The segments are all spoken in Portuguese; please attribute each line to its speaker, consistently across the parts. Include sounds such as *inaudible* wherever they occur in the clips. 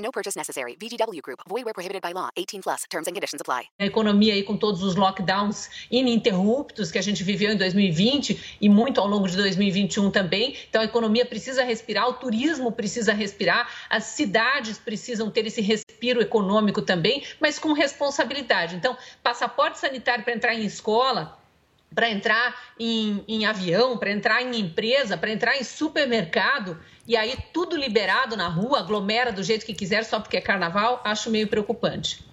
Speaker 1: No purchase necessary. VGW Group. Void where prohibited by law. 18 plus. Terms and conditions apply.
Speaker 2: A economia aí com todos os lockdowns ininterruptos que a gente viveu em 2020 e muito ao longo de 2021 também. Então a economia precisa respirar, o turismo precisa respirar, as cidades precisam ter esse respiro econômico também, mas com responsabilidade. Então, passaporte sanitário para entrar em escola, para entrar em, em avião, para entrar em empresa, para entrar em supermercado, e aí tudo liberado na rua, aglomera do jeito que quiser só porque é carnaval, acho meio preocupante.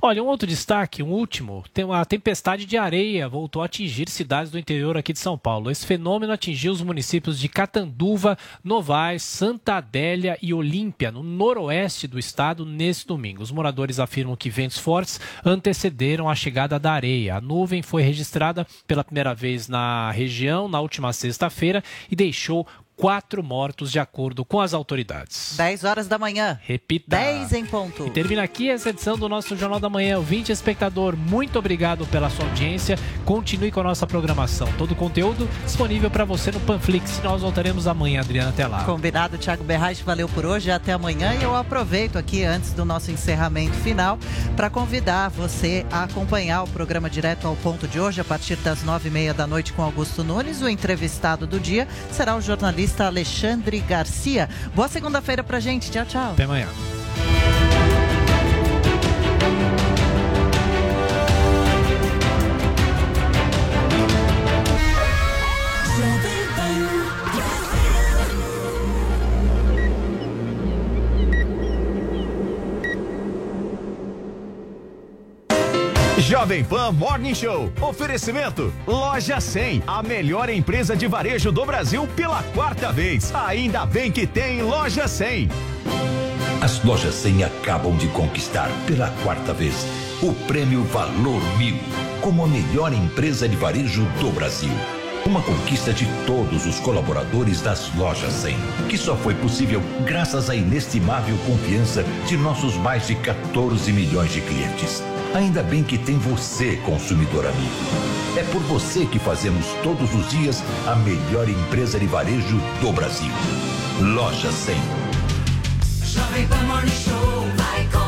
Speaker 3: Olha, um outro destaque, um último, tem a tempestade de areia voltou a atingir cidades do interior aqui de São Paulo. Esse fenômeno atingiu os municípios de Catanduva, Novais, Santa Adélia e Olímpia, no noroeste do estado, nesse domingo. Os moradores afirmam que ventos fortes antecederam a chegada da areia. A nuvem foi registrada pela primeira vez na região na última sexta-feira e deixou quatro mortos, de acordo com as autoridades.
Speaker 4: 10 horas da manhã.
Speaker 3: Repita.
Speaker 4: 10 em ponto.
Speaker 3: E termina aqui essa edição do nosso Jornal da Manhã. Ouvinte espectador, muito obrigado pela sua audiência. Continue com a nossa programação. Todo o conteúdo disponível para você no Panflix. Nós voltaremos amanhã, Adriana, até lá.
Speaker 4: Combinado, Thiago Berrais, valeu por hoje. Até amanhã. E eu aproveito aqui, antes do nosso encerramento final, para convidar você a acompanhar o programa Direto ao Ponto de hoje, a partir das nove e meia da noite, com Augusto Nunes. O entrevistado do dia será o jornalista Alexandre Garcia. Boa segunda-feira pra gente. Tchau, tchau.
Speaker 3: Até amanhã.
Speaker 5: Jovem Pan Morning Show. Oferecimento Loja 100, a melhor empresa de varejo do Brasil pela quarta vez. Ainda bem que tem Loja 100.
Speaker 6: As lojas 100 acabam de conquistar pela quarta vez o prêmio Valor Mil como a melhor empresa de varejo do Brasil. Uma conquista de todos os colaboradores das lojas 100, que só foi possível graças à inestimável confiança de nossos mais de 14 milhões de clientes. Ainda bem que tem você, consumidor amigo. É por você que fazemos todos os dias a melhor empresa de varejo do Brasil. Loja 100.
Speaker 7: Jovem Pan Morning Show vai começar.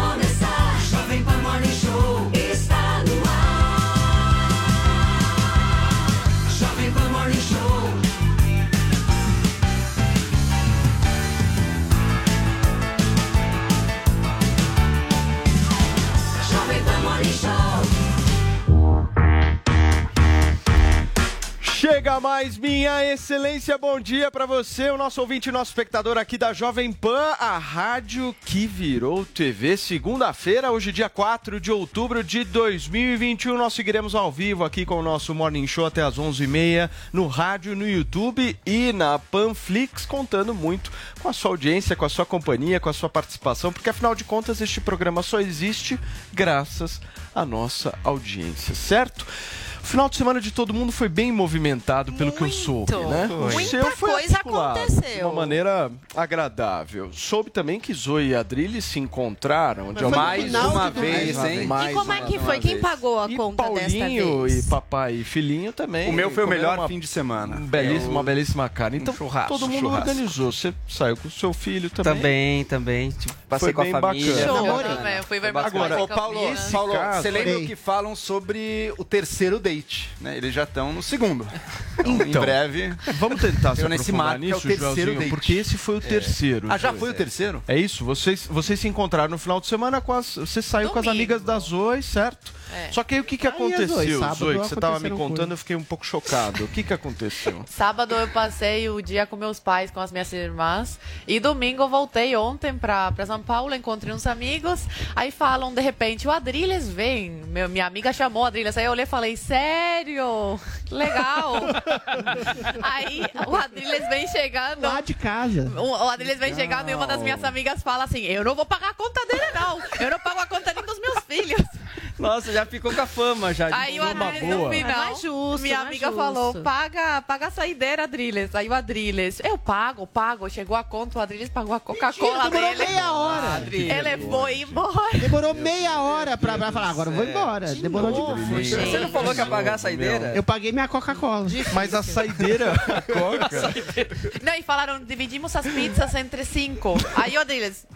Speaker 8: Chega mais, minha excelência, bom dia pra você, o nosso ouvinte, nosso espectador aqui da Jovem Pan, a rádio que virou TV, segunda-feira, hoje dia 4 de outubro de 2021, nós seguiremos ao vivo aqui com o nosso Morning Show até as 11h30, no rádio, no YouTube e na Panflix, contando muito com a sua audiência, com a sua companhia, com a sua participação, porque afinal de contas este programa só existe graças à nossa audiência, certo? O final de semana de todo mundo foi bem movimentado, pelo que eu soube, né? O
Speaker 9: Muita
Speaker 8: seu foi
Speaker 9: coisa aconteceu.
Speaker 8: De uma maneira agradável. Soube também que Zoe e Adrilles se encontraram. De
Speaker 10: Foi
Speaker 8: mais uma vez, hein?
Speaker 9: E como é que foi? Quem pagou a
Speaker 8: E
Speaker 9: conta desta
Speaker 8: Paulinho
Speaker 9: vez?
Speaker 8: e papai e filhinho também.
Speaker 10: O meu foi o melhor
Speaker 8: uma
Speaker 10: fim de semana.
Speaker 8: Belíssima,
Speaker 10: Eu-
Speaker 8: uma belíssima carne. Então,
Speaker 10: churrasco,
Speaker 8: todo mundo
Speaker 10: churrasco.
Speaker 8: organizou. Você saiu com o seu filho também.
Speaker 11: Também, também. Tipo, passei
Speaker 8: Foi
Speaker 11: com a
Speaker 8: bem
Speaker 11: família.
Speaker 8: bacana.
Speaker 11: Foi
Speaker 9: Show. ver
Speaker 11: Foi
Speaker 9: pais
Speaker 10: Ô, Paulo. Paulo você lembra o que falam sobre o terceiro date, né? Eles já estão no segundo. *laughs*
Speaker 8: Então,
Speaker 10: em breve.
Speaker 8: Vamos tentar se
Speaker 10: nesse marco, que é o
Speaker 8: nisso,
Speaker 10: terceiro
Speaker 8: Joelzinho,
Speaker 10: date.
Speaker 8: porque esse foi o terceiro.
Speaker 10: Ah, já foi o terceiro?
Speaker 8: É isso? Vocês, vocês se encontraram no final de semana com as. Você saiu com as
Speaker 9: Domingo.
Speaker 8: amigas da Zoe, certo?
Speaker 9: É.
Speaker 8: Só que aí o que, que
Speaker 12: Aí, Zoe,
Speaker 8: aconteceu,
Speaker 12: sábado
Speaker 8: Zoe, que você tava me contando, eu fiquei um pouco chocado. O que, que aconteceu? *laughs*
Speaker 13: Sábado eu passei o dia com meus pais, com as minhas irmãs. E domingo eu voltei ontem para
Speaker 9: São Paulo, encontrei uns amigos. Aí falam, de repente, o Adriles vem. Meu, minha amiga chamou o Adriles. Aí eu olhei e falei, sério? Legal. *laughs* aí o Adriles vem chegando.
Speaker 11: Lá de casa.
Speaker 9: O, o Adriles vem chegando e uma das minhas amigas fala assim: Eu não vou pagar a conta dele, não. Eu não pago a conta nem dos meus filhos.
Speaker 8: Nossa, já ficou com a fama já. de
Speaker 9: Aí o
Speaker 8: uma
Speaker 9: Adriles, no
Speaker 8: boa.
Speaker 9: final,
Speaker 12: Mas não é justo,
Speaker 9: minha
Speaker 12: não é
Speaker 9: amiga
Speaker 12: justo.
Speaker 9: falou, paga, paga a saideira, Adriles. Aí o Adriles, eu pago, pago. Chegou a conta, o Adriles pagou a Coca-Cola
Speaker 11: Demorou
Speaker 9: dele.
Speaker 11: meia hora.
Speaker 9: Ele foi embora.
Speaker 11: Demorou meia hora pra, pra falar, agora eu vou embora. Demorou de
Speaker 10: Você não falou que ia pagar a saideira?
Speaker 11: Eu paguei minha Coca-Cola.
Speaker 8: Mas a saideira, a Coca. *laughs*
Speaker 9: Não, e falaram, dividimos as pizzas entre cinco. Aí o Adriles...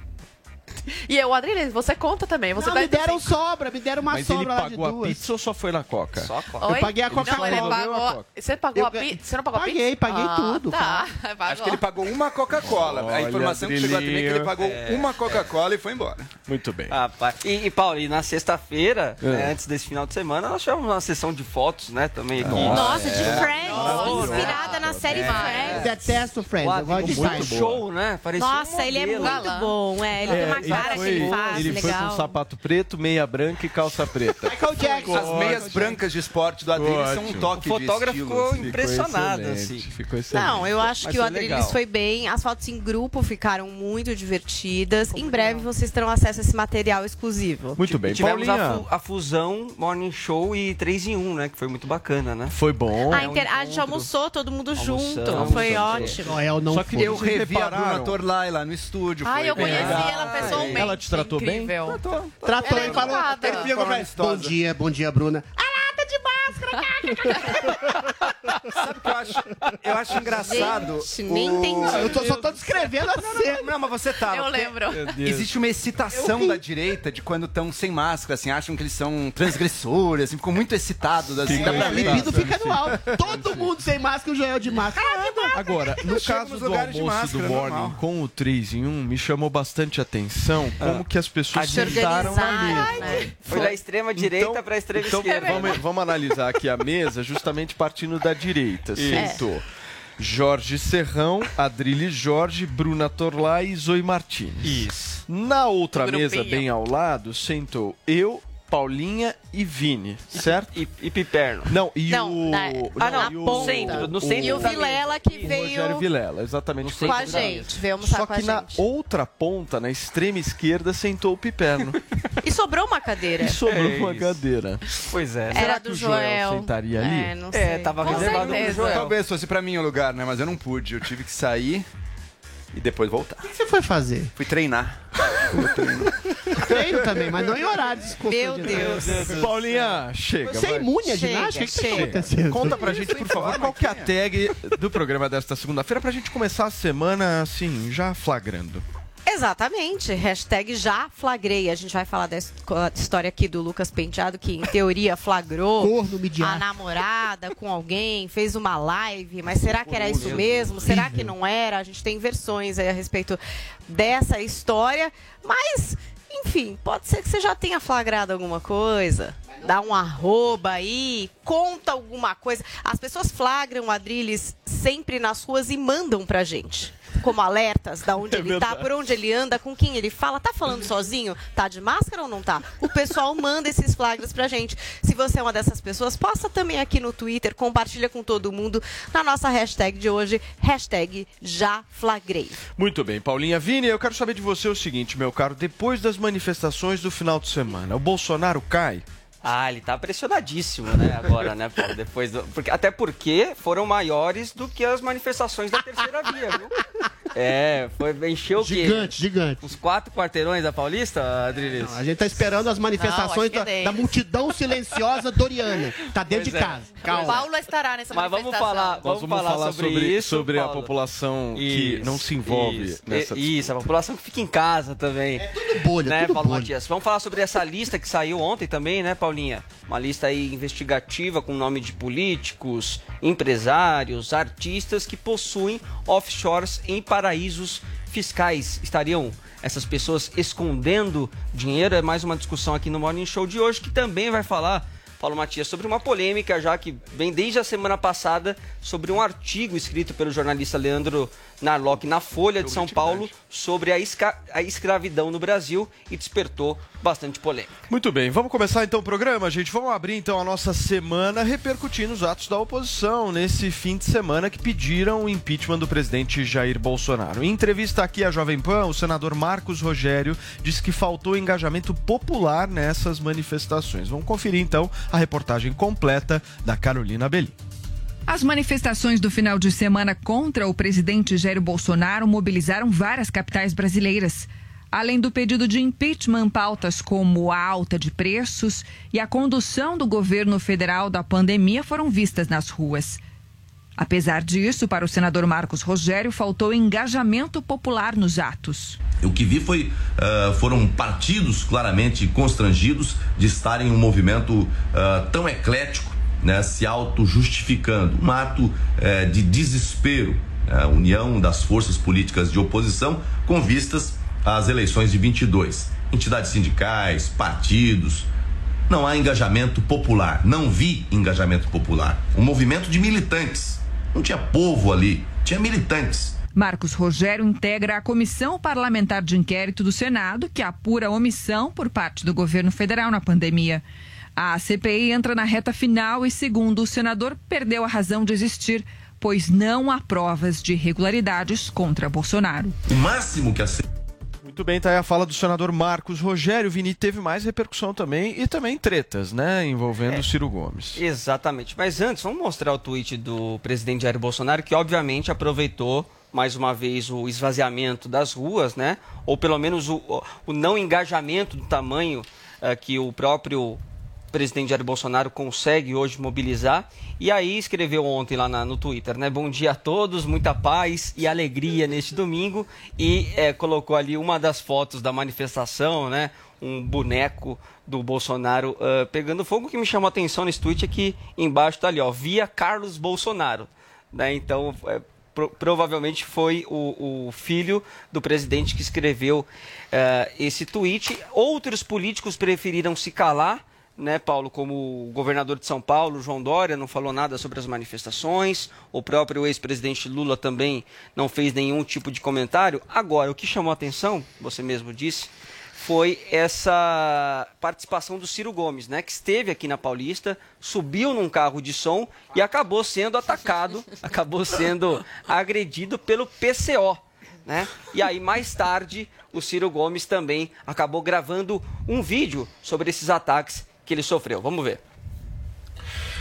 Speaker 9: E eu, Adriles, você conta também. Você
Speaker 11: Não,
Speaker 9: tá
Speaker 11: me deram
Speaker 9: cinco.
Speaker 11: sobra, me deram uma
Speaker 8: Mas ele
Speaker 11: sobra lá de
Speaker 8: pagou a
Speaker 11: duas.
Speaker 8: pizza ou só foi na Coca? Só a Coca.
Speaker 9: Oi?
Speaker 11: Eu paguei a
Speaker 9: Não, ele
Speaker 11: Coca-Cola.
Speaker 9: pagou... Você pagou
Speaker 11: Eu
Speaker 9: a pizza? Você não pagou a pizza?
Speaker 11: Paguei, paguei
Speaker 9: Ah,
Speaker 11: tudo,
Speaker 9: Tá. *laughs*
Speaker 10: Acho que ele pagou uma Coca-Cola. a informação que chegou até mim é que ele pagou
Speaker 13: É.
Speaker 10: uma Coca-Cola e foi embora.
Speaker 8: Muito bem.
Speaker 13: Rapaz. E, e Paulo, e na sexta-feira,
Speaker 8: É.
Speaker 13: né, antes desse final de semana, nós tivemos uma sessão de fotos, né? Também aqui.
Speaker 12: Nossa, de
Speaker 13: É.
Speaker 12: Friends,
Speaker 13: Nossa,
Speaker 12: inspirada na série
Speaker 11: Eu
Speaker 12: Friends.
Speaker 11: detesto Friends, eu gosto de
Speaker 13: muito show, né?
Speaker 12: Nossa, ele é muito bom. É, ele tem uma cara que ele faz,
Speaker 8: ele foi
Speaker 12: legal.
Speaker 8: com sapato preto, meia branca e calça preta.
Speaker 11: Michael Jackson.
Speaker 10: As meias brancas de esporte do Adriles são um toque
Speaker 13: O fotógrafo
Speaker 10: de
Speaker 13: ficou
Speaker 10: estilo.
Speaker 13: impressionado,
Speaker 8: excelente,
Speaker 13: assim.
Speaker 8: Ficou excelente.
Speaker 12: Não, eu acho
Speaker 13: Mas
Speaker 12: que o
Speaker 13: foi
Speaker 12: Adriles
Speaker 13: legal.
Speaker 12: foi bem. As fotos em grupo ficaram muito divertidas. Em breve vocês terão acesso a esse material exclusivo.
Speaker 8: Muito bem,
Speaker 13: E tivemos
Speaker 8: Paulinha.
Speaker 13: a, fu- a fusão Morning Show e 3 em 1, né? Que foi muito bacana, né?
Speaker 8: Foi bom.
Speaker 12: A, inter- a gente almoçou todo mundo junto. Foi ótimo.
Speaker 11: Não
Speaker 8: Só que
Speaker 11: foi.
Speaker 10: Eu revi a? Bruna Torlai lá no estúdio.
Speaker 9: Ai,
Speaker 10: foi
Speaker 9: eu
Speaker 10: bem
Speaker 9: conheci
Speaker 10: legal.
Speaker 9: ela pessoalmente.
Speaker 8: Ela te tratou bem?
Speaker 9: Incrível.
Speaker 11: Tratou
Speaker 9: Ela é
Speaker 11: e falou.
Speaker 9: educada.
Speaker 11: Ele pegou pra Bom dia, bom dia, Bruna.
Speaker 10: Sabe o que eu acho? Eu acho engraçado.
Speaker 12: Gente, nem
Speaker 10: o-
Speaker 12: entendi.
Speaker 11: Eu tô, só tô descrevendo a cena.
Speaker 10: Não, mas você tá.
Speaker 9: Eu lembro.
Speaker 10: Existe uma excitação da direita de quando estão sem máscara, assim, acham que eles são transgressores, assim, ficou muito excitado. Assim,
Speaker 11: A libido fica no alto. Todo mundo sem máscara o Joel de máscara.
Speaker 8: Agora, no caso do almoço
Speaker 10: máscara,
Speaker 8: do Morning
Speaker 10: normal.
Speaker 8: com o 3 em 1, me chamou bastante atenção como que as pessoas
Speaker 12: Se
Speaker 8: sentaram
Speaker 12: organizaram,
Speaker 8: mesa.
Speaker 12: né?
Speaker 13: Foi da extrema direita pra extrema
Speaker 8: então
Speaker 13: esquerda.
Speaker 8: vamos, vamos analisar aqui a mesa, justamente partindo da direita. Sentou Jorge Serrão, Adrilho Jorge, Bruna Torlai e Zoe Martins.
Speaker 13: Isso.
Speaker 8: Na outra mesa, bem ao lado, sentou eu, Paulinha e Vini, certo?
Speaker 13: E, e Piperno.
Speaker 8: Não, e
Speaker 12: Não,
Speaker 8: o...
Speaker 12: na-
Speaker 9: Ah,
Speaker 8: não,
Speaker 12: na
Speaker 8: e o-
Speaker 12: ponta.
Speaker 13: centro, no centro
Speaker 12: E o
Speaker 13: da
Speaker 12: Vilela que
Speaker 8: o
Speaker 12: veio
Speaker 8: Rogério Vilela, exatamente.
Speaker 12: com a gente, veio almoçar
Speaker 8: Só
Speaker 12: com a
Speaker 8: que na
Speaker 12: gente.
Speaker 8: outra ponta, na extrema esquerda, sentou o Piperno. *laughs*
Speaker 12: E sobrou uma cadeira.
Speaker 8: e sobrou
Speaker 13: É
Speaker 8: uma
Speaker 13: isso.
Speaker 8: cadeira.
Speaker 13: Pois é.
Speaker 12: Era
Speaker 8: Será que
Speaker 12: do
Speaker 8: o Joel
Speaker 12: Joel.
Speaker 8: sentaria ali?
Speaker 12: É, não sei.
Speaker 13: É, tava
Speaker 9: Com
Speaker 13: reservado pro
Speaker 9: certeza.
Speaker 13: Joel.
Speaker 10: Talvez fosse pra mim o lugar, né? Mas eu não pude. Eu tive que sair e depois voltar.
Speaker 11: O que você foi fazer?
Speaker 10: Fui treinar.
Speaker 11: Treino também, mas não em horário. Desculpa.
Speaker 12: Meu
Speaker 11: de-
Speaker 12: Deus.
Speaker 8: Paulinha, chega.
Speaker 11: Você é
Speaker 8: vai.
Speaker 11: imune à
Speaker 12: Chega,
Speaker 11: ginástica? O que tá
Speaker 12: chega.
Speaker 11: acontecendo?
Speaker 8: Conta pra gente, por favor, qual que é a tag do programa desta segunda-feira pra gente começar a semana, assim, já flagrando.
Speaker 12: Exatamente. Hashtag já flagrei. A gente vai falar dessa história aqui do Lucas Penteado, que em teoria flagrou a namorada com alguém, fez uma live, mas será que era isso mesmo? Será que não era? A gente tem versões aí a respeito dessa história, mas, enfim, pode ser que você já tenha flagrado alguma coisa. Dá um arroba aí, conta alguma coisa. As pessoas flagram o Adrilles sempre nas ruas e mandam pra gente. Como alertas, da onde
Speaker 8: É
Speaker 12: ele tá, por onde ele anda, com quem ele fala. Tá falando sozinho? Tá de máscara ou não tá? O pessoal manda esses flagras pra gente. Se você é uma dessas pessoas, posta também aqui no Twitter, compartilha com todo mundo na nossa hashtag de hoje, hashtag já flagrei.
Speaker 8: Muito bem, Paulinha. Vini, eu quero saber de você o seguinte, meu caro. Depois das manifestações do final de semana, o Bolsonaro cai?
Speaker 13: Ah, ele tá pressionadíssimo, né, agora, né, Paulo? Depois do... porque, até porque foram maiores do que as manifestações da terceira via, viu? É, foi, encheu o quê?
Speaker 11: Gigante, gigante.
Speaker 13: Uns quatro quarteirões da Paulista, Adriles?
Speaker 11: Não, a gente tá esperando as manifestações
Speaker 9: Não, que é
Speaker 11: da, da multidão silenciosa doriana. Tá dentro
Speaker 13: Pois
Speaker 11: de
Speaker 13: é.
Speaker 11: casa.
Speaker 9: O
Speaker 11: Calma.
Speaker 9: Paulo estará nessa
Speaker 13: Mas vamos
Speaker 9: manifestação.
Speaker 13: falar,
Speaker 8: Nós
Speaker 13: vamos, falar, sobre, isso,
Speaker 8: sobre a
Speaker 13: Paulo.
Speaker 8: população que
Speaker 13: Isso,
Speaker 8: não se envolve
Speaker 13: isso,
Speaker 8: nessa
Speaker 13: E- Isso, a população que fica em casa também. É
Speaker 11: tudo bolha,
Speaker 13: né,
Speaker 11: tudo
Speaker 13: Paulo
Speaker 11: bolha.
Speaker 13: Matias? Vamos falar sobre essa lista que saiu ontem também, né, Paulinha? Uma lista aí investigativa com nome de políticos, empresários, artistas que possuem offshores em paraísos fiscais. Estariam essas pessoas escondendo dinheiro? É mais uma discussão aqui no Morning Show de hoje que também vai falar Paulo Matias, sobre uma polêmica já que vem desde a semana passada sobre um artigo escrito pelo jornalista Leandro Narlock na Folha de São Paulo sobre a, esca- a escravidão no Brasil e despertou bastante polêmica.
Speaker 8: Muito bem, vamos começar então o programa, gente. Vamos abrir então a nossa semana repercutindo os atos da oposição nesse fim de semana que pediram o impeachment do presidente Jair Bolsonaro. Em entrevista aqui à Jovem Pan, o senador Marcos Rogério disse que faltou engajamento popular nessas manifestações. Vamos conferir então a reportagem completa da Carolina Belli.
Speaker 14: As manifestações do final de semana contra o presidente Jair Bolsonaro mobilizaram várias capitais brasileiras. Além do pedido de impeachment, pautas como a alta de preços e a condução do governo federal da pandemia foram vistas nas ruas. Apesar disso, para o senador Marcos Rogério, faltou engajamento popular nos atos.
Speaker 15: O que vi foi ah, foram partidos claramente constrangidos de estarem em um movimento ah, tão eclético, né, se auto-justificando, um ato eh, de desespero, a união das forças políticas de oposição com vistas às eleições de 22. Entidades sindicais, partidos, não há engajamento popular. Não vi engajamento popular. Um movimento de militantes. Não tinha povo ali, tinha militantes.
Speaker 14: Marcos Rogério integra a Comissão Parlamentar de Inquérito do Senado, que apura omissão por parte do governo federal na pandemia. A CPI entra na reta final e, segundo o senador, perdeu a razão de existir, pois não há provas de irregularidades contra Bolsonaro.
Speaker 15: O máximo que a
Speaker 8: Muito bem, tá aí a fala do senador Marcos Rogério. Vini teve mais repercussão também e também tretas, né, envolvendo o Ciro Gomes.
Speaker 13: Exatamente. Mas antes, vamos mostrar o tweet do presidente Jair Bolsonaro, que obviamente aproveitou mais uma vez o esvaziamento das ruas, né? Ou pelo menos o, o- não engajamento do tamanho eh, que o próprio presidente Jair Bolsonaro consegue hoje mobilizar. E aí escreveu ontem lá na- no Twitter, né? Bom dia a todos, muita paz e alegria neste domingo. E eh, colocou ali uma das fotos da manifestação, né? Um boneco do Bolsonaro ah, pegando fogo. O que me chamou a atenção nesse tweet é que embaixo tá ali, ó, via Carlos Bolsonaro. Né? Então, é, pro- provavelmente foi o, o filho do presidente que escreveu eh, esse tweet. Outros políticos preferiram se calar, né, Paulo? Como o governador de São Paulo, João Dória, não falou nada sobre as manifestações. O próprio ex-presidente Lula também não fez nenhum tipo de comentário. Agora, o que chamou a atenção, você mesmo disse, foi essa participação do Ciro Gomes, né, que esteve aqui na Paulista, subiu num carro de som e acabou sendo atacado, *laughs* acabou sendo agredido pelo PCO, né? E aí mais tarde o Ciro Gomes também acabou gravando um vídeo sobre esses ataques que ele sofreu. Vamos ver.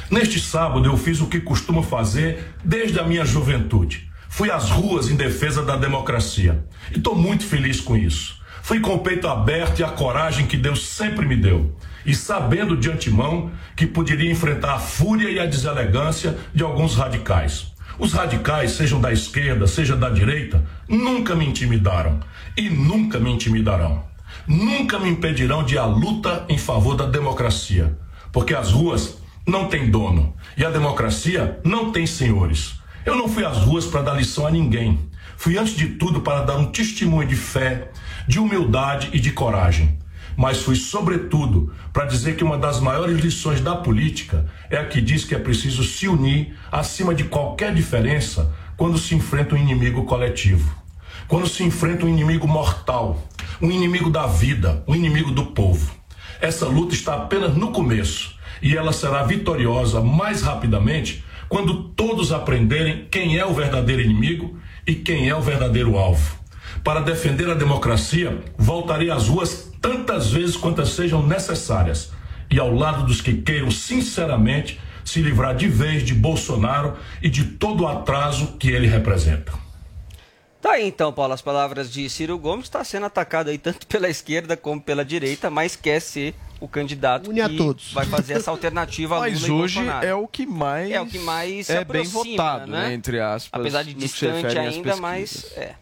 Speaker 16: Neste sábado eu fiz o que costumo fazer desde a minha juventude. Fui às ruas em defesa da democracia. E estou muito feliz com isso. Fui com o peito aberto e a coragem que Deus sempre me deu. E sabendo de antemão que poderia enfrentar a fúria e a deselegância de alguns radicais. Os radicais, sejam da esquerda, seja da direita, nunca me intimidaram e nunca me intimidarão. Nunca me impedirão de à luta em favor da democracia. Porque as ruas não têm dono e a democracia não tem senhores. Eu não fui às ruas para dar lição a ninguém. Fui antes de tudo para dar um testemunho de fé, de humildade e de coragem. Mas fui, sobretudo, para dizer que uma das maiores lições da política é a que diz que é preciso se unir acima de qualquer diferença quando se enfrenta um inimigo coletivo. Quando se enfrenta um inimigo mortal, um inimigo da vida, um inimigo do povo. Essa luta está apenas no começo e ela será vitoriosa mais rapidamente quando todos aprenderem quem é o verdadeiro inimigo e quem é o verdadeiro alvo. Para defender a democracia, voltarei às ruas tantas vezes quantas sejam necessárias e ao lado dos que queiram sinceramente se livrar de vez de Bolsonaro e de todo o atraso que ele representa.
Speaker 13: Tá aí então, Paulo, as palavras de Ciro Gomes está sendo atacado aí tanto pela esquerda como pela direita, mas quer ser o candidato
Speaker 17: Une a
Speaker 13: que
Speaker 17: todos.
Speaker 13: vai fazer essa alternativa
Speaker 8: Mas
Speaker 13: Lula e
Speaker 8: hoje
Speaker 13: Bolsonaro.
Speaker 8: é o que mais
Speaker 13: é o que mais
Speaker 8: é bem votado, né? entre aspas,
Speaker 13: Apesar de
Speaker 8: no que se
Speaker 13: distante ainda, mas é.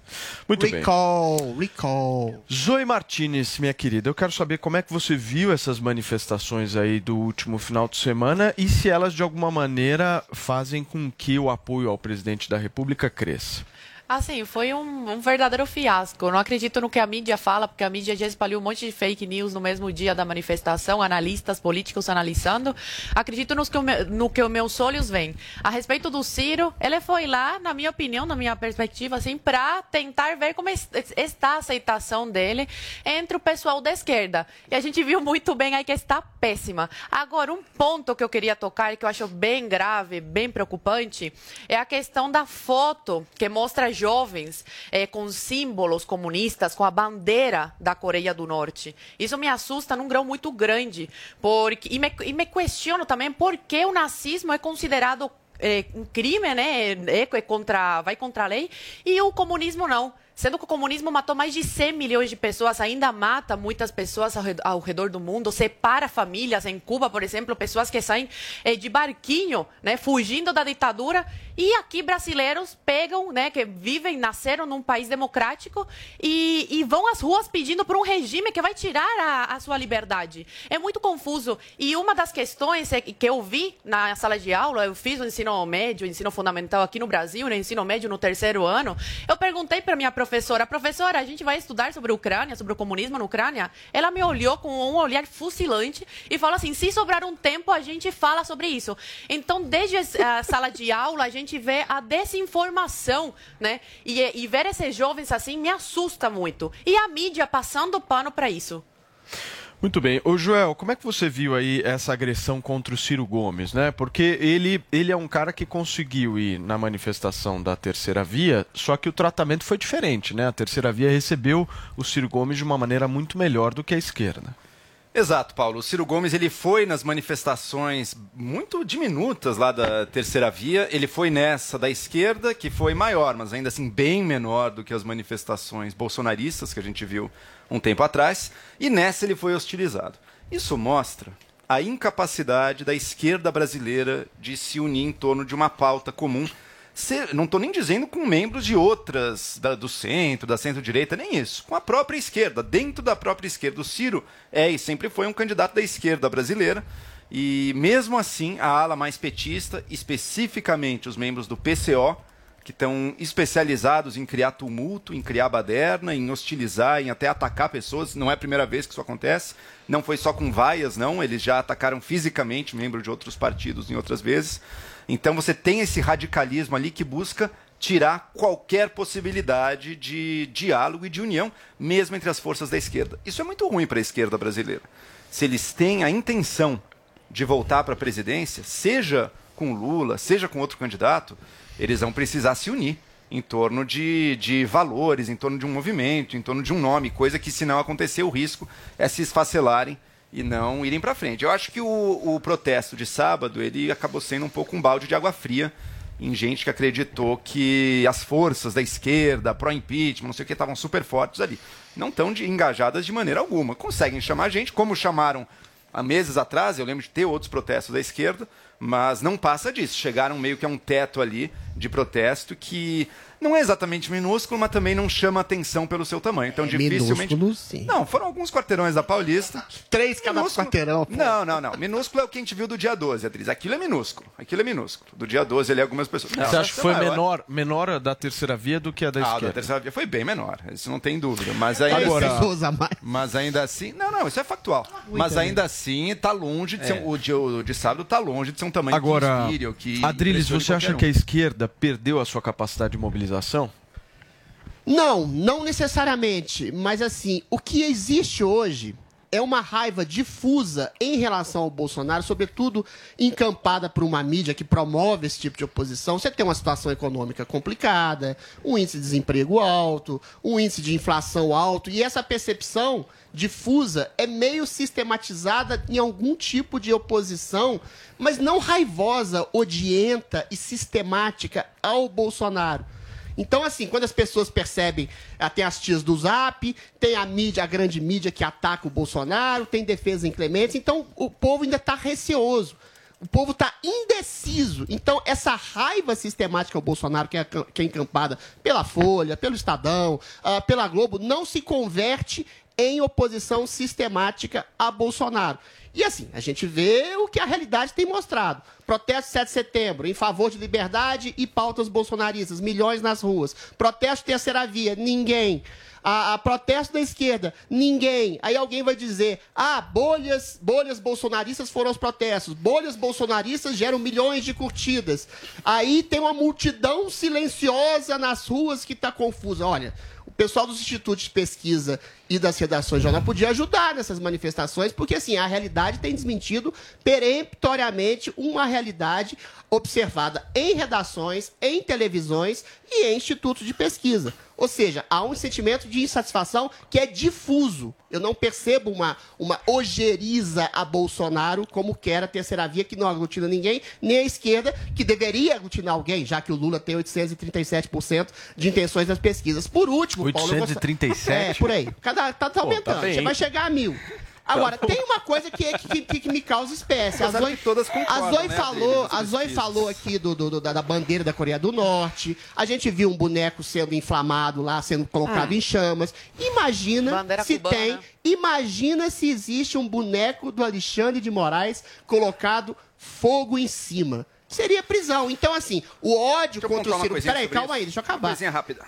Speaker 8: Muito
Speaker 17: recall,
Speaker 8: bem.
Speaker 17: recall.
Speaker 8: Zoe Martinez, minha querida, eu quero saber como é que você viu essas manifestações aí do último final de semana e se elas de alguma maneira fazem com que o apoio ao presidente da República cresça.
Speaker 9: Assim, foi um, um verdadeiro fiasco. Eu não acredito no que a mídia fala, porque a mídia já espalhou um monte de fake news no mesmo dia da manifestação, analistas políticos analisando. Acredito nos que o meu- no que os meus olhos veem. A respeito do Ciro, ele foi lá, na minha opinião, na minha perspectiva, assim, para tentar ver como es- está a aceitação dele entre o pessoal da esquerda. E a gente viu muito bem aí que está péssima. Agora, um ponto que eu queria tocar, que eu acho bem grave, bem preocupante, é a questão da foto que mostra jovens eh, com símbolos comunistas, com a bandeira da Coreia do Norte. Isso me assusta num grau muito grande. Porque, e, me, e me questiono também por que o nazismo é considerado eh, um crime, né? É, é contra, vai contra a lei, e o comunismo não. Sendo que o comunismo matou mais de 100 milhões de pessoas, ainda mata muitas pessoas ao, red- ao redor do mundo, separa famílias. Em Cuba, por exemplo, pessoas que saem eh, de barquinho, né, fugindo da ditadura. E aqui brasileiros pegam, né, que vivem, nasceram num país democrático e, e vão às ruas pedindo por um regime que vai tirar a, a sua liberdade. É muito confuso. E uma das questões é que eu vi na sala de aula, eu fiz o ensino médio, o ensino fundamental aqui no Brasil, no ensino médio no terceiro ano, eu perguntei para minha professora, professora, a gente vai estudar sobre a Ucrânia, sobre o comunismo na Ucrânia? Ela me olhou com um olhar fucilante e falou assim, se sobrar um tempo, a gente fala sobre isso. Então, desde a *laughs* sala de aula, a gente vê a desinformação, né? E, e ver esses jovens assim me assusta muito. E a mídia passando pano para isso.
Speaker 8: Muito bem. Ô Joel, como é que você viu aí essa agressão contra o Ciro Gomes, né? Porque ele, ele é um cara que conseguiu ir na manifestação da terceira via, só que o tratamento foi diferente, né? A terceira via recebeu o Ciro Gomes de uma maneira muito melhor do que a esquerda.
Speaker 10: Exato, Paulo. O Ciro Gomes ele foi nas manifestações muito diminutas lá da terceira via. Ele foi nessa da esquerda, que foi maior, mas ainda assim bem menor do que as manifestações bolsonaristas que a gente viu um tempo atrás. E nessa ele foi hostilizado. Isso mostra a incapacidade da esquerda brasileira de se unir em torno de uma pauta comum. Não estou nem dizendo com membros de outras, da- do centro, da centro-direita, nem isso. Com a própria esquerda, dentro da própria esquerda. O Ciro é e sempre foi um candidato da esquerda brasileira. E mesmo assim, a ala mais petista, especificamente os membros do PCO, que estão especializados em criar tumulto, em criar baderna, em hostilizar, em até atacar pessoas. Não é a primeira vez que isso acontece. Não foi só com vaias, não. Eles já atacaram fisicamente membros de outros partidos em outras vezes. Então você tem esse radicalismo ali que busca tirar qualquer possibilidade de diálogo e de união, mesmo entre as forças da esquerda. Isso é muito ruim para a esquerda brasileira. Se eles têm a intenção de voltar para a presidência, seja com Lula, seja com outro candidato, eles vão precisar se unir em torno de, de valores, em torno de um movimento, em torno de um nome, coisa que, se não acontecer, o risco é se esfacelarem e não irem para frente. Eu acho que o, o protesto de sábado ele acabou sendo um pouco um balde de água fria em gente que acreditou que as forças da esquerda, pró-impeachment, não sei o que, estavam super fortes ali. Não estão de- engajadas de maneira alguma. Conseguem chamar gente, como chamaram há meses atrás, eu lembro de ter outros protestos da esquerda, mas não passa disso. Chegaram meio que a um teto ali de protesto que não é exatamente minúsculo, mas também não chama atenção pelo seu tamanho. Então, dificilmente.
Speaker 11: minúsculo, sim.
Speaker 10: Não, foram alguns quarteirões da Paulista.
Speaker 11: Três cada quarteirão. pô.
Speaker 10: Não, não, não. Minúsculo é o que a gente viu do dia 12, Adriz. Aquilo é minúsculo. Aquilo é minúsculo. Do dia 12 ali, algumas pessoas. Não,
Speaker 8: Você acha que foi
Speaker 10: é maior.
Speaker 8: menor, menor a da terceira via do que a da
Speaker 10: Ah,
Speaker 8: esquerda?
Speaker 10: da terceira via foi bem menor, isso não tem dúvida. Mas ainda,
Speaker 8: Agora-
Speaker 11: Pessoas a mais.
Speaker 10: mas ainda assim. Não, não, isso é factual. mas
Speaker 11: também.
Speaker 10: ainda assim, tá longe de ser.
Speaker 8: É.
Speaker 10: um- O, de, o de sábado tá longe de ser um tamanho
Speaker 8: Agora,
Speaker 10: que inspire ou que.
Speaker 8: Adriles, você acha
Speaker 10: qualquer
Speaker 8: que a
Speaker 10: um.
Speaker 8: esquerda perdeu a sua capacidade de mobilização?
Speaker 11: Não, não necessariamente. Mas assim, o que existe hoje é uma raiva difusa em relação ao Bolsonaro, sobretudo encampada por uma mídia que promove esse tipo de oposição. Você tem uma situação econômica complicada, um índice de desemprego alto, um índice de inflação alto, e essa percepção difusa é meio sistematizada em algum tipo de oposição, mas não raivosa, odienta e sistemática ao Bolsonaro. Então, assim, quando as pessoas percebem, ah, tem as tias do Zap, tem a mídia, a grande mídia que ataca o Bolsonaro, tem defesa inclemente, então o povo ainda está receoso. O povo está indeciso. Então, essa raiva sistemática ao Bolsonaro, que é, que é encampada pela Folha, pelo Estadão, ah, pela Globo, não se converte em oposição sistemática a Bolsonaro. E assim, a gente vê o que a realidade tem mostrado. Protesto 7 de setembro, em favor de liberdade e pautas bolsonaristas, milhões nas ruas. Protesto terceira via, ninguém. A, a protesto da esquerda, ninguém. Aí alguém vai dizer: ah, bolhas, bolhas bolsonaristas foram os protestos. Bolhas bolsonaristas geram milhões de curtidas. Aí tem uma multidão silenciosa nas ruas que está confusa. Olha, o pessoal dos institutos de pesquisa e das redações de jornal podia ajudar nessas manifestações, porque assim, a realidade tem desmentido peremptoriamente uma realidade observada em redações, em televisões e em institutos de pesquisa. Ou seja, há um sentimento de insatisfação que é difuso. Eu não percebo uma, uma ojeriza a Bolsonaro como quer a terceira via, que não aglutina ninguém, nem a esquerda, que deveria aglutinar alguém, já que o Lula tem 837% de intenções nas pesquisas. Por último, Paulo, eu gost-
Speaker 8: 837?
Speaker 11: É, por aí. Cada, tá, tá
Speaker 8: Pô,
Speaker 11: aumentando.
Speaker 8: tá bem.
Speaker 11: Você vai chegar a mil. Agora, tem uma coisa que, que, que- que me causa espécie. A Zoe,
Speaker 10: todas
Speaker 11: a Zoe
Speaker 10: né,
Speaker 11: falou, a Zoe falou aqui do, do- do- da, da bandeira da Coreia do Norte. A gente viu um boneco sendo inflamado lá, sendo colocado
Speaker 12: Ah.
Speaker 11: em chamas. Imagina
Speaker 12: Bandeira
Speaker 11: se
Speaker 12: cubana.
Speaker 11: tem. Imagina se existe um boneco do Alexandre de Moraes colocado fogo em cima. Seria prisão. Então, assim, o ódio contra o Ciro. Peraí, calma aí, deixa eu acabar.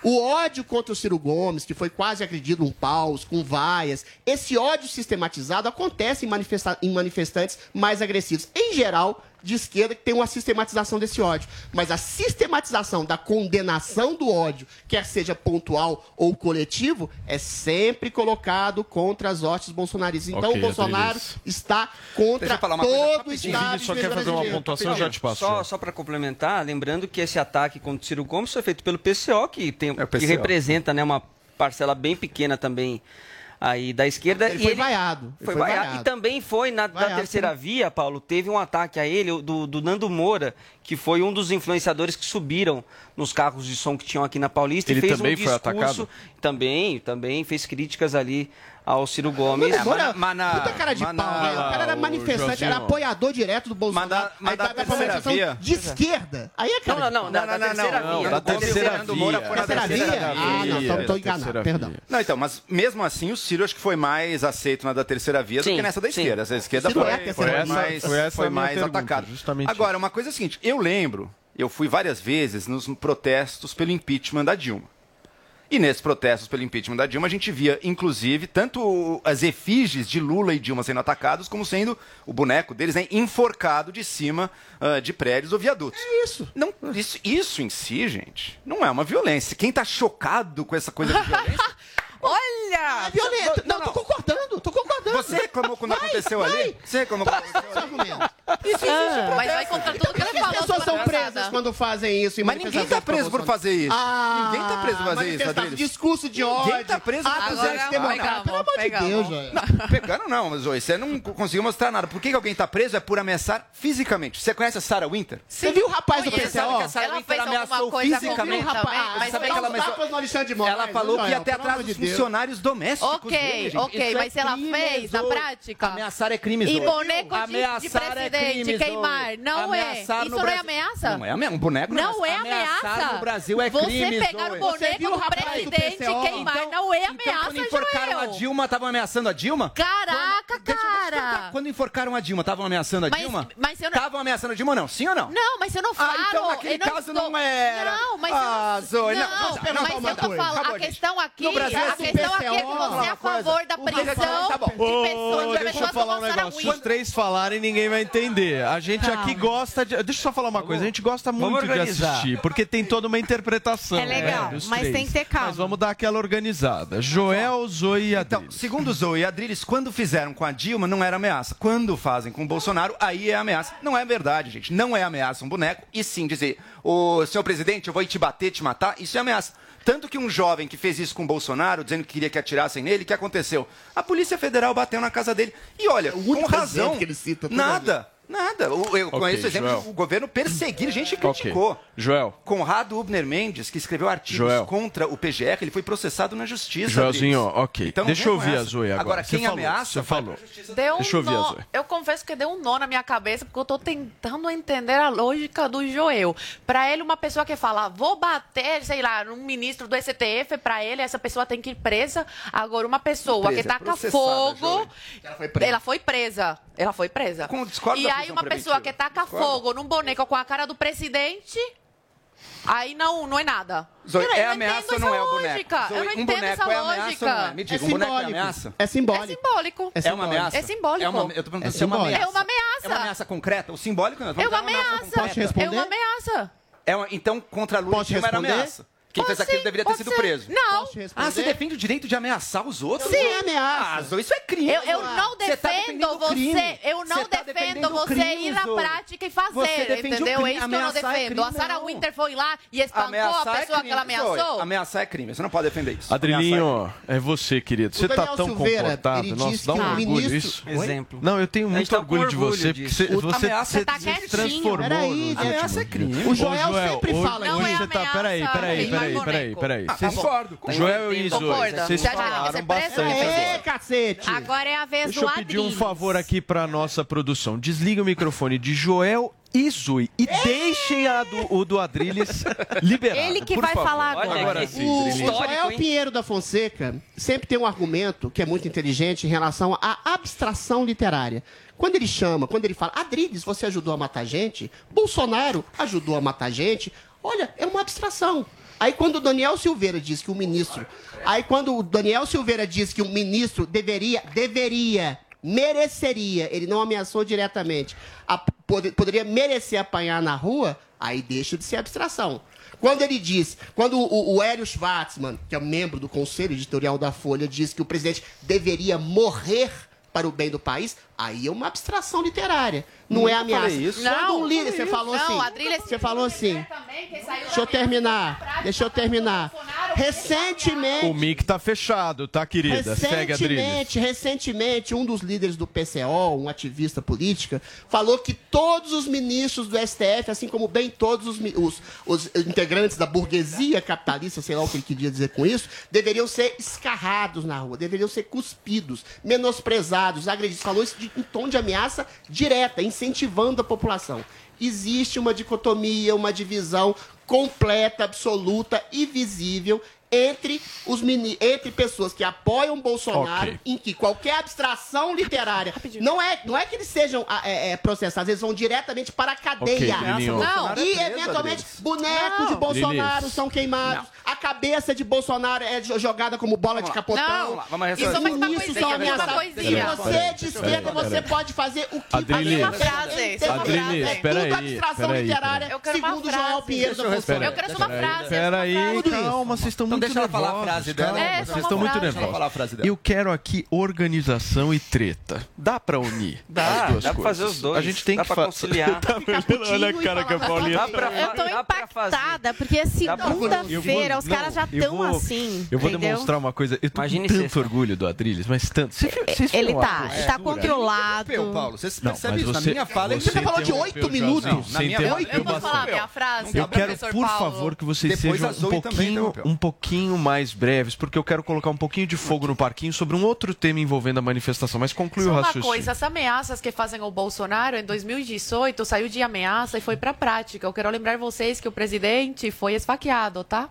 Speaker 11: O ódio contra o Ciro Gomes, que foi quase agredido um paus, com vaias, esse ódio sistematizado acontece em, manifesta- em manifestantes mais agressivos. Em geral, de esquerda, que tem uma sistematização desse ódio. Mas a sistematização da condenação do ódio, quer seja pontual ou coletivo, é sempre colocado contra as hostes bolsonaristas. Então,
Speaker 8: Ok,
Speaker 11: o Bolsonaro
Speaker 8: Adriles.
Speaker 11: está contra todo o. Estado.
Speaker 8: Só quer fazer uma pontuação, já te passo.
Speaker 13: Só, só para complementar, lembrando que esse ataque contra o Ciro Gomes foi feito pelo PCO, que, tem, que
Speaker 10: PCO.
Speaker 13: representa né, uma parcela bem pequena também aí da esquerda.
Speaker 11: Ele
Speaker 13: e
Speaker 11: foi vaiado. Ele
Speaker 13: Foi,
Speaker 11: foi
Speaker 13: vaiado.
Speaker 11: vaiado.
Speaker 13: E também foi na da
Speaker 11: Vaiado
Speaker 13: terceira
Speaker 11: também.
Speaker 13: via, Paulo, teve um ataque a ele, do, do Nando Moura, que foi um dos influenciadores que subiram nos carros de som que tinham aqui na Paulista
Speaker 8: Ele
Speaker 13: e fez
Speaker 8: também
Speaker 13: um
Speaker 8: foi
Speaker 13: discurso.
Speaker 8: atacado?
Speaker 13: Também, também fez críticas ali ao Ciro Gomes.
Speaker 11: Nando Moura,
Speaker 10: mas na-
Speaker 11: puta cara de
Speaker 10: mas
Speaker 11: pau,
Speaker 10: na-
Speaker 11: né? O cara era manifestante, era apoiador direto do Bolsonaro.
Speaker 10: Mas da- mas
Speaker 11: aí
Speaker 10: da
Speaker 11: vai pra
Speaker 10: terceira
Speaker 11: manifestação
Speaker 10: via-
Speaker 11: de esquerda. Aí é cara
Speaker 13: Não, não, não, da, da terceira
Speaker 10: não,
Speaker 13: via.
Speaker 8: da terceira via.
Speaker 11: Terceira via? Ah, não, então tô enganado, perdão.
Speaker 10: Não, então, mas mesmo assim, o Ciro acho que foi mais aceito na da terceira via do que nessa da esquerda. Essa da esquerda foi,
Speaker 11: é a
Speaker 10: foi,
Speaker 11: terceira
Speaker 8: via.
Speaker 10: mais,
Speaker 8: Foi essa
Speaker 10: foi
Speaker 8: a minha
Speaker 10: mais
Speaker 8: pergunta,
Speaker 10: atacado.
Speaker 8: justamente
Speaker 10: Agora, uma coisa é a seguinte: eu lembro, eu fui várias vezes nos protestos pelo impeachment da Dilma. E nesses protestos pelo impeachment da Dilma, a gente via, inclusive, tanto as efígies de Lula e Dilma sendo atacados, como sendo o boneco deles né, enforcado de cima ah, de prédios ou viadutos.
Speaker 11: É isso.
Speaker 10: Não, isso. Isso em si, gente, não é uma violência. Quem tá chocado com essa coisa de *laughs* violência.
Speaker 12: Olha!
Speaker 11: É violento. Não, tô concordando, tô concordando.
Speaker 10: Você reclamou quando aconteceu ali? Você reclamou quando aconteceu
Speaker 11: Esse argumento.
Speaker 9: Ah, mas vai contra tudo que ele
Speaker 11: As
Speaker 9: falou.
Speaker 11: pessoas são presas quando fazem isso em
Speaker 10: Mas ninguém tá preso por fazer isso.
Speaker 11: Ah,
Speaker 10: ninguém tá preso por fazer isso, Adriles.
Speaker 11: Discurso de ódio.
Speaker 10: Ninguém tá preso por
Speaker 11: atos
Speaker 10: fazer isso.
Speaker 11: antidemocráticos. Pelo amor de Deus.
Speaker 10: Não, pegando não, mas Zoe, você não conseguiu mostrar nada. Por que que alguém tá preso? É por ameaçar fisicamente. Você conhece a Sarah Winter?
Speaker 11: Você viu o rapaz do
Speaker 9: Conheço.
Speaker 10: Você sabe que a
Speaker 11: PCO?
Speaker 10: Sarah
Speaker 9: Ela
Speaker 10: Winter
Speaker 9: fez
Speaker 10: ameaçou
Speaker 9: coisa
Speaker 10: fisicamente?
Speaker 9: mas
Speaker 11: você
Speaker 9: foi
Speaker 11: dá
Speaker 10: ela-
Speaker 11: Moraes,
Speaker 10: Ela falou que ia até atrás dos funcionários domésticos
Speaker 9: Ok, ok,
Speaker 10: Isso é
Speaker 9: mas se ela
Speaker 10: crime,
Speaker 9: fez na prática.
Speaker 10: Ameaçar é crime,
Speaker 9: E boneco de, de
Speaker 10: Ameaçar é
Speaker 9: presidente queimar, não é. Isso não é ameaça?
Speaker 10: Não é ameaça. Um boneco
Speaker 9: Não é
Speaker 10: Ameaçar
Speaker 9: ameaça.
Speaker 10: no Brasil é
Speaker 9: Você
Speaker 10: crime,
Speaker 9: pegar
Speaker 10: Zoe.
Speaker 9: o boneco
Speaker 11: Você
Speaker 9: do presidente e queimar
Speaker 10: Então-
Speaker 9: não é
Speaker 10: Então,
Speaker 9: ameaça,
Speaker 10: quando enforcaram a
Speaker 9: Joel.
Speaker 10: Dilma, estavam ameaçando a Dilma?
Speaker 9: Caraca, cara.
Speaker 10: Quando enforcaram a Dilma, estavam ameaçando a Dilma?
Speaker 9: mas eu não-
Speaker 10: Estavam ameaçando a Dilma não? Sim ou não?
Speaker 9: Não, mas eu não falo.
Speaker 10: Ah, então naquele
Speaker 9: não
Speaker 10: caso
Speaker 9: estou-
Speaker 10: não era.
Speaker 9: Não, mas
Speaker 10: Ah,
Speaker 9: eu não...
Speaker 10: Zoe, não,
Speaker 9: não, mas eu tô falando, a questão aqui, a questão aqui é que você é a favor da prisão
Speaker 10: tá
Speaker 9: pessoas,
Speaker 8: deixa eu falar um negócio. Se os três falarem, ninguém vai entender. A gente
Speaker 9: Calma.
Speaker 8: aqui gosta de. Deixa eu só falar uma coisa. A gente gosta muito de assistir, porque tem toda uma interpretação.
Speaker 12: É legal,
Speaker 8: né,
Speaker 12: mas
Speaker 8: três.
Speaker 12: tem que ter calma.
Speaker 8: Mas vamos dar aquela organizada. Joel, Zoe e
Speaker 10: Então,
Speaker 8: Adriles.
Speaker 10: segundo Zoe e Adriles, quando fizeram com a Dilma, não era ameaça. Quando fazem com o Bolsonaro, aí é ameaça. Não é verdade, gente. Não é ameaça um boneco. E sim dizer, ô senhor presidente, eu vou te bater, te matar, isso é ameaça. Tanto que um jovem que fez isso com o Bolsonaro, dizendo que queria que atirassem nele, o que aconteceu? A Polícia Federal bateu na casa dele. E olha, com
Speaker 11: único
Speaker 10: razão.
Speaker 11: exemplo que ele cita toda
Speaker 10: nada. Nada. O- Eu
Speaker 8: Ok,
Speaker 10: conheço exemplos
Speaker 8: Joel.
Speaker 10: do governo perseguir gente que criticou.
Speaker 8: Joel.
Speaker 10: Conrado Ubner Mendes, que escreveu artigos
Speaker 8: Joel.
Speaker 10: contra o PGR, ele foi processado na justiça.
Speaker 8: Joelzinho, ok.
Speaker 10: Então,
Speaker 8: Deixa eu ouvir
Speaker 10: essa.
Speaker 8: a Zoe agora.
Speaker 10: Agora,
Speaker 8: Você
Speaker 10: quem
Speaker 8: falou,
Speaker 10: ameaça.
Speaker 8: Você
Speaker 10: vai
Speaker 8: falou.
Speaker 9: Deu um
Speaker 8: Deixa eu ouvir a Zoe.
Speaker 9: eu confesso que deu um nó na minha cabeça, porque eu tô tentando entender a lógica do Joel. Pra ele, uma pessoa que fala, vou bater, sei lá, num ministro do STF, pra ele, essa pessoa tem que ir presa. Agora, uma pessoa
Speaker 10: Presa,
Speaker 9: que taca fogo.
Speaker 10: Joel.
Speaker 9: Ela foi presa. Ela foi presa. Ela foi presa.
Speaker 10: discordo
Speaker 9: e aí, uma pessoa
Speaker 10: preventiva.
Speaker 9: que taca
Speaker 10: Discordo.
Speaker 9: fogo num boneco com a cara do presidente. Aí não, não é nada.
Speaker 10: Zoe,
Speaker 9: Eu não
Speaker 10: é
Speaker 9: entendo
Speaker 10: ameaça ou
Speaker 9: essa
Speaker 10: não é o boneco?
Speaker 9: lógica.
Speaker 10: Zoe,
Speaker 9: eu não
Speaker 10: um
Speaker 9: entendo
Speaker 10: boneco
Speaker 9: essa
Speaker 10: é ameaça
Speaker 9: lógica.
Speaker 10: não é? Me diga,
Speaker 11: É
Speaker 10: um boneco é ameaça?
Speaker 11: É simbólico.
Speaker 9: É simbólico.
Speaker 10: É uma ameaça?
Speaker 9: É simbólico.
Speaker 10: É uma, eu tô perguntando
Speaker 11: É
Speaker 10: se é uma ameaça.
Speaker 9: É uma ameaça.
Speaker 10: É uma ameaça concreta? O simbólico não.
Speaker 9: É uma ameaça.
Speaker 10: concreta.
Speaker 9: É uma ameaça.
Speaker 10: É uma- então, contra Lula
Speaker 11: Posso
Speaker 10: Dilma era
Speaker 11: responder?
Speaker 10: ameaça. Quem fez aquilo deveria ter sido
Speaker 9: ser.
Speaker 10: preso.
Speaker 9: Não.
Speaker 10: Ah, você defende o direito de ameaçar os outros?
Speaker 9: Sim.
Speaker 11: é ameaça.
Speaker 10: Ah, isso é crime.
Speaker 9: Eu, eu não
Speaker 10: Você tá
Speaker 9: defendo
Speaker 10: defendendo
Speaker 9: você,
Speaker 10: crime.
Speaker 9: eu não
Speaker 10: Você tá
Speaker 9: defendo você
Speaker 10: crime,
Speaker 9: ir na prática e
Speaker 10: Você
Speaker 9: fazer, entendeu?
Speaker 10: crime.
Speaker 9: É isso que eu não
Speaker 10: é
Speaker 9: defendo. a
Speaker 10: crime,
Speaker 9: Sarah
Speaker 10: não.
Speaker 9: Winter foi lá e espancou a
Speaker 10: Ameaçar é
Speaker 9: pessoa que
Speaker 10: crime,
Speaker 9: ela ameaçou.
Speaker 10: Zoe. Ameaçar é crime. Você não pode defender isso.
Speaker 8: Adrilinho, é você, querido. Você tá tão
Speaker 11: Silveira,
Speaker 8: comportado. Nossa, dá um
Speaker 11: que
Speaker 8: orgulho
Speaker 11: ministro-
Speaker 8: isso.
Speaker 13: Exemplo.
Speaker 8: Não, eu tenho
Speaker 13: A
Speaker 8: muito
Speaker 13: tá
Speaker 8: orgulho de você, porque você,
Speaker 10: O-
Speaker 8: você,
Speaker 9: tá
Speaker 8: se
Speaker 9: quietinho.
Speaker 8: transformou.
Speaker 11: Peraí.
Speaker 10: Ameaça é crime.
Speaker 11: O Joel, sempre fala
Speaker 9: Não
Speaker 8: hoje
Speaker 9: é
Speaker 8: você tá.
Speaker 9: ameaça,
Speaker 8: Peraí, peraí,
Speaker 9: queimar
Speaker 8: peraí, peraí, peraí.
Speaker 10: Ah,
Speaker 8: Vocês-
Speaker 10: concordo.
Speaker 8: Joel e
Speaker 9: Concorda.
Speaker 8: vocês falaram bastante.
Speaker 11: Aê, cacete!
Speaker 12: Agora é a vez
Speaker 8: Deixa
Speaker 12: do
Speaker 8: eu pedir um
Speaker 12: Adriles.
Speaker 8: favor aqui pra nossa produção. Desliga o microfone de Joel e Zoe e deixem a do, o do Adriles *laughs* liberado.
Speaker 12: Ele que
Speaker 8: por
Speaker 12: vai
Speaker 8: favor.
Speaker 12: falar agora.
Speaker 8: Agora sim,
Speaker 11: O
Speaker 8: Adriles.
Speaker 11: Joel
Speaker 13: hein?
Speaker 11: Pinheiro da Fonseca sempre tem um argumento que é muito inteligente em relação à abstração literária. Quando ele chama, quando ele fala, Adriles, você ajudou a matar gente, Bolsonaro ajudou a matar gente, olha, é uma abstração. Aí quando o Daniel Silveira diz que o ministro. Aí quando o Daniel Silveira diz que o ministro deveria, deveria, mereceria, ele não ameaçou diretamente, a- pode- poderia merecer apanhar na rua, aí deixa de ser abstração. Quando ele diz, quando o, o Hélio Schwartzman, que é membro do conselho editorial da Folha, diz que o presidente deveria morrer para o bem do país, aí é uma abstração literária. Não é
Speaker 10: Nunca
Speaker 11: ameaça.
Speaker 10: isso.
Speaker 11: Quando um líder, você
Speaker 9: Não,
Speaker 11: falou assim.
Speaker 9: Adriles-
Speaker 11: Você falou assim.
Speaker 9: Também,
Speaker 11: Deixa eu terminar. Deixa eu terminar. Recentemente.
Speaker 8: O mic tá fechado, tá, querida? Segue, Adriles.
Speaker 11: Recentemente, recentemente, um dos líderes do PCO, um ativista política, falou que todos os ministros do STF, assim como bem todos os, os- os integrantes da burguesia capitalista, sei lá o que ele queria dizer com isso, deveriam ser escarrados na rua, deveriam ser cuspidos, menosprezados, agredidos. Falou isso de- em tom de ameaça direta, incentivando a população. Existe uma dicotomia, uma divisão completa, absoluta e visível entre, os mini, entre pessoas que apoiam Bolsonaro,
Speaker 8: Ok.
Speaker 11: em que qualquer abstração literária não é, não é que eles sejam ah, é, é, processados, eles vão diretamente para a cadeia.
Speaker 8: Ok, Lilinho.
Speaker 9: Não.
Speaker 11: E,
Speaker 10: é
Speaker 11: eventualmente, bonecos de Bolsonaro são queimados, a cabeça de Bolsonaro é jo- jogada como bola de capotão.
Speaker 9: Não.
Speaker 10: Vamos vamos.
Speaker 9: Isso é uma
Speaker 11: ministros
Speaker 9: coisinha,
Speaker 11: são ameaçados.
Speaker 9: coisinha.
Speaker 11: E você, de esquerda, você pode fazer o que
Speaker 8: Adriles.
Speaker 11: você
Speaker 9: Uma frase, é.
Speaker 11: É
Speaker 8: peraí,
Speaker 11: tudo abstração
Speaker 8: peraí,
Speaker 11: literária, segundo. Joel Pinheiro da
Speaker 10: Deixa eu
Speaker 9: quero só uma frase.
Speaker 8: Peraí,
Speaker 11: Tudo isso.
Speaker 8: calma, vocês estão muito
Speaker 10: deixa ela falar a frase dela.
Speaker 9: É,
Speaker 8: vocês estão muito nervosos.
Speaker 10: falar a frase dela.
Speaker 8: Eu quero aqui organização e treta. Dá pra unir
Speaker 13: Dá,
Speaker 8: as duas
Speaker 13: dá pra
Speaker 8: coisas.
Speaker 13: fazer os dois.
Speaker 8: A gente tem
Speaker 13: Dá
Speaker 8: que
Speaker 13: pra
Speaker 8: fa-
Speaker 13: conciliar. *laughs*
Speaker 8: Tá? Olha a cara que a Paulinha
Speaker 13: Dá
Speaker 8: tá.
Speaker 13: pra,
Speaker 12: Eu tô
Speaker 13: dá pra fazer.
Speaker 12: impactada, porque é
Speaker 13: Dá pra-
Speaker 8: vou-
Speaker 12: segunda-feira, os caras já estão
Speaker 8: vou-
Speaker 12: assim.
Speaker 8: Eu vou
Speaker 12: entendeu?
Speaker 8: demonstrar uma coisa. Eu tô
Speaker 13: Imagine
Speaker 8: com tanto orgulho do Adriles, mas tanto. Vocês, vocês
Speaker 12: Ele tá, ele tá controlado.
Speaker 10: Paulo. Você percebe isso? na minha fala,
Speaker 8: você
Speaker 11: falou de oito minutos.
Speaker 10: Na minha fala,
Speaker 9: Eu posso falar minha frase?
Speaker 8: Eu quero, por favor, que vocês sejam um pouquinho, pouquinho mais breves, porque eu quero colocar um pouquinho de fogo no parquinho sobre um outro tema envolvendo a manifestação. Mas conclui
Speaker 9: Só
Speaker 8: o
Speaker 9: uma
Speaker 8: raciocínio.
Speaker 9: coisa, as ameaças que fazem o Bolsonaro em 2018 saiu de ameaça e foi pra prática. Eu quero lembrar vocês que o presidente foi esfaqueado, tá?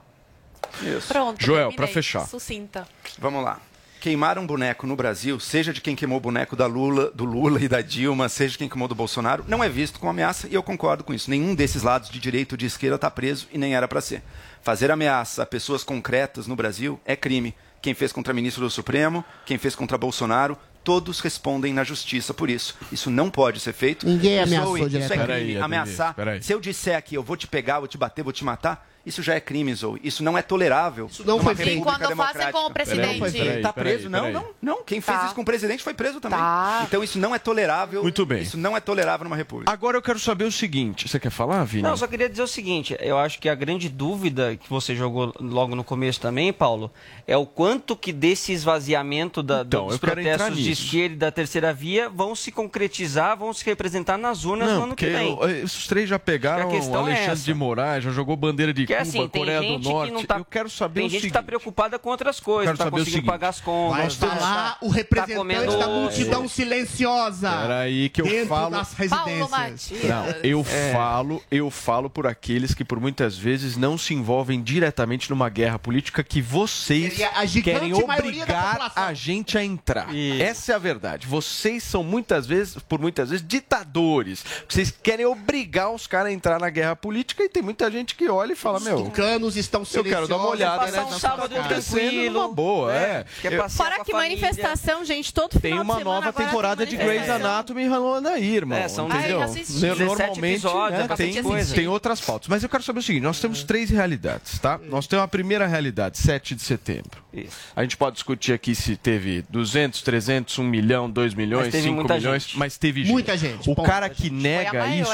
Speaker 10: Isso.
Speaker 9: Pronto.
Speaker 8: Joel, pra fechar.
Speaker 9: Sucinta.
Speaker 10: Vamos lá. Queimar um boneco no Brasil, seja de quem queimou o boneco da Lula, do Lula e da Dilma, seja de quem queimou do Bolsonaro, não é visto como ameaça e eu concordo com isso. Nenhum desses lados, de direita ou de esquerda, está preso e nem era para ser. Fazer ameaça a pessoas concretas no Brasil é crime. Quem fez contra ministro do Supremo, quem fez contra Bolsonaro, todos respondem na justiça por isso. Isso não pode ser feito.
Speaker 11: Ninguém ameaçou
Speaker 10: Zoe, Isso é crime.
Speaker 8: Peraí,
Speaker 10: ameaçar.
Speaker 8: peraí.
Speaker 10: Se eu disser aqui, eu vou te pegar, vou te bater, vou te matar, isso já é crime, Zou. Isso não é tolerável. Isso
Speaker 11: não
Speaker 10: foi
Speaker 9: feito. E quando fazem com o presidente.
Speaker 10: Não,
Speaker 9: Peraí,
Speaker 10: tá
Speaker 8: peraí,
Speaker 10: preso? não,
Speaker 8: peraí.
Speaker 10: não, não. Quem fez
Speaker 9: Tá.
Speaker 10: isso com o presidente foi preso também.
Speaker 9: Tá.
Speaker 10: Então isso não é tolerável.
Speaker 8: Muito bem.
Speaker 10: Isso não é tolerável numa república.
Speaker 8: Agora eu quero saber o seguinte. Você quer falar, Vini?
Speaker 13: Não, eu só queria dizer o seguinte, eu acho que a grande dúvida que você jogou logo no começo também, Paulo, é o quanto que desse esvaziamento da,
Speaker 8: Então,
Speaker 13: dos protestos de esquerda e da terceira via vão se concretizar, vão se representar nas urnas no
Speaker 8: Não,
Speaker 13: ano
Speaker 8: porque
Speaker 13: que vem.
Speaker 8: eu- esses três já pegaram o
Speaker 13: é
Speaker 8: Alexandre
Speaker 13: essa.
Speaker 8: de Moraes, já jogou bandeira de
Speaker 13: Porque
Speaker 8: Cuba,
Speaker 13: assim, tem
Speaker 8: Coreia
Speaker 13: gente
Speaker 8: do Norte.
Speaker 13: que não tá,
Speaker 8: eu quero saber
Speaker 13: tem
Speaker 8: o
Speaker 13: gente
Speaker 8: seguinte.
Speaker 13: que tá preocupada com outras coisas, tá
Speaker 8: o
Speaker 13: conseguindo
Speaker 8: seguinte.
Speaker 13: pagar as contas.
Speaker 11: Vai
Speaker 8: Nós temos-
Speaker 11: falar o
Speaker 13: tá
Speaker 11: representante
Speaker 13: comendo-
Speaker 11: da multidão silenciosa.
Speaker 8: Peraí que eu falo-
Speaker 11: das
Speaker 9: Paulo
Speaker 11: residências.
Speaker 8: Não, eu
Speaker 13: É.
Speaker 8: falo, eu falo por aqueles que por muitas vezes não se envolvem diretamente numa guerra política que vocês querem obrigar a gente a entrar.
Speaker 13: Isso.
Speaker 8: Essa é a verdade. Vocês são muitas vezes, por muitas vezes, ditadores. Vocês querem obrigar os caras a entrar na guerra política e tem muita gente que olha e fala, meu,
Speaker 11: tucanos estão
Speaker 8: eu quero dar uma olhada, né?
Speaker 13: um sábado
Speaker 8: tá acontecendo
Speaker 13: tranquilo,
Speaker 8: numa boa, é.
Speaker 13: Quer
Speaker 8: Eu-
Speaker 12: Fora que
Speaker 13: família.
Speaker 12: manifestação, gente, todo
Speaker 8: tem
Speaker 12: final
Speaker 8: uma
Speaker 12: de
Speaker 8: nova temporada
Speaker 12: tem
Speaker 8: de Grey's. Anatomy rolando aí, irmão.
Speaker 13: É, são
Speaker 8: entendeu?
Speaker 13: 17
Speaker 8: Normalmente
Speaker 13: episódios,
Speaker 8: né,
Speaker 13: é
Speaker 8: tem,
Speaker 13: coisa.
Speaker 8: tem outras pautas. Mas eu quero saber o seguinte: nós temos três realidades, tá? Nós temos a primeira realidade, 7 de setembro.
Speaker 13: Isso.
Speaker 8: A gente pode discutir aqui se teve 200, 300, 1 milhão, 2 milhões,
Speaker 13: Mas teve
Speaker 8: 5
Speaker 13: muita
Speaker 8: milhões,
Speaker 13: gente.
Speaker 8: mas teve gente.
Speaker 11: Muita gente,
Speaker 8: O
Speaker 11: ponto.
Speaker 8: cara que nega isso,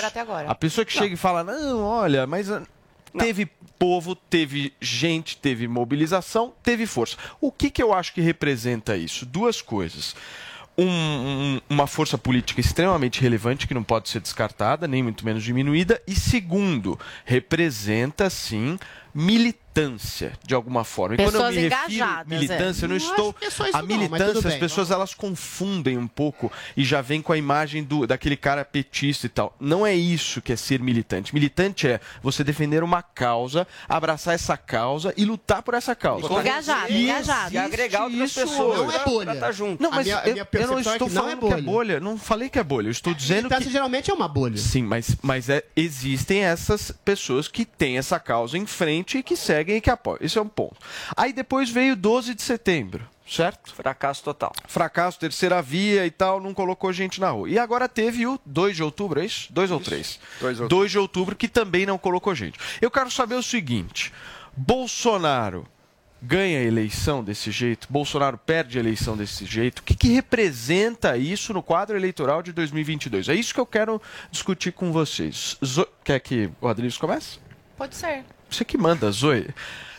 Speaker 8: a pessoa que chega e fala: "Não, olha, mas teve povo, teve gente, teve mobilização, teve força". O que que eu acho que representa isso? Duas coisas. Um- um- uma força política extremamente relevante que não pode ser descartada, nem muito menos diminuída. E segundo, representa sim militância de alguma forma. E quando eu
Speaker 12: Pessoas
Speaker 8: me refiro
Speaker 12: engajadas,
Speaker 8: militância, eu não
Speaker 11: Não
Speaker 8: estou
Speaker 11: é só isso
Speaker 8: a
Speaker 11: não,
Speaker 8: militância,
Speaker 11: tudo
Speaker 8: as pessoas elas confundem um pouco e já vem com a imagem do, daquele cara petista e tal. Não é isso que é ser militante. Militante é você defender uma causa, abraçar essa causa e lutar por essa causa.
Speaker 12: Engajado,
Speaker 8: E
Speaker 12: engajado.
Speaker 13: E agregar outras
Speaker 8: isso
Speaker 13: pessoas.
Speaker 11: não é bolha.
Speaker 13: Pra tá junto.
Speaker 8: Não, mas
Speaker 11: minha-
Speaker 8: eu,
Speaker 11: minha
Speaker 8: eu não
Speaker 11: é
Speaker 8: estou
Speaker 11: não
Speaker 8: falando
Speaker 11: é
Speaker 8: que é
Speaker 11: bolha.
Speaker 8: bolha. Não falei que é bolha. Eu estou dizendo
Speaker 11: Militância
Speaker 8: que
Speaker 11: geralmente é uma bolha.
Speaker 8: Sim, mas, mas é, existem essas pessoas que têm essa causa em frente e que seguem e que apoiam. Esse é um ponto. Aí depois veio 12 de setembro, certo?
Speaker 13: Fracasso total.
Speaker 8: Fracasso, terceira via e tal, não colocou gente na rua. E agora teve o 2 de outubro, é isso? 2 ou 3?
Speaker 10: 2 de
Speaker 8: 2 de outubro, que também não colocou gente. Eu quero saber o seguinte: Bolsonaro ganha a eleição desse jeito? Bolsonaro perde a eleição desse jeito? O que, que representa isso no quadro eleitoral de 2022? É isso que eu quero discutir com vocês. Zo- Quer que o Adriles comece?
Speaker 9: Pode ser.
Speaker 8: Você que manda, Zoe.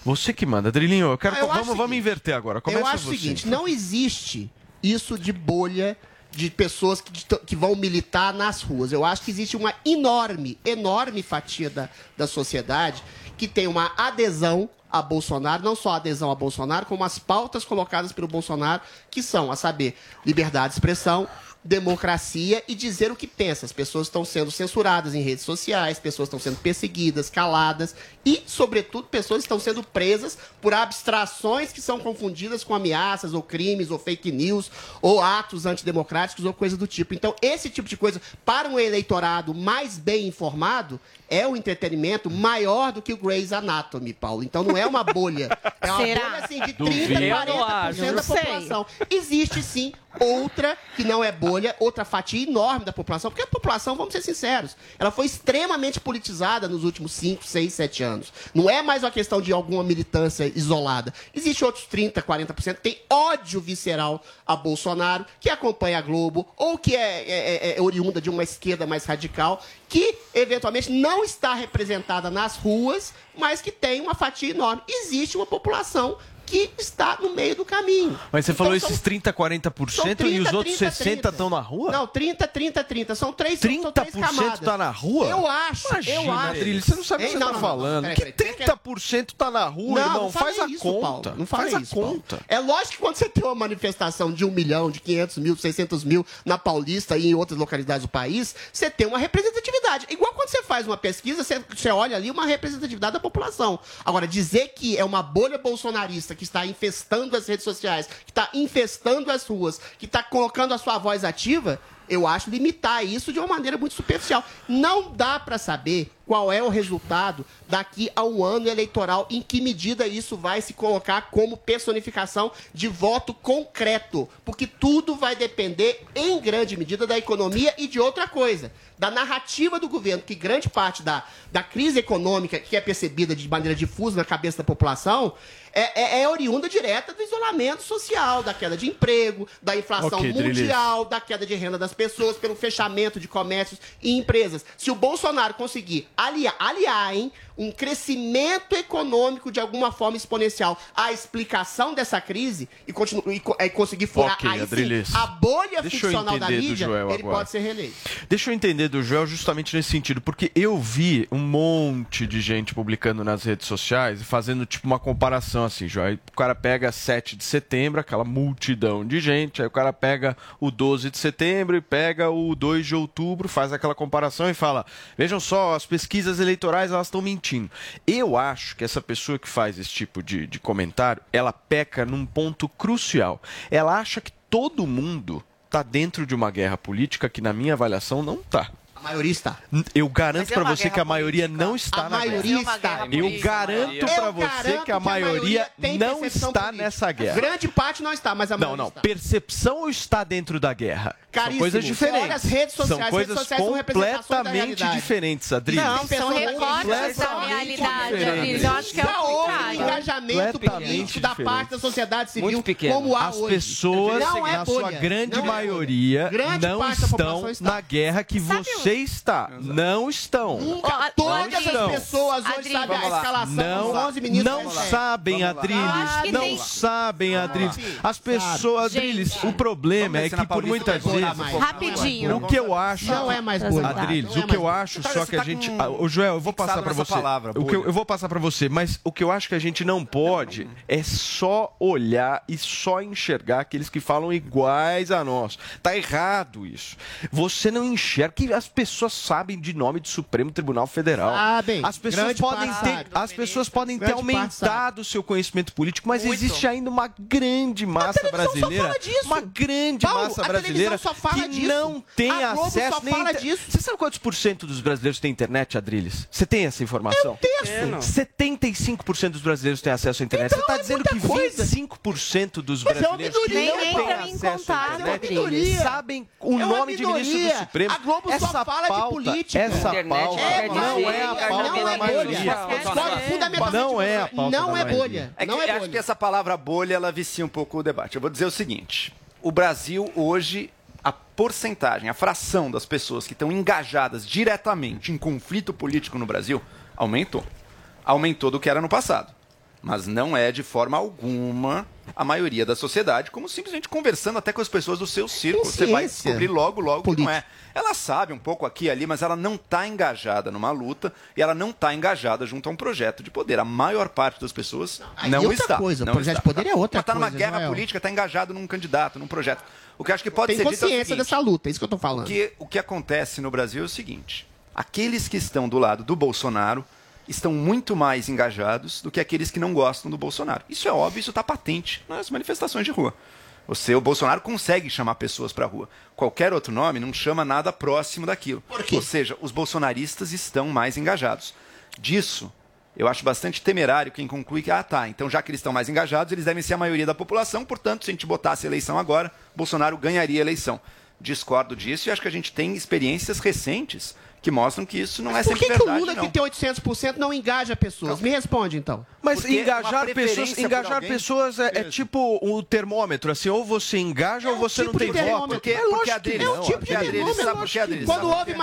Speaker 8: Você que manda. Adrilinho, eu quero.
Speaker 11: Ah, eu
Speaker 8: vamos, vamos
Speaker 11: seguinte,
Speaker 8: inverter agora. Começa
Speaker 11: eu acho
Speaker 8: você.
Speaker 11: o seguinte, não existe isso de bolha de pessoas que, que vão militar nas ruas. Eu acho que existe uma enorme, enorme fatia da, da sociedade que tem uma adesão a Bolsonaro, não só a adesão a Bolsonaro, como as pautas colocadas pelo Bolsonaro, que são, a saber, liberdade de expressão, democracia e dizer o que pensa. As pessoas estão sendo censuradas em redes sociais, pessoas estão sendo perseguidas, caladas e, sobretudo, pessoas estão sendo presas por abstrações que são confundidas com ameaças ou crimes ou fake news ou atos antidemocráticos ou coisa do tipo. Então, esse tipo de coisa, para um eleitorado mais bem informado, é um entretenimento maior do que o Grey's Anatomy, Paulo. Então, não é uma bolha. *laughs* É uma
Speaker 12: Será?
Speaker 11: bolha, assim, de 30,
Speaker 13: Duvido. Eu não
Speaker 11: 40%
Speaker 13: acho.
Speaker 11: da população. Existe, sim, outra que não é bolha, outra fatia enorme da população, porque a população, vamos ser sinceros, ela foi extremamente politizada nos últimos 5, 6, 7 anos. Não é mais uma questão de alguma militância isolada. Existe outros 30, 40% que tem ódio visceral a Bolsonaro, que acompanha a Globo, ou que é, é- é- é oriunda de uma esquerda mais radical, que eventualmente não está representada nas ruas, mas que tem uma fatia enorme. Existe uma população que está no meio do caminho.
Speaker 8: Mas você
Speaker 11: Então,
Speaker 8: falou
Speaker 11: são-
Speaker 8: esses 30, 40%
Speaker 11: são
Speaker 8: e
Speaker 11: 30,
Speaker 8: os outros
Speaker 11: 30,
Speaker 8: 60 estão na rua?
Speaker 11: Não, 30, 30, 30. São três, são, são três
Speaker 8: 30%
Speaker 11: camadas.
Speaker 8: tá na rua?
Speaker 11: Eu acho,
Speaker 8: Imagina,
Speaker 11: eu acho.
Speaker 8: Adrilho, você não sabe o que você tá falando.
Speaker 11: peraí,
Speaker 8: que
Speaker 11: peraí, peraí,
Speaker 8: 30% tá na rua,
Speaker 11: não,
Speaker 8: irmão.
Speaker 11: não
Speaker 8: Faz a
Speaker 11: isso,
Speaker 8: conta.
Speaker 11: Paulo. Não falei
Speaker 8: Faz
Speaker 11: isso,
Speaker 8: a
Speaker 11: Paulo.
Speaker 8: conta.
Speaker 11: É lógico que quando você tem uma manifestação de um milhão, de 500 mil, 600 mil na Paulista e em outras localidades do país, você tem uma representatividade. Igual quando você faz uma pesquisa, você, você olha ali uma representatividade da população. Agora, dizer que é uma bolha bolsonarista que está infestando as redes sociais, que está infestando as ruas, que está colocando a sua voz ativa, eu acho limitar isso de uma maneira muito superficial. Não dá para saber qual é o resultado daqui a um ano eleitoral, em que medida isso vai se colocar como personificação de voto concreto. Porque tudo vai depender, em grande medida, da economia e de outra coisa. Da narrativa do governo, que grande parte da, da crise econômica, que é percebida de maneira difusa na cabeça da população, é, é- é oriunda direta do isolamento social, da queda de emprego, da inflação
Speaker 8: Ok, Drilis.
Speaker 11: mundial, da queda de renda das pessoas, pelo fechamento de comércios e empresas. Se o Bolsonaro conseguir aliar, aliar hein, um crescimento econômico de alguma forma exponencial à explicação dessa crise e, continu, e, e conseguir furar
Speaker 8: Ok,
Speaker 11: aí sim, a bolha
Speaker 8: Deixa
Speaker 11: ficcional da mídia, ele
Speaker 8: agora.
Speaker 11: pode ser reeleito.
Speaker 8: Deixa eu entender do Joel justamente nesse sentido, porque eu vi um monte de gente publicando nas redes sociais e fazendo tipo uma comparação assim, Joel. O cara pega 7 de setembro, aquela multidão de gente, aí o cara pega o 12 de setembro e pega o 2 de outubro, faz aquela comparação e fala: vejam só, as pesquisas eleitorais elas estão mentindo. Eu acho que essa pessoa que faz esse tipo de, de comentário, ela peca num ponto crucial. Ela acha que todo mundo está dentro de uma guerra política que, na minha avaliação, não está.
Speaker 11: A maioria está.
Speaker 8: Eu garanto
Speaker 11: é
Speaker 8: para você que a maioria não está
Speaker 11: A
Speaker 8: na
Speaker 11: maioria
Speaker 8: guerra.
Speaker 11: está.
Speaker 8: Eu garanto para você
Speaker 11: garanto
Speaker 8: que a maioria
Speaker 11: tem
Speaker 8: não
Speaker 11: percepção
Speaker 8: está
Speaker 11: política.
Speaker 8: nessa guerra.
Speaker 11: Grande parte não está, mas a
Speaker 8: Não,
Speaker 11: maioria
Speaker 8: não.
Speaker 11: está.
Speaker 8: Percepção ou está dentro da guerra?
Speaker 11: Caríssimo,
Speaker 8: São coisas diferentes.
Speaker 11: olha as redes sociais,
Speaker 8: são
Speaker 11: as
Speaker 8: coisas
Speaker 11: redes sociais são
Speaker 8: completamente
Speaker 11: realidade.
Speaker 8: diferentes, Adriles.
Speaker 11: Não,
Speaker 12: São recortes da realidade, Adriles. Eu acho que é
Speaker 11: Já
Speaker 12: o
Speaker 11: houve
Speaker 12: contrário.
Speaker 11: engajamento político da parte da sociedade civil, como há
Speaker 8: As
Speaker 11: hoje.
Speaker 8: pessoas,
Speaker 11: Não é
Speaker 8: na sua
Speaker 11: bolha,
Speaker 8: grande
Speaker 11: não é
Speaker 8: maioria,
Speaker 11: Grande
Speaker 8: não estão
Speaker 11: está.
Speaker 8: na guerra que você está. Não estão.
Speaker 11: Nunca. Todas
Speaker 8: Não
Speaker 11: essas
Speaker 8: estão.
Speaker 11: pessoas hoje sabem a escalação
Speaker 8: Não,
Speaker 11: dos 11 ministros.
Speaker 8: não sabem, Adriles. Não sabem, Adriles. As pessoas, Adriles, o problema é que por muitas vezes.
Speaker 12: Rapidinho.
Speaker 8: O que eu acho.
Speaker 11: Não é mais bolha.
Speaker 8: Adriles,
Speaker 11: é
Speaker 8: o que eu acho, só que a gente. Ô, Joel, eu vou passar
Speaker 10: nessa
Speaker 8: você.
Speaker 10: palavra,
Speaker 8: O que eu, vou passar pra você, mas o que eu acho que a gente não pode é só olhar e só enxergar aqueles que falam iguais a nós. Tá errado isso. Você não enxerga que as pessoas sabem de nome do Supremo Tribunal Federal.
Speaker 11: Sabem.
Speaker 8: As pessoas podem ter, as pessoas podem ter aumentado o seu conhecimento político, mas existe ainda uma grande massa brasileira,
Speaker 11: fala disso.
Speaker 8: uma grande
Speaker 11: Paulo,
Speaker 8: massa
Speaker 11: a
Speaker 8: brasileira
Speaker 11: só fala
Speaker 8: que
Speaker 11: disso.
Speaker 8: não tem
Speaker 11: A Globo só
Speaker 8: acesso nem
Speaker 11: fala
Speaker 8: inter-
Speaker 11: disso.
Speaker 8: Você sabe quantos por cento dos brasileiros têm internet, Adriles? Você tem essa informação?
Speaker 11: Eu tenho. É,
Speaker 8: 75% dos brasileiros têm acesso à internet.
Speaker 11: Então,
Speaker 8: Você está
Speaker 11: é
Speaker 8: dizendo que
Speaker 11: muita coisa.
Speaker 8: 25% dos
Speaker 11: Mas é uma
Speaker 8: brasileiros que
Speaker 11: minoria.
Speaker 8: não
Speaker 11: Nem
Speaker 8: têm
Speaker 11: entra em
Speaker 8: acesso à internet
Speaker 11: Adriles.
Speaker 8: sabem o
Speaker 11: É
Speaker 8: nome de ministro do. Supremo.
Speaker 11: A Globo só
Speaker 8: essa
Speaker 11: fala de
Speaker 8: pauta,
Speaker 11: política.
Speaker 8: Essa
Speaker 13: Internet
Speaker 8: pauta não é a pauta
Speaker 11: não
Speaker 8: da
Speaker 11: é
Speaker 8: maioria. Não é a
Speaker 11: de
Speaker 8: pauta
Speaker 11: Não é bolha.
Speaker 10: É que
Speaker 11: Não é
Speaker 10: acho
Speaker 11: bolha.
Speaker 10: que essa palavra bolha ela vicia um pouco o debate. Eu vou dizer o seguinte: o Brasil hoje a porcentagem, a fração das pessoas que estão engajadas diretamente em conflito político no Brasil aumentou. Aumentou do que era no passado. Mas não é de forma alguma a maioria da sociedade, como simplesmente conversando até com as pessoas do seu círculo. Você vai descobrir logo, logo que não é. Ela sabe um pouco aqui e ali, mas ela não está engajada numa luta e ela não está engajada junto a um projeto de poder. A maior parte das pessoas não
Speaker 11: outra
Speaker 10: está.
Speaker 11: coisa,
Speaker 10: não
Speaker 11: projeto de
Speaker 10: está.
Speaker 11: poder é outra
Speaker 10: Está numa
Speaker 11: coisa,
Speaker 10: guerra
Speaker 11: Joel.
Speaker 10: política, está engajado num candidato, num projeto. O que eu acho que pode
Speaker 11: Tem
Speaker 10: ser dito é o
Speaker 11: consciência
Speaker 10: seguinte,
Speaker 11: dessa luta, é isso que eu tô falando.
Speaker 10: o que, o que acontece no Brasil é o seguinte: aqueles que estão do lado do Bolsonaro estão muito mais engajados do que aqueles que não gostam do Bolsonaro. Isso é óbvio, isso está patente nas manifestações de rua. Você, o Bolsonaro consegue chamar pessoas para a rua. Qualquer outro nome não chama nada próximo daquilo. Ou seja, os bolsonaristas estão mais engajados. Disso, eu acho bastante temerário quem conclui que, ah, tá, então já que eles estão mais engajados, eles devem ser a maioria da população, portanto, se a gente botasse a eleição agora, Bolsonaro ganharia a eleição. Discordo disso e acho que a gente tem experiências recentes que mostram que isso não é
Speaker 11: Por
Speaker 10: sempre
Speaker 11: que, que o
Speaker 10: verdade,
Speaker 11: Lula,
Speaker 10: não.
Speaker 11: que tem 800%, não engaja pessoas? Me responde, então.
Speaker 8: Mas
Speaker 10: Porque
Speaker 8: engajar pessoas,
Speaker 10: por
Speaker 8: engajar
Speaker 10: alguém-
Speaker 8: pessoas é, é tipo o termômetro, assim, ou você engaja ou você não
Speaker 11: tipo de
Speaker 8: tem voto.
Speaker 10: Porque,
Speaker 8: É
Speaker 10: porque Adriles,
Speaker 8: não,
Speaker 11: É um tipo de termômetro.
Speaker 10: por?
Speaker 11: Quando
Speaker 10: por
Speaker 11: houve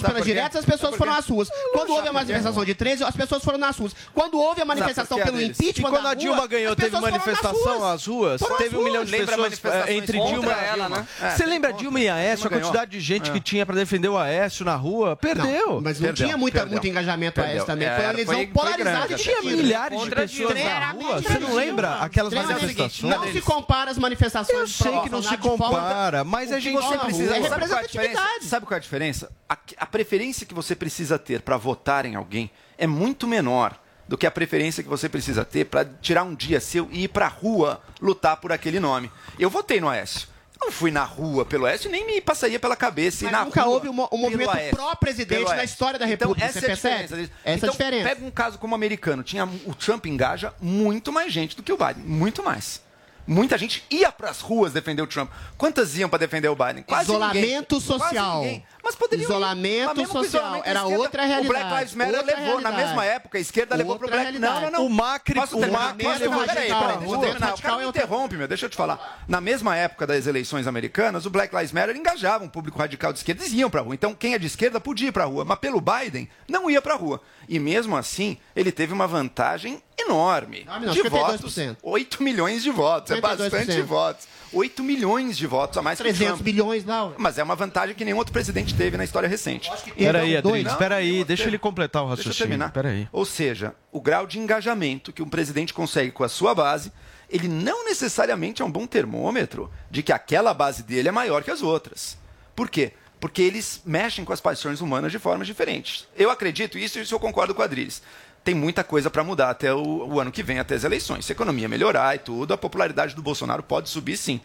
Speaker 10: Sabe
Speaker 11: pelas
Speaker 10: por
Speaker 11: diretas, as pessoas
Speaker 10: por
Speaker 11: foram às ruas. Quando houve a
Speaker 10: por
Speaker 11: manifestação de 13, as pessoas foram nas ruas. Quando houve a manifestação pelo impeachment
Speaker 8: E quando a Dilma ganhou,
Speaker 11: as
Speaker 8: teve
Speaker 11: pessoas foram nas
Speaker 8: manifestação
Speaker 11: ruas.
Speaker 8: às ruas? Teve um milhão de pessoas entre Dilma e
Speaker 10: ela,
Speaker 8: Dilma.
Speaker 10: né? É,
Speaker 8: Você lembra Dilma e Aécio, a quantidade de gente
Speaker 10: É.
Speaker 8: que tinha pra defender o Aécio na rua? Perdeu.
Speaker 11: Não, mas não
Speaker 10: Perdeu,
Speaker 11: tinha muita,
Speaker 10: perdeu.
Speaker 11: muito engajamento a
Speaker 10: Perdeu.
Speaker 11: essa também.
Speaker 10: É,
Speaker 11: Foi uma
Speaker 10: foi-
Speaker 11: eleição
Speaker 10: foi
Speaker 11: polarizada e
Speaker 8: Tinha milhares de pessoas na rua. Você não lembra aquelas manifestações?
Speaker 11: Não se compara as manifestações
Speaker 8: Eu sei que não se compara, mas a gente
Speaker 10: você precisa.
Speaker 11: É
Speaker 10: é a diferença?
Speaker 11: representatividade.
Speaker 10: sabe qual é a diferença? A, a preferência que você precisa ter para votar em alguém é muito menor do que a preferência que você precisa ter para tirar um dia seu e ir para a rua lutar por aquele nome. Eu votei no Aécio. Não fui na rua pelo Oeste, nem me passaria pela cabeça. ir na
Speaker 11: nunca
Speaker 10: rua
Speaker 11: houve um um movimento pró-presidente na história da República,
Speaker 10: Então, essa
Speaker 11: você
Speaker 10: é a
Speaker 11: percebe?
Speaker 10: diferença.
Speaker 11: Essa é a
Speaker 10: então,
Speaker 11: diferença.
Speaker 10: pega um caso como o americano. Tinha, o Trump engaja muito mais gente do que o Biden. Muito mais. Muita gente ia pras ruas defender o Trump. Quantas iam para defender o Biden? Quase
Speaker 11: Isolamento
Speaker 10: ninguém. Quase
Speaker 11: social.
Speaker 10: ninguém. Mas poderiam ir.
Speaker 11: Isolamento
Speaker 10: com
Speaker 11: social.
Speaker 10: isolamento,
Speaker 11: Era
Speaker 10: esquerda-
Speaker 11: outra realidade.
Speaker 10: O Black Lives Matter
Speaker 11: Outra
Speaker 10: levou, na
Speaker 11: realidade.
Speaker 10: mesma época, a esquerda levou pro
Speaker 11: Outra
Speaker 10: Black... Não, não,
Speaker 11: realidade.
Speaker 10: não.
Speaker 8: O Macri-
Speaker 10: Posso
Speaker 8: o? Macri-
Speaker 10: Peraí, peraí, deixa eu
Speaker 11: movimento
Speaker 10: terminar. O cara me
Speaker 11: é outra-
Speaker 10: interrompe, meu, deixa eu te falar. Na mesma época das eleições americanas, o Black Lives Matter engajava um público radical de esquerda, eles iam pra rua. Então, quem é de esquerda podia ir pra rua, mas pelo Biden, não ia pra rua. E mesmo assim, ele teve uma vantagem enorme
Speaker 11: Enorme não,
Speaker 10: de
Speaker 11: 52%.
Speaker 10: votos. 8 milhões de votos, é
Speaker 11: 52%.
Speaker 10: bastante votos. 8 milhões de votos a mais que o
Speaker 11: 300
Speaker 10: Trump.
Speaker 11: bilhões, não.
Speaker 10: Mas é uma vantagem que nenhum outro presidente teve na história recente.
Speaker 8: Peraí,
Speaker 10: Então,
Speaker 8: Adriles,
Speaker 10: não,
Speaker 8: peraí,
Speaker 10: nenhum
Speaker 8: deixa ele completar o
Speaker 10: Deixa eu
Speaker 8: raciocínio.
Speaker 10: terminar.
Speaker 8: Peraí.
Speaker 10: Ou seja, o grau de engajamento que um presidente consegue com a sua base, ele não necessariamente é um bom termômetro de que aquela base dele é maior que as outras. Por quê? Porque eles mexem com as paixões humanas de formas diferentes. Eu acredito isso e isso eu concordo com o Adriles. Tem muita coisa para mudar até o, o ano que vem, até as eleições. Se a economia melhorar e tudo, a popularidade do Bolsonaro pode subir sim.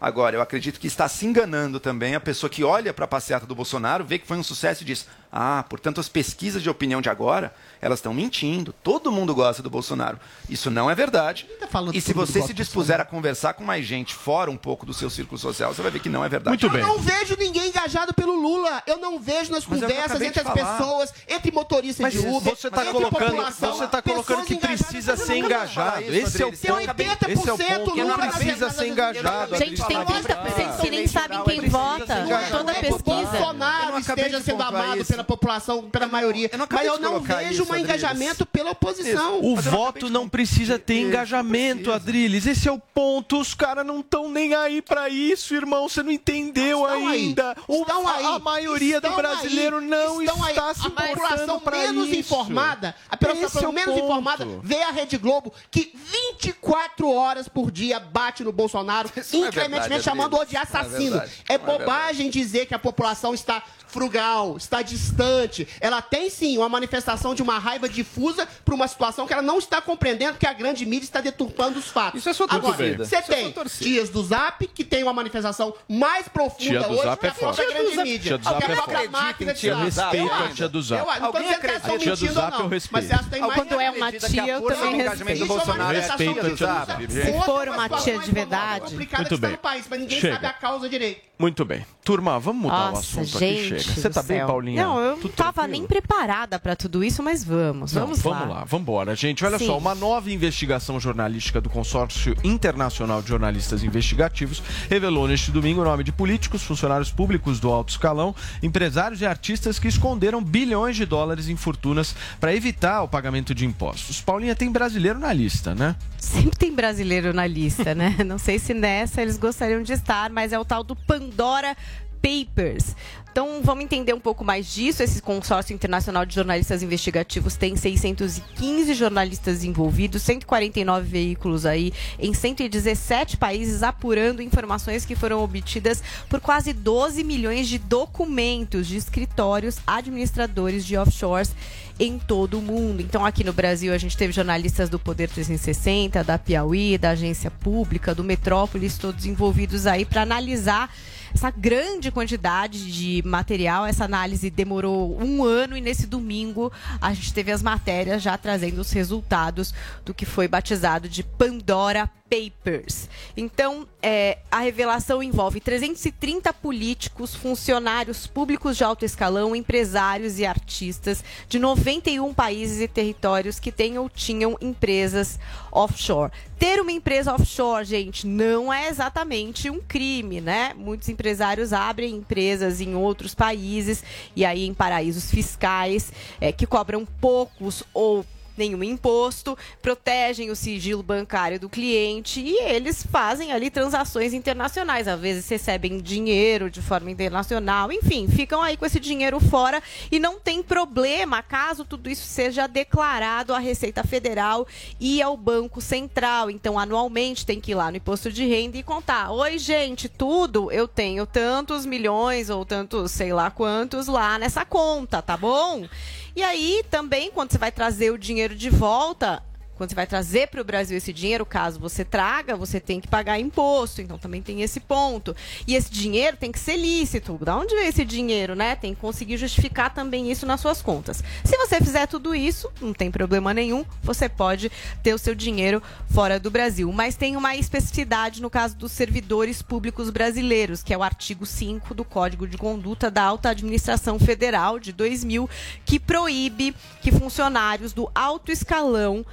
Speaker 10: Agora, eu acredito que está se enganando também a pessoa que olha para a passeata do Bolsonaro, vê que foi um sucesso e diz: Ah, portanto, as pesquisas de opinião de agora, elas estão mentindo. Todo mundo gosta do Bolsonaro. Isso não é verdade.
Speaker 11: falando
Speaker 10: E se você se dispuser a conversar com mais gente fora um pouco do seu círculo social, você vai ver que não é verdade.
Speaker 11: eu não vejo ninguém engajado pelo Lula. Eu não vejo nas
Speaker 10: Mas
Speaker 11: conversas entre as
Speaker 10: falar.
Speaker 11: pessoas, entre motoristas
Speaker 8: Mas
Speaker 11: de Uber,
Speaker 8: você tá
Speaker 11: entre
Speaker 8: colocando,
Speaker 11: população,
Speaker 8: você tá colocando que precisa ser engajado.
Speaker 11: isso,
Speaker 8: Esse é o ponto. Esse é o
Speaker 11: 80%
Speaker 8: ponto.
Speaker 11: Lula
Speaker 8: Não precisa ser engajado.
Speaker 12: Gente, tem 30% que nem sabem quem vota. Toda
Speaker 11: que
Speaker 12: pesquisa.
Speaker 11: Bolsonaro esteja sendo amado pela população, pela maioria. Mas
Speaker 10: acabei
Speaker 11: eu não vejo
Speaker 10: isso,
Speaker 11: um
Speaker 10: Adriles.
Speaker 11: engajamento pela oposição.
Speaker 8: O voto não precisa ter engajamento, Adriles. Esse é o ponto. Os caras não estão nem aí pra isso, irmão. Você não entendeu
Speaker 11: Estão aí.
Speaker 8: ainda. O-
Speaker 11: Estão
Speaker 8: a-
Speaker 11: aí.
Speaker 8: A maioria do
Speaker 11: Estão
Speaker 8: brasileiro
Speaker 11: aí.
Speaker 8: não
Speaker 11: Estão aí.
Speaker 8: está se
Speaker 11: A população menos
Speaker 8: isso.
Speaker 11: informada, a população
Speaker 8: é o
Speaker 11: menos
Speaker 8: ponto.
Speaker 11: informada vê a Rede Globo que 24 horas por dia bate no Bolsonaro, *laughs*
Speaker 10: Isso é
Speaker 11: incrementemente
Speaker 10: verdade,
Speaker 11: chamando o de
Speaker 10: é
Speaker 11: assassino. É
Speaker 10: é
Speaker 11: bobagem dizer que a população está frugal, está distante. Ela tem sim uma manifestação de uma raiva difusa por uma situação que ela não está compreendendo que a grande mídia está deturpando os fatos.
Speaker 10: Isso é sua
Speaker 11: Agora,
Speaker 10: torcida.
Speaker 11: você
Speaker 10: é
Speaker 11: tem
Speaker 10: sua torcida.
Speaker 11: Dias do Zap, que tem uma manifestação mais profunda
Speaker 8: Tia
Speaker 11: hoje
Speaker 8: Zap
Speaker 11: que
Speaker 8: é
Speaker 11: a própria
Speaker 8: forte.
Speaker 11: grande mídia.
Speaker 8: Tia do Zap é
Speaker 11: própria
Speaker 8: forte.
Speaker 11: máquina de
Speaker 8: Eu
Speaker 11: Zap.
Speaker 8: respeito a tia do Zap.
Speaker 11: Eu. Não
Speaker 10: Alguém
Speaker 11: dizendo que elas estão
Speaker 8: tia
Speaker 11: mentindo ou
Speaker 8: Zap eu
Speaker 11: não.
Speaker 8: respeito.
Speaker 11: Mas elas têm mais
Speaker 12: Quando é uma tia, eu também respeito.
Speaker 10: Tia
Speaker 8: a tia do
Speaker 10: Zap.
Speaker 12: Se for uma tia de verdade.
Speaker 8: Muito bem.
Speaker 11: no país, mas ninguém sabe a causa direito.
Speaker 8: Muito bem. Turma, vamos mudar o
Speaker 12: Nossa,
Speaker 8: assunto
Speaker 12: gente.
Speaker 8: aqui, chega. Você tá bem,
Speaker 12: céu.
Speaker 8: Paulinha?
Speaker 12: Não, eu
Speaker 8: Tudo
Speaker 12: não tava
Speaker 8: tranquilo?
Speaker 12: nem preparada pra tudo isso, mas vamos.
Speaker 8: Não,
Speaker 12: Vamos,
Speaker 8: vamos lá, vamos embora, gente. Olha
Speaker 12: Sim.
Speaker 8: só, uma nova investigação jornalística do Consórcio Internacional de Jornalistas Investigativos revelou neste domingo o nome de políticos, funcionários públicos do alto escalão, empresários e artistas que esconderam bilhões de dólares em fortunas para evitar o pagamento de impostos. Paulinha tem brasileiro na lista, né?
Speaker 12: Sempre tem brasileiro na lista, né? *laughs* Não sei se nessa eles gostariam de estar, mas é o tal do Pandora Papers. Então, vamos entender um pouco mais disso. Esse consórcio internacional de jornalistas investigativos tem 615 jornalistas envolvidos, 149 veículos aí em 117 países apurando informações que foram obtidas por quase 12 milhões de documentos de escritórios administradores de offshores em todo o mundo. Então, aqui no Brasil, a gente teve jornalistas do Poder 360, da Piauí, da Agência Pública, do Metrópolis, todos envolvidos aí para analisar essa grande quantidade de material. Essa análise demorou um ano e nesse domingo a gente teve as matérias já trazendo os resultados do que foi batizado de Pandora Papers. Então, é, a revelação envolve 330 políticos, funcionários públicos de alto escalão, empresários e artistas de 91 países e territórios que têm ou tinham empresas offshore. Ter uma empresa offshore, gente, não é exatamente um crime, né? Muitos empresários abrem empresas em outros países e aí em paraísos fiscais é, que cobram poucos ou nenhum imposto, protegem o sigilo bancário do cliente e eles fazem ali transações internacionais. Às vezes recebem dinheiro de forma internacional, enfim, ficam aí com esse dinheiro fora e não tem problema caso tudo isso seja declarado à Receita Federal e ao Banco Central. Então, anualmente tem que ir lá no imposto de renda e contar: oi, gente, tudo eu tenho tantos milhões ou tantos, sei lá quantos lá nessa conta, tá bom? E aí, também, quando você vai trazer o dinheiro de volta, quando você vai trazer para o Brasil esse dinheiro, caso você traga, você tem que pagar imposto. Então também tem esse ponto. E esse dinheiro tem que ser lícito. Da onde veio esse dinheiro, né? Tem que conseguir justificar também isso nas suas contas. Se você fizer tudo isso, não tem problema nenhum, você pode ter o seu dinheiro fora do Brasil. Mas tem uma especificidade no caso dos servidores públicos brasileiros, que é o artigo 5 do Código de Conduta da Alta Administração Federal de 2000, que proíbe que funcionários do alto escalão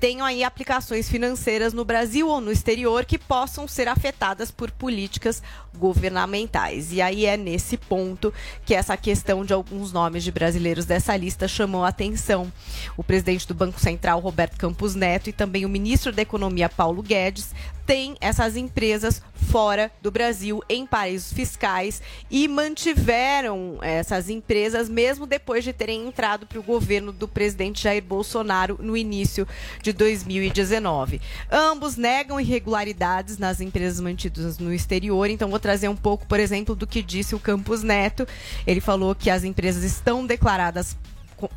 Speaker 12: tenham aí aplicações financeiras no Brasil ou no exterior que possam ser afetadas por políticas governamentais. E aí é nesse ponto que essa questão de alguns nomes de brasileiros dessa lista chamou a atenção. O presidente do Banco Central, Roberto Campos Neto, e também o ministro da Economia, Paulo Guedes, têm essas empresas fora do Brasil, em paraísos fiscais, e mantiveram essas empresas mesmo depois de terem entrado para o governo do presidente Jair Bolsonaro no início de 2019. Ambos negam irregularidades nas empresas mantidas no exterior, então vou trazer um pouco, por exemplo, do que disse o Campos Neto. Ele falou que as empresas estão declaradas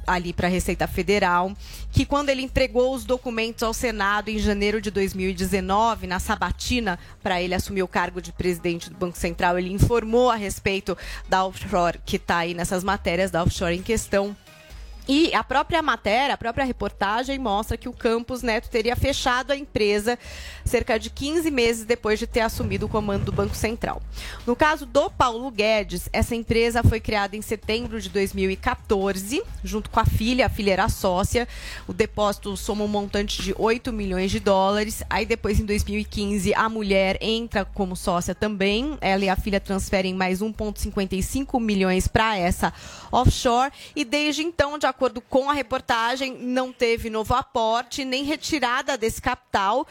Speaker 12: ali para a Receita Federal, que quando ele entregou os documentos ao Senado em janeiro de 2019, na sabatina, para ele assumir o cargo de presidente do Banco Central, ele informou a respeito da offshore que está aí nessas matérias da offshore em questão. E a própria matéria, a própria reportagem mostra que o Campos Neto teria fechado a empresa cerca de 15 meses depois de ter assumido o comando do Banco Central. No caso do Paulo Guedes, essa empresa foi criada em setembro de 2014, junto com a filha, a filha era sócia. O depósito soma um montante de 8 milhões de dólares. Aí depois, em 2015, a mulher entra como sócia também. Ela e a filha transferem mais 1,55 milhões para essa offshore. E desde então, de acordo com a reportagem, não teve novo aporte nem retirada desse capital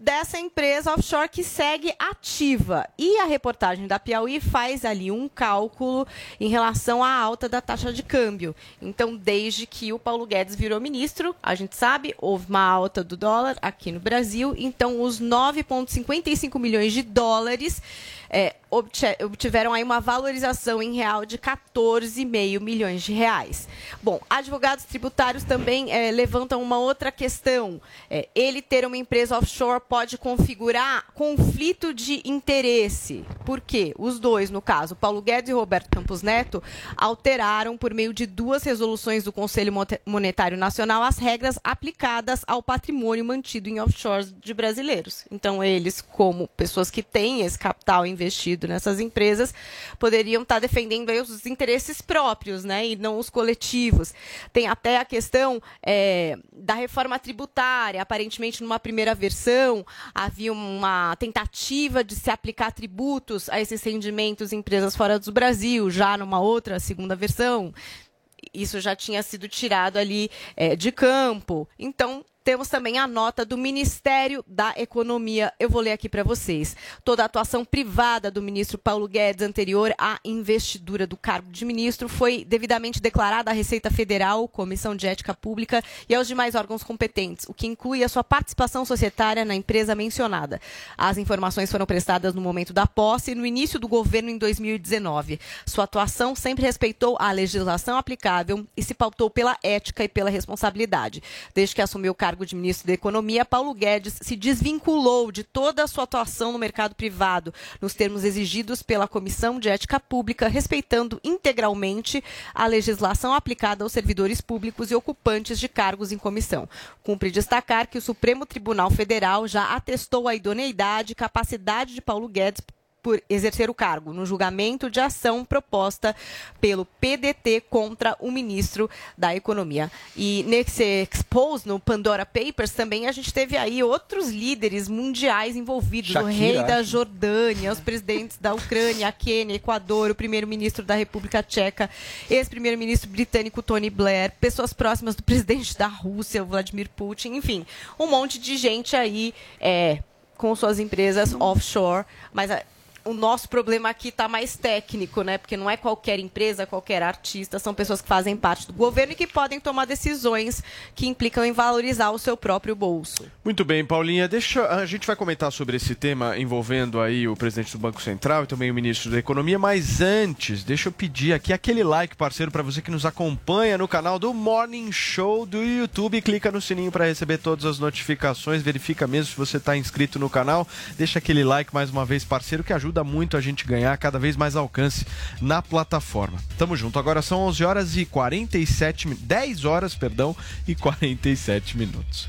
Speaker 12: dessa empresa offshore que segue ativa. E a reportagem da Piauí faz ali um cálculo em relação à alta da taxa de câmbio. Então, desde que o Paulo Guedes virou ministro, a gente sabe, houve uma alta do dólar aqui no Brasil. Então, os 9,55 milhões de dólares é, obtiveram aí uma valorização em real de 14,5 milhões de reais. Bom, advogados tributários também é, levantam uma outra questão. É, ele ter uma empresa offshore pode configurar conflito de interesse. Por quê? Os dois, no caso, Paulo Guedes e Roberto Campos Neto, alteraram por meio de duas resoluções do Conselho Monetário Nacional as regras aplicadas ao patrimônio mantido em offshores de brasileiros. Então, eles, como pessoas que têm esse capital investido nessas empresas, poderiam estar defendendo aí os interesses próprios, né, e não os coletivos. Tem até a questão é, da reforma tributária. Aparentemente, numa primeira versão, havia uma tentativa de se aplicar tributos a esses rendimentos em empresas fora do Brasil. Já numa outra segunda versão, isso já tinha sido tirado ali é, de campo. Então, temos também a nota do Ministério da Economia. Eu vou ler aqui para vocês. Toda a atuação privada do ministro Paulo Guedes anterior à investidura do cargo de ministro foi devidamente declarada à Receita Federal, Comissão de Ética Pública e aos demais órgãos competentes, o que inclui a sua participação societária na empresa mencionada. As informações foram prestadas no momento da posse e no início do governo em 2019. Sua atuação sempre respeitou a legislação aplicável e se pautou pela ética e pela responsabilidade. Desde que assumiu o cargo de ministro da Economia, Paulo Guedes se desvinculou de toda a sua atuação no mercado privado, nos termos exigidos pela Comissão de Ética Pública, respeitando integralmente a legislação aplicada aos servidores públicos e ocupantes de cargos em comissão. Cumpre destacar que o Supremo Tribunal Federal já atestou a idoneidade e capacidade de Paulo Guedes por exercer o cargo no julgamento de ação proposta pelo PDT contra o ministro da Economia. E nesse expose no Pandora Papers também a gente teve aí outros líderes mundiais envolvidos, o
Speaker 7: Shakira,
Speaker 12: rei da. Jordânia, os presidentes da Ucrânia, Quênia, Equador, o primeiro-ministro da República Tcheca, ex-primeiro-ministro britânico Tony Blair, pessoas próximas do presidente da Rússia, o Vladimir Putin, enfim, um monte de gente aí é, com suas empresas offshore, mas a- o nosso problema aqui está mais técnico, né? Porque não é qualquer empresa, qualquer artista, são pessoas que fazem parte do governo e que podem tomar decisões que implicam em valorizar o seu próprio bolso.
Speaker 8: Muito bem, Paulinha. Deixa, a gente vai comentar sobre esse tema envolvendo aí o presidente do Banco Central e também o ministro da Economia, mas antes, deixa eu pedir aqui aquele like, parceiro, para você que nos acompanha no canal do Morning Show do YouTube. Clica no sininho para receber todas as notificações, verifica mesmo se você está inscrito no canal. Deixa aquele like mais uma vez, parceiro, que ajuda muito a gente ganhar cada vez mais alcance na plataforma. Tamo junto. Agora são 11 horas e 47 mi- 10 horas, perdão, e 47 minutos.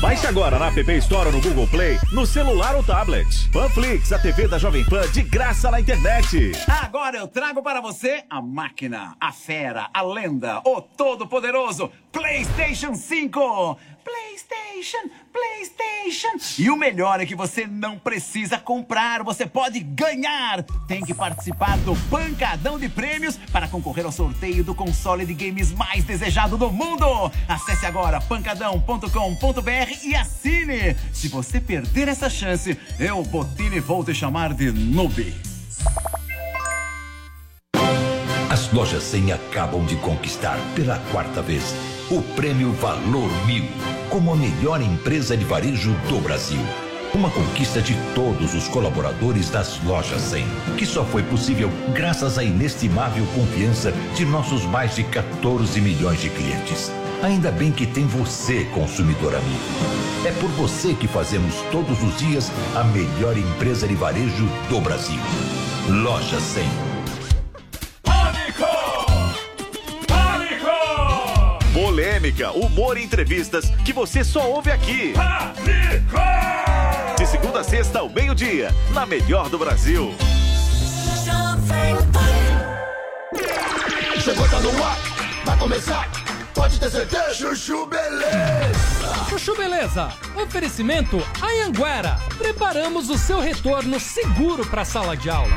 Speaker 5: Baixe agora na App Store ou no Google Play, no celular ou tablet. Panflix, a TV da Jovem Pan de graça na internet.
Speaker 18: Agora eu trago para você a máquina, a fera, a lenda, o todo-poderoso PlayStation 5. PlayStation, PlayStation. E o melhor é que você não precisa comprar, você pode ganhar. Tem que participar do Pancadão de Prêmios para concorrer ao sorteio do console de games mais desejado do mundo. Acesse agora pancadão.com.br e assine. Se você perder essa chance, eu, Botini, vou te chamar de noob.
Speaker 6: As lojas 100 acabam de conquistar pela quarta vez o prêmio Valor Mil como a melhor empresa de varejo do Brasil. Uma conquista de todos os colaboradores das lojas 100, que só foi possível graças à inestimável confiança de nossos mais de 14 milhões de clientes. Ainda bem que tem você, consumidor amigo. É por você que fazemos todos os dias a melhor empresa de varejo do Brasil. Loja 100.
Speaker 5: Polêmica, humor e entrevistas que você só ouve aqui. De segunda a sexta ao meio-dia, na melhor do Brasil.
Speaker 7: Chegou, tá no ar, vai começar, pode ter certeza. Chuchu Beleza.
Speaker 19: Chuchu Beleza, oferecimento Anhanguera. Preparamos o seu retorno seguro para a sala de aula.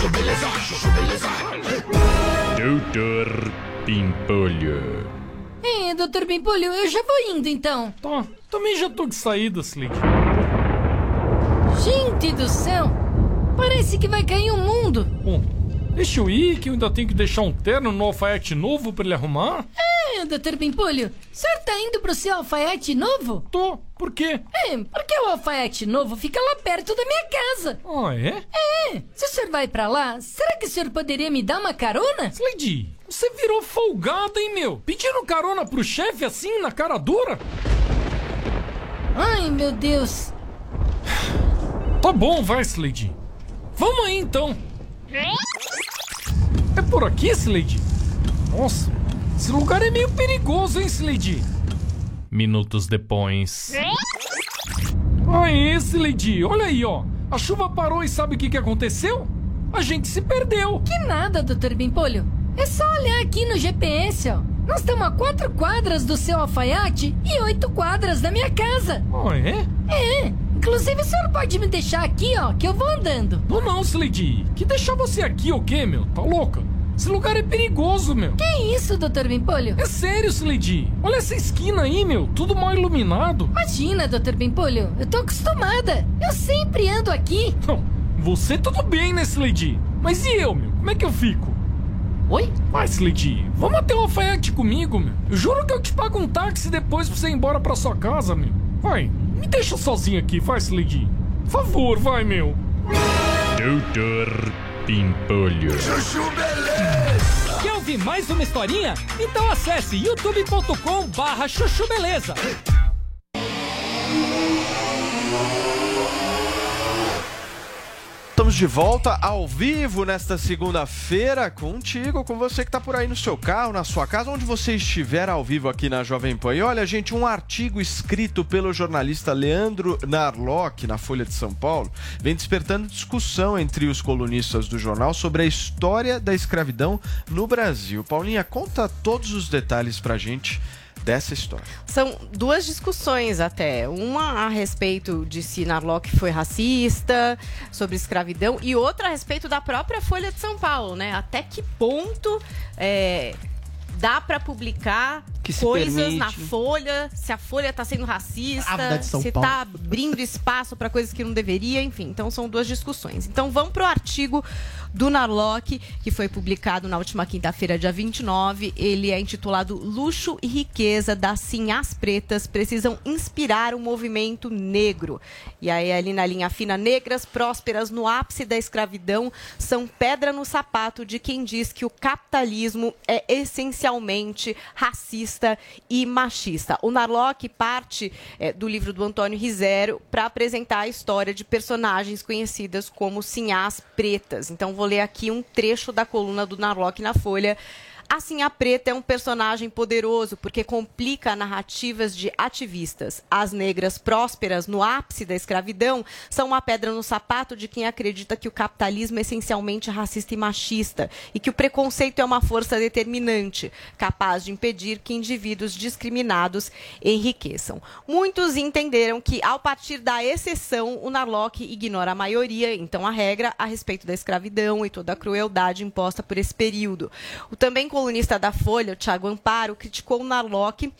Speaker 7: Chuchu Beleza, Chuchu Beleza.
Speaker 19: Doutor Pimpolho.
Speaker 20: É, doutor Pimpolho, eu já vou indo então.
Speaker 19: Tá, também já tô de saída, Slick.
Speaker 20: Gente do céu! Parece que vai cair o mundo.
Speaker 19: Bom, deixa eu ir que eu ainda tenho que deixar um terno no alfaiate novo pra ele arrumar.
Speaker 20: É, doutor Pimpolho, o senhor tá indo pro seu alfaiate novo?
Speaker 19: Tô, por quê?
Speaker 20: É, porque o alfaiate novo fica lá perto da minha casa.
Speaker 19: Ah, é?
Speaker 20: É, se o senhor vai pra lá, será que o senhor poderia me dar uma carona?
Speaker 19: Slade, você virou folgado, hein, meu? Pedindo carona pro chefe assim, na cara dura?
Speaker 20: Ai, meu Deus.
Speaker 19: Tá bom, vai, Slade. Vamos aí, então. É por aqui, Slade? Nossa, esse lugar é meio perigoso, hein, Slade? Minutos depois. Aê, Slade, olha aí, ó. A chuva parou e sabe o que, que aconteceu? A gente se perdeu.
Speaker 20: Que nada, doutor Pimpolho. É só olhar aqui no GPS, ó. Nós estamos a quatro quadras do seu alfaiate e oito quadras da minha casa.
Speaker 19: Ah, é?
Speaker 20: É. Inclusive, o senhor pode me deixar aqui, ó, que eu vou andando.
Speaker 19: Não, não, Slade. Que deixar você aqui o quê, meu? Tá louca? Esse lugar é perigoso, meu.
Speaker 20: Que isso, doutor Pimpolho?
Speaker 19: É sério, Slade. Olha essa esquina aí, meu. Tudo mal iluminado.
Speaker 20: Imagina, doutor Pimpolho. Eu tô acostumada. Eu sempre ando aqui.
Speaker 19: Não, você tudo bem, né, Slade? Mas e eu, meu? Como é que eu fico?
Speaker 20: Oi?
Speaker 19: Vai, Slade. Vamos até o alfaiate comigo, meu. Eu juro que eu te pago um táxi depois pra você ir embora pra sua casa, meu. Vai, me deixa sozinho aqui, vai, Slade. Por favor, vai, meu. Doutor Pimpolho.
Speaker 7: Chuchu Beleza.
Speaker 19: Quer ouvir mais uma historinha? Então acesse youtube.com barra chuchu beleza.
Speaker 8: Estamos de volta ao vivo nesta segunda-feira contigo, com você que está por aí no seu carro, na sua casa, onde você estiver ao vivo aqui na Jovem Pan. E olha, gente, um artigo escrito pelo jornalista Leandro Narlock na Folha de São Paulo vem despertando discussão entre os colunistas do jornal sobre a história da escravidão no Brasil. Paulinha, conta todos os detalhes pra gente dessa história.
Speaker 12: São duas discussões até. Uma a respeito de se Narlock foi racista, sobre escravidão, e outra a respeito da própria Folha de São Paulo, né? Até que ponto é, dá para publicar coisas
Speaker 13: permite.
Speaker 12: na Folha, se a Folha tá sendo racista,
Speaker 13: de
Speaker 12: se
Speaker 13: Paulo.
Speaker 12: tá abrindo espaço para coisas que não deveria, enfim. Então são duas discussões. Então vamos pro artigo do Narlock, que foi publicado na última quinta-feira, dia 29. Ele é intitulado Luxo e Riqueza das Sinhás Pretas precisam inspirar o movimento negro. E aí, ali na linha fina, negras prósperas no ápice da escravidão são pedra no sapato de quem diz que o capitalismo é racista e machista. O Narlock parte eh, do livro do Antônio Rizero para apresentar a história de personagens conhecidas como Sinhás Pretas. Então, vou ler aqui um trecho da coluna do Narlock na Folha. A Sinhá Preta é um personagem poderoso porque complica narrativas de ativistas. As negras prósperas no ápice da escravidão são uma pedra no sapato de quem acredita que o capitalismo é essencialmente racista e machista e que o preconceito é uma força determinante, capaz de impedir que indivíduos discriminados enriqueçam. Muitos entenderam que, ao partir da exceção, o Narlock ignora a maioria, então a regra, a respeito da escravidão e toda a crueldade imposta por esse período. O também colunista da Folha, o Thiago Amparo, criticou o Narlock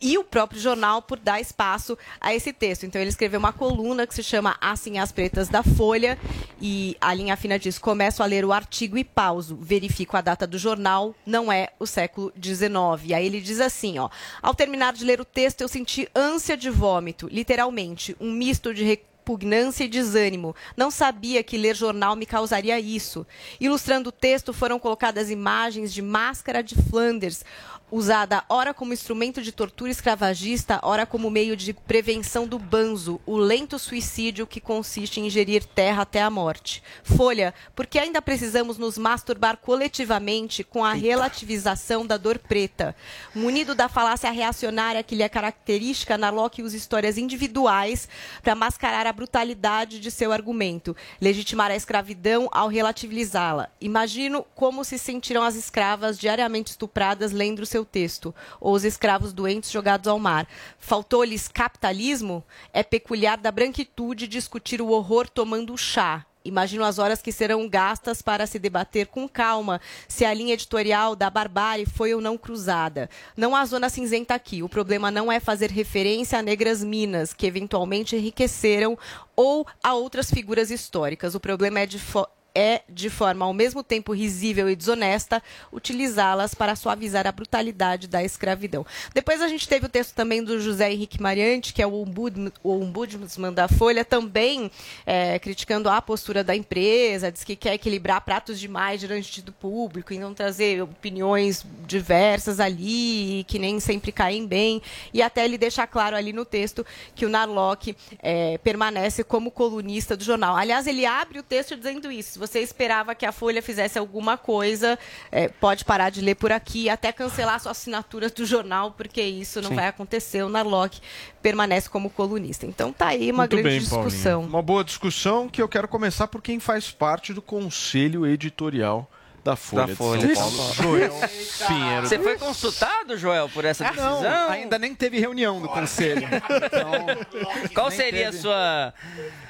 Speaker 12: e o próprio jornal por dar espaço a esse texto. Então ele escreveu uma coluna que se chama Assim as Pretas da Folha e a linha fina diz: começo a ler o artigo e pauso, verifico a data do jornal, não é o século XIX. E aí ele diz assim, ó: ao terminar de ler o texto eu senti ânsia de vômito, literalmente, um misto de repugnância e desânimo. Não sabia que ler jornal me causaria isso. Ilustrando o texto foram colocadas imagens de máscara de Flanders, usada ora como instrumento de tortura escravagista, ora como meio de prevenção do banzo, o lento suicídio que consiste em ingerir terra até a morte. Folha, porque ainda precisamos nos masturbar coletivamente com a relativização da dor preta. Munido da falácia reacionária que lhe é característica, Narlock usa histórias individuais para mascarar a brutalidade de seu argumento, legitimar a escravidão ao relativizá-la. Imagino como se sentiram as escravas diariamente estupradas lendo seu texto, ou os escravos doentes jogados ao mar. Faltou-lhes capitalismo? É peculiar da branquitude discutir o horror tomando chá. Imagino as horas que serão gastas para se debater com calma se a linha editorial da barbárie foi ou não cruzada. Não há zona cinzenta aqui. O problema não é fazer referência a negras minas que eventualmente enriqueceram ou a outras figuras históricas. O problema é de é, de forma ao mesmo tempo risível e desonesta, utilizá-las para suavizar a brutalidade da escravidão. Depois a gente teve o texto também do José Henrique Mariante, que é o ombud- o ombudsman da Folha, também é, criticando a postura da empresa, diz que quer equilibrar pratos demais diante do público, e não trazer opiniões diversas ali, que nem sempre caem bem, e até ele deixa claro ali no texto que o Narlock é, permanece como colunista do jornal. Aliás, ele abre o texto dizendo isso. Você esperava que a Folha fizesse alguma coisa, é, pode parar de ler por aqui, até cancelar sua assinatura do jornal, porque isso não
Speaker 8: Sim.
Speaker 12: vai acontecer. O Narlock permanece como colunista. Então tá aí uma
Speaker 8: Muito
Speaker 12: grande
Speaker 8: bem, Paulinha.
Speaker 12: discussão.
Speaker 8: Uma boa discussão que eu quero começar por quem faz parte do conselho editorial da Folha,
Speaker 13: Da Folha
Speaker 8: de São Paulo. Joel Pinheiro.
Speaker 13: Você foi consultado, Joel, por essa decisão?
Speaker 21: Não, ainda nem teve reunião do conselho. *laughs*
Speaker 13: Qual
Speaker 21: nem
Speaker 13: seria a sua,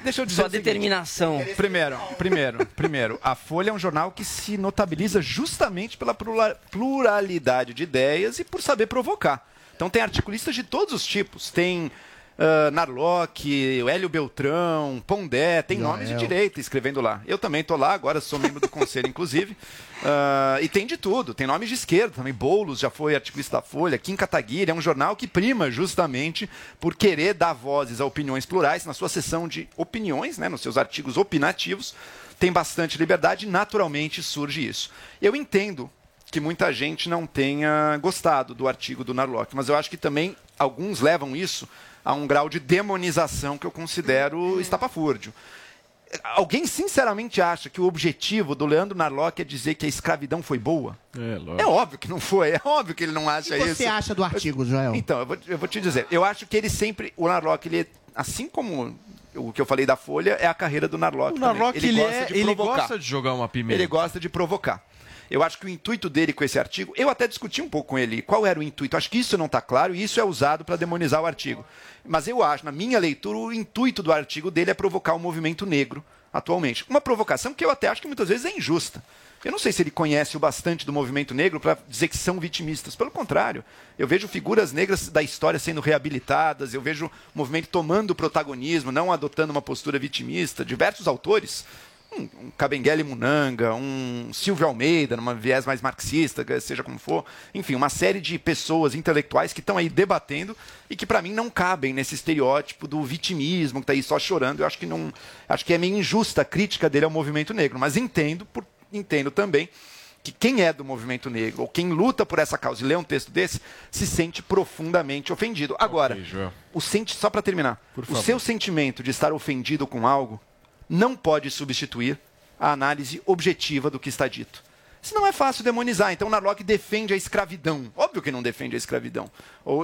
Speaker 21: Deixa eu dizer
Speaker 13: sua determinação?
Speaker 21: Primeiro, primeiro, primeiro, a Folha é um jornal que se notabiliza justamente pela plura- pluralidade de ideias e por saber provocar. Então tem articulistas de todos os tipos. Tem ah, Narlock, Hélio Beltrão, Pondé, tem nomes de direita escrevendo lá. Eu também tô lá, agora sou membro do conselho, *laughs* inclusive. Ah, e tem de tudo, tem nomes de esquerda também. Boulos já foi articulista da Folha, Kim Kataguiri, é um jornal que prima justamente por querer dar vozes a opiniões plurais na sua seção de opiniões, né, nos seus artigos opinativos.
Speaker 10: tem bastante liberdade e naturalmente surge isso. Eu entendo que muita gente não tenha gostado do artigo do Narlock, mas eu acho que também alguns levam isso a um grau de demonização que eu considero estapafúrdio. Alguém sinceramente acha que o objetivo do Leandro Narlock é dizer que a escravidão foi boa?
Speaker 8: É,
Speaker 10: É óbvio que não foi, é óbvio que ele não acha
Speaker 11: O que
Speaker 10: isso.
Speaker 11: você acha do artigo, Joel?
Speaker 10: Então, eu vou, eu vou te dizer, eu acho que ele sempre, o Narlock, ele, é- assim como o que eu falei da Folha, é a carreira do Narlock.
Speaker 8: O. Narlock, ele,
Speaker 10: gosta
Speaker 8: é,
Speaker 10: de
Speaker 8: ele
Speaker 10: provocar.
Speaker 8: gosta de jogar uma pimenta.
Speaker 10: Ele gosta de provocar. Eu acho que o intuito dele com esse artigo, eu até discuti um pouco com ele qual era o intuito. Acho que isso não está claro e isso é usado para demonizar o artigo. Mas eu acho, na minha leitura, o intuito do artigo dele é provocar o movimento negro atualmente. Uma provocação que eu até acho que muitas vezes é injusta. Eu não sei se ele conhece o bastante do movimento negro para dizer que são vitimistas. Pelo contrário, eu vejo figuras negras da história sendo reabilitadas, eu vejo o movimento tomando protagonismo, não adotando uma postura vitimista. Diversos autores um, um Kabengele Munanga, um Silvio Almeida, numa viés mais marxista, seja como for. Enfim, uma série de pessoas intelectuais que estão aí debatendo e que para mim não cabem nesse estereótipo do vitimismo, que está aí só chorando. Eu acho que não, acho que é meio injusta a crítica dele ao movimento negro, mas entendo, por, entendo também que quem é do movimento negro ou quem luta por essa causa e lê um texto desse se sente profundamente ofendido. Agora, o sente só para terminar, o seu sentimento de estar ofendido com algo não pode substituir a análise objetiva do que está dito. Isso não é fácil demonizar. Então, Narlock defende a escravidão. Óbvio que não defende a escravidão.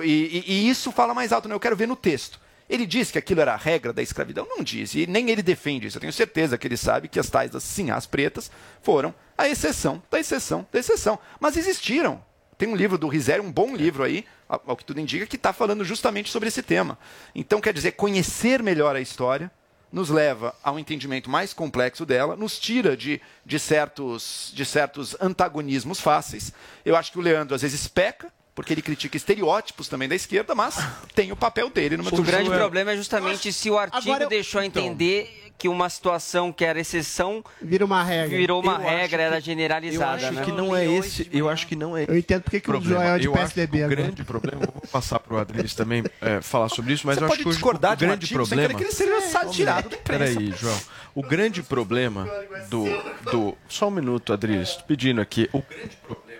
Speaker 10: E, e- e isso fala mais alto. Né? Eu quero ver no texto. Ele diz que aquilo era a regra da escravidão? Não diz. E nem ele defende isso. Eu tenho certeza que ele sabe que as tais das sinhás pretas foram a exceção da exceção da exceção. Mas existiram. Tem um livro do Rizé, um bom livro aí, ao que tudo indica, que está falando justamente sobre esse tema. Então, quer dizer, conhecer melhor a história nos leva a um entendimento mais complexo dela, nos tira de, de, certos, de certos antagonismos fáceis. Eu acho que o Leandro às vezes peca, porque ele critica estereótipos também da esquerda, mas tem o papel dele numa
Speaker 13: O grande problema é justamente se o artigo
Speaker 11: eu-
Speaker 13: deixou a
Speaker 11: então.
Speaker 13: entender que uma situação que era exceção
Speaker 11: Vira uma regra.
Speaker 13: virou uma
Speaker 8: Eu acho
Speaker 13: regra, era
Speaker 8: que-
Speaker 13: generalizada.
Speaker 8: Eu acho
Speaker 13: né?
Speaker 8: que não é esse. Eu acho que não é.
Speaker 11: Eu entendo porque que o
Speaker 8: problema.
Speaker 11: Joel é de
Speaker 8: eu acho
Speaker 11: PSDB
Speaker 8: que o grande problema, eu vou passar para o Adriles também é, falar sobre isso, mas
Speaker 10: Você
Speaker 8: eu acho
Speaker 10: pode
Speaker 8: que hoje
Speaker 10: discordar
Speaker 8: o
Speaker 10: de um
Speaker 8: grande
Speaker 10: artigo sem querer
Speaker 8: problema.
Speaker 10: que ele seja satirado da imprensa.
Speaker 8: Peraí, João. O grande problema do, do. Só um minuto, Adriles. Pedindo aqui. O grande problema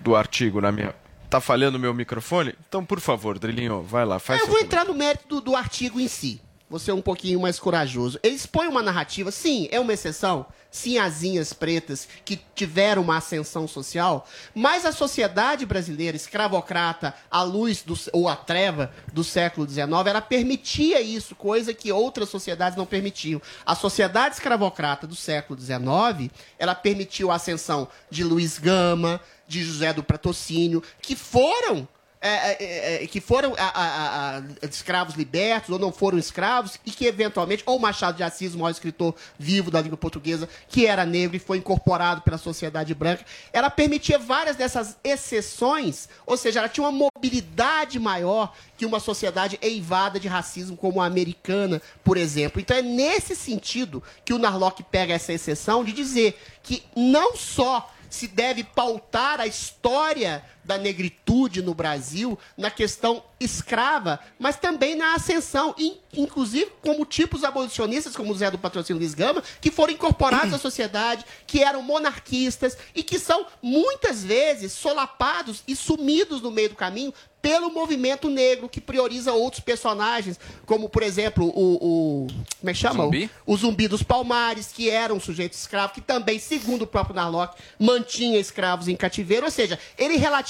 Speaker 8: do, artigo na minha. Tá falhando o meu microfone? Então, por favor, Drilinho, vai lá, faz
Speaker 11: Eu vou entrar no mérito do, do artigo em si. Você é um pouquinho mais corajoso. Ele expõe uma narrativa, sim, é uma exceção. Sim, asinhas pretas que tiveram uma ascensão social, mas a sociedade brasileira escravocrata, à luz do, ou à treva do século XIX, ela permitia isso, coisa que outras sociedades não permitiam. A sociedade escravocrata do século XIX, ela permitiu a ascensão de Luiz Gama, de José do Patrocínio, que foram é, é, é, que foram a- a- a- escravos libertos ou não foram escravos e que eventualmente, ou Machado de Assis, o maior escritor vivo da língua portuguesa, que era negro e foi incorporado pela sociedade branca, ela permitia várias dessas exceções, ou seja, ela tinha uma mobilidade maior que uma sociedade eivada de racismo como a americana, por exemplo. Então é nesse sentido que o Narlock pega essa exceção de dizer que não só se deve pautar a história da negritude no Brasil na questão escrava, mas também na ascensão, in- inclusive como tipos abolicionistas, como o Zé do Patrocínio Luiz Gama, que foram incorporados à *clears throat* sociedade, que eram monarquistas e que são muitas vezes solapados e sumidos no meio do caminho pelo movimento negro que prioriza outros personagens, como por exemplo o, o como é que chama?
Speaker 10: Zumbi?
Speaker 11: O, o zumbi dos Palmares, que era um sujeito escravo, que também, segundo o próprio Narlock, mantinha escravos em cativeiro. Ou seja, ele relativiza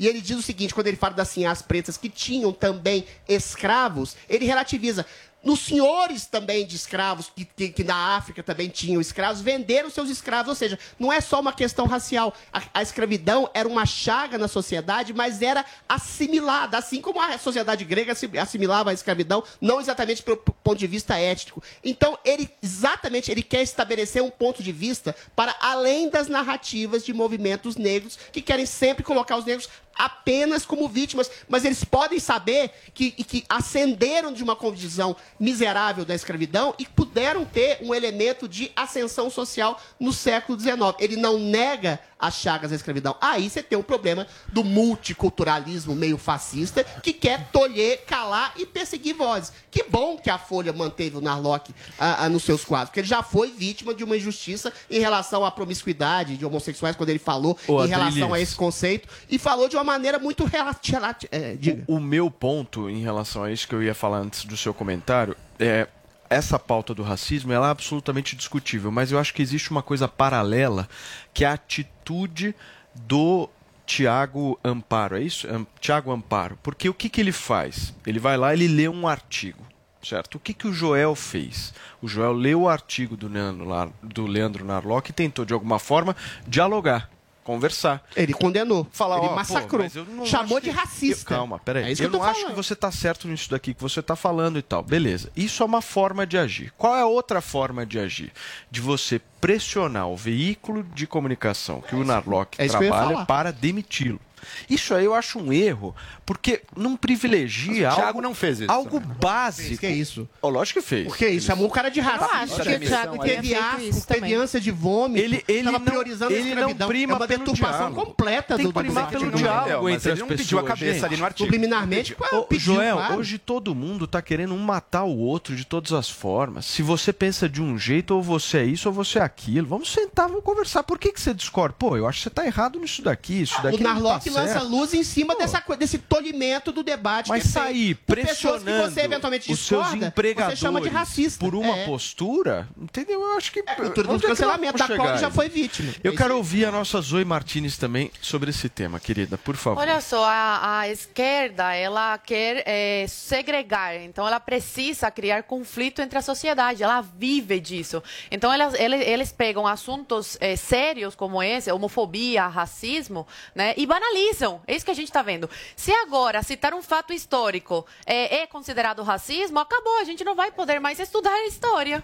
Speaker 11: e ele diz o seguinte, quando ele fala das sinhás pretas que tinham também escravos, ele relativiza. Nos senhores também de escravos, que, que, que na África também tinham escravos, venderam seus escravos. Ou seja, não é só uma questão racial. A, a escravidão era uma chaga na sociedade, mas era assimilada. Assim como a sociedade grega assi- assimilava a escravidão, não exatamente pelo ponto de vista étnico. Então, ele exatamente ele quer estabelecer um ponto de vista para além das narrativas de movimentos negros que querem sempre colocar os negros apenas como vítimas, mas eles podem saber que, que ascenderam de uma condição miserável da escravidão e puderam ter um elemento de ascensão social no século XIX. Ele não nega as chagas da escravidão. Aí você tem o problema do multiculturalismo meio fascista que quer tolher, calar e perseguir vozes. Que bom que a Folha manteve o Narlock ah, ah, nos seus quadros, porque ele já foi vítima de uma injustiça em relação à promiscuidade de homossexuais, quando ele falou
Speaker 8: Ô,
Speaker 11: em relação
Speaker 8: Adriles.
Speaker 11: a esse conceito, e falou de uma maneira muito relativa. É, diga.
Speaker 8: O meu ponto em relação a isso que eu ia falar antes do seu comentário é essa pauta do racismo ela é absolutamente discutível, mas eu acho que existe uma coisa paralela que é a atitude do Tiago Amparo, é isso? Tiago Amparo. Porque o que, que ele faz? Ele vai lá, ele lê um artigo, certo? O que, que o Joel fez? O Joel leu o artigo do Leandro, do Leandro Narlock e tentou, de alguma forma, dialogar, conversar.
Speaker 11: Ele condenou.
Speaker 8: Falar,
Speaker 11: ele
Speaker 8: ó, pô,
Speaker 11: massacrou.
Speaker 8: não
Speaker 11: Chamou de
Speaker 8: que-
Speaker 11: racista.
Speaker 8: Eu- calma, peraí.
Speaker 11: É isso
Speaker 8: eu
Speaker 11: eu
Speaker 8: não acho que você está certo nisso daqui que você está falando e tal. Beleza. Isso é uma forma de agir. Qual é a outra forma de agir? De você pressionar o veículo de comunicação que o Narlock
Speaker 11: é
Speaker 8: trabalha para demiti-lo. Isso aí eu acho um erro, porque não privilegia
Speaker 10: Mas o Thiago
Speaker 8: algo,
Speaker 10: não fez isso
Speaker 8: algo básico.
Speaker 11: Que é isso?
Speaker 8: Oh, lógico que fez.
Speaker 11: Por que isso? Chamou o cara de racista.
Speaker 8: acho que o Thiago
Speaker 11: teve asco, teve ânsia de vômito.
Speaker 8: Ele, ele
Speaker 11: tava
Speaker 8: não,
Speaker 11: priorizando
Speaker 8: ele não prima
Speaker 11: é uma
Speaker 8: pelo diálogo.
Speaker 11: completa
Speaker 8: Tem
Speaker 11: do
Speaker 8: que primar
Speaker 11: do
Speaker 8: pelo diálogo
Speaker 10: mas
Speaker 8: entre
Speaker 10: ele
Speaker 8: as
Speaker 10: não
Speaker 8: pessoas.
Speaker 10: pediu a cabeça ali no
Speaker 8: gente.
Speaker 10: artigo.
Speaker 11: Subliminarmente,
Speaker 8: Ô,
Speaker 11: pediu,
Speaker 8: Joel,
Speaker 11: claro.
Speaker 8: hoje todo mundo tá querendo um matar o outro de todas as formas. Se você pensa de um jeito, ou você é isso, ou você é aquilo. Vamos sentar, vamos conversar. Por que, que você discorda? Pô, eu acho que você tá errado nisso daqui, isso daqui
Speaker 11: O
Speaker 8: não Tá
Speaker 11: lança
Speaker 8: certo.
Speaker 11: luz em cima dessa, desse tolimento do debate.
Speaker 8: Mas
Speaker 11: é
Speaker 8: sair
Speaker 11: por pessoas que
Speaker 8: pressionando
Speaker 11: você eventualmente
Speaker 8: os seus
Speaker 11: discorda,
Speaker 8: empregadores
Speaker 11: você chama de racista.
Speaker 8: por uma
Speaker 11: É.
Speaker 8: postura, entendeu? Eu acho que...
Speaker 11: É cultura do
Speaker 8: é
Speaker 11: cancelamento, da qual já foi vítima.
Speaker 8: Eu
Speaker 11: É
Speaker 8: quero ouvir a nossa Zoe Martinez também sobre esse tema, querida, por favor.
Speaker 9: Olha só, a, a esquerda, ela quer eh, segregar, então ela precisa criar conflito entre a sociedade, ela vive disso. Então elas, eles, eles pegam assuntos eh, sérios como esse, homofobia, racismo, né, e banalizam. É isso que a gente está vendo. Se agora citar um fato histórico eh, é considerado racismo, acabou, a gente não vai poder mais estudar a história.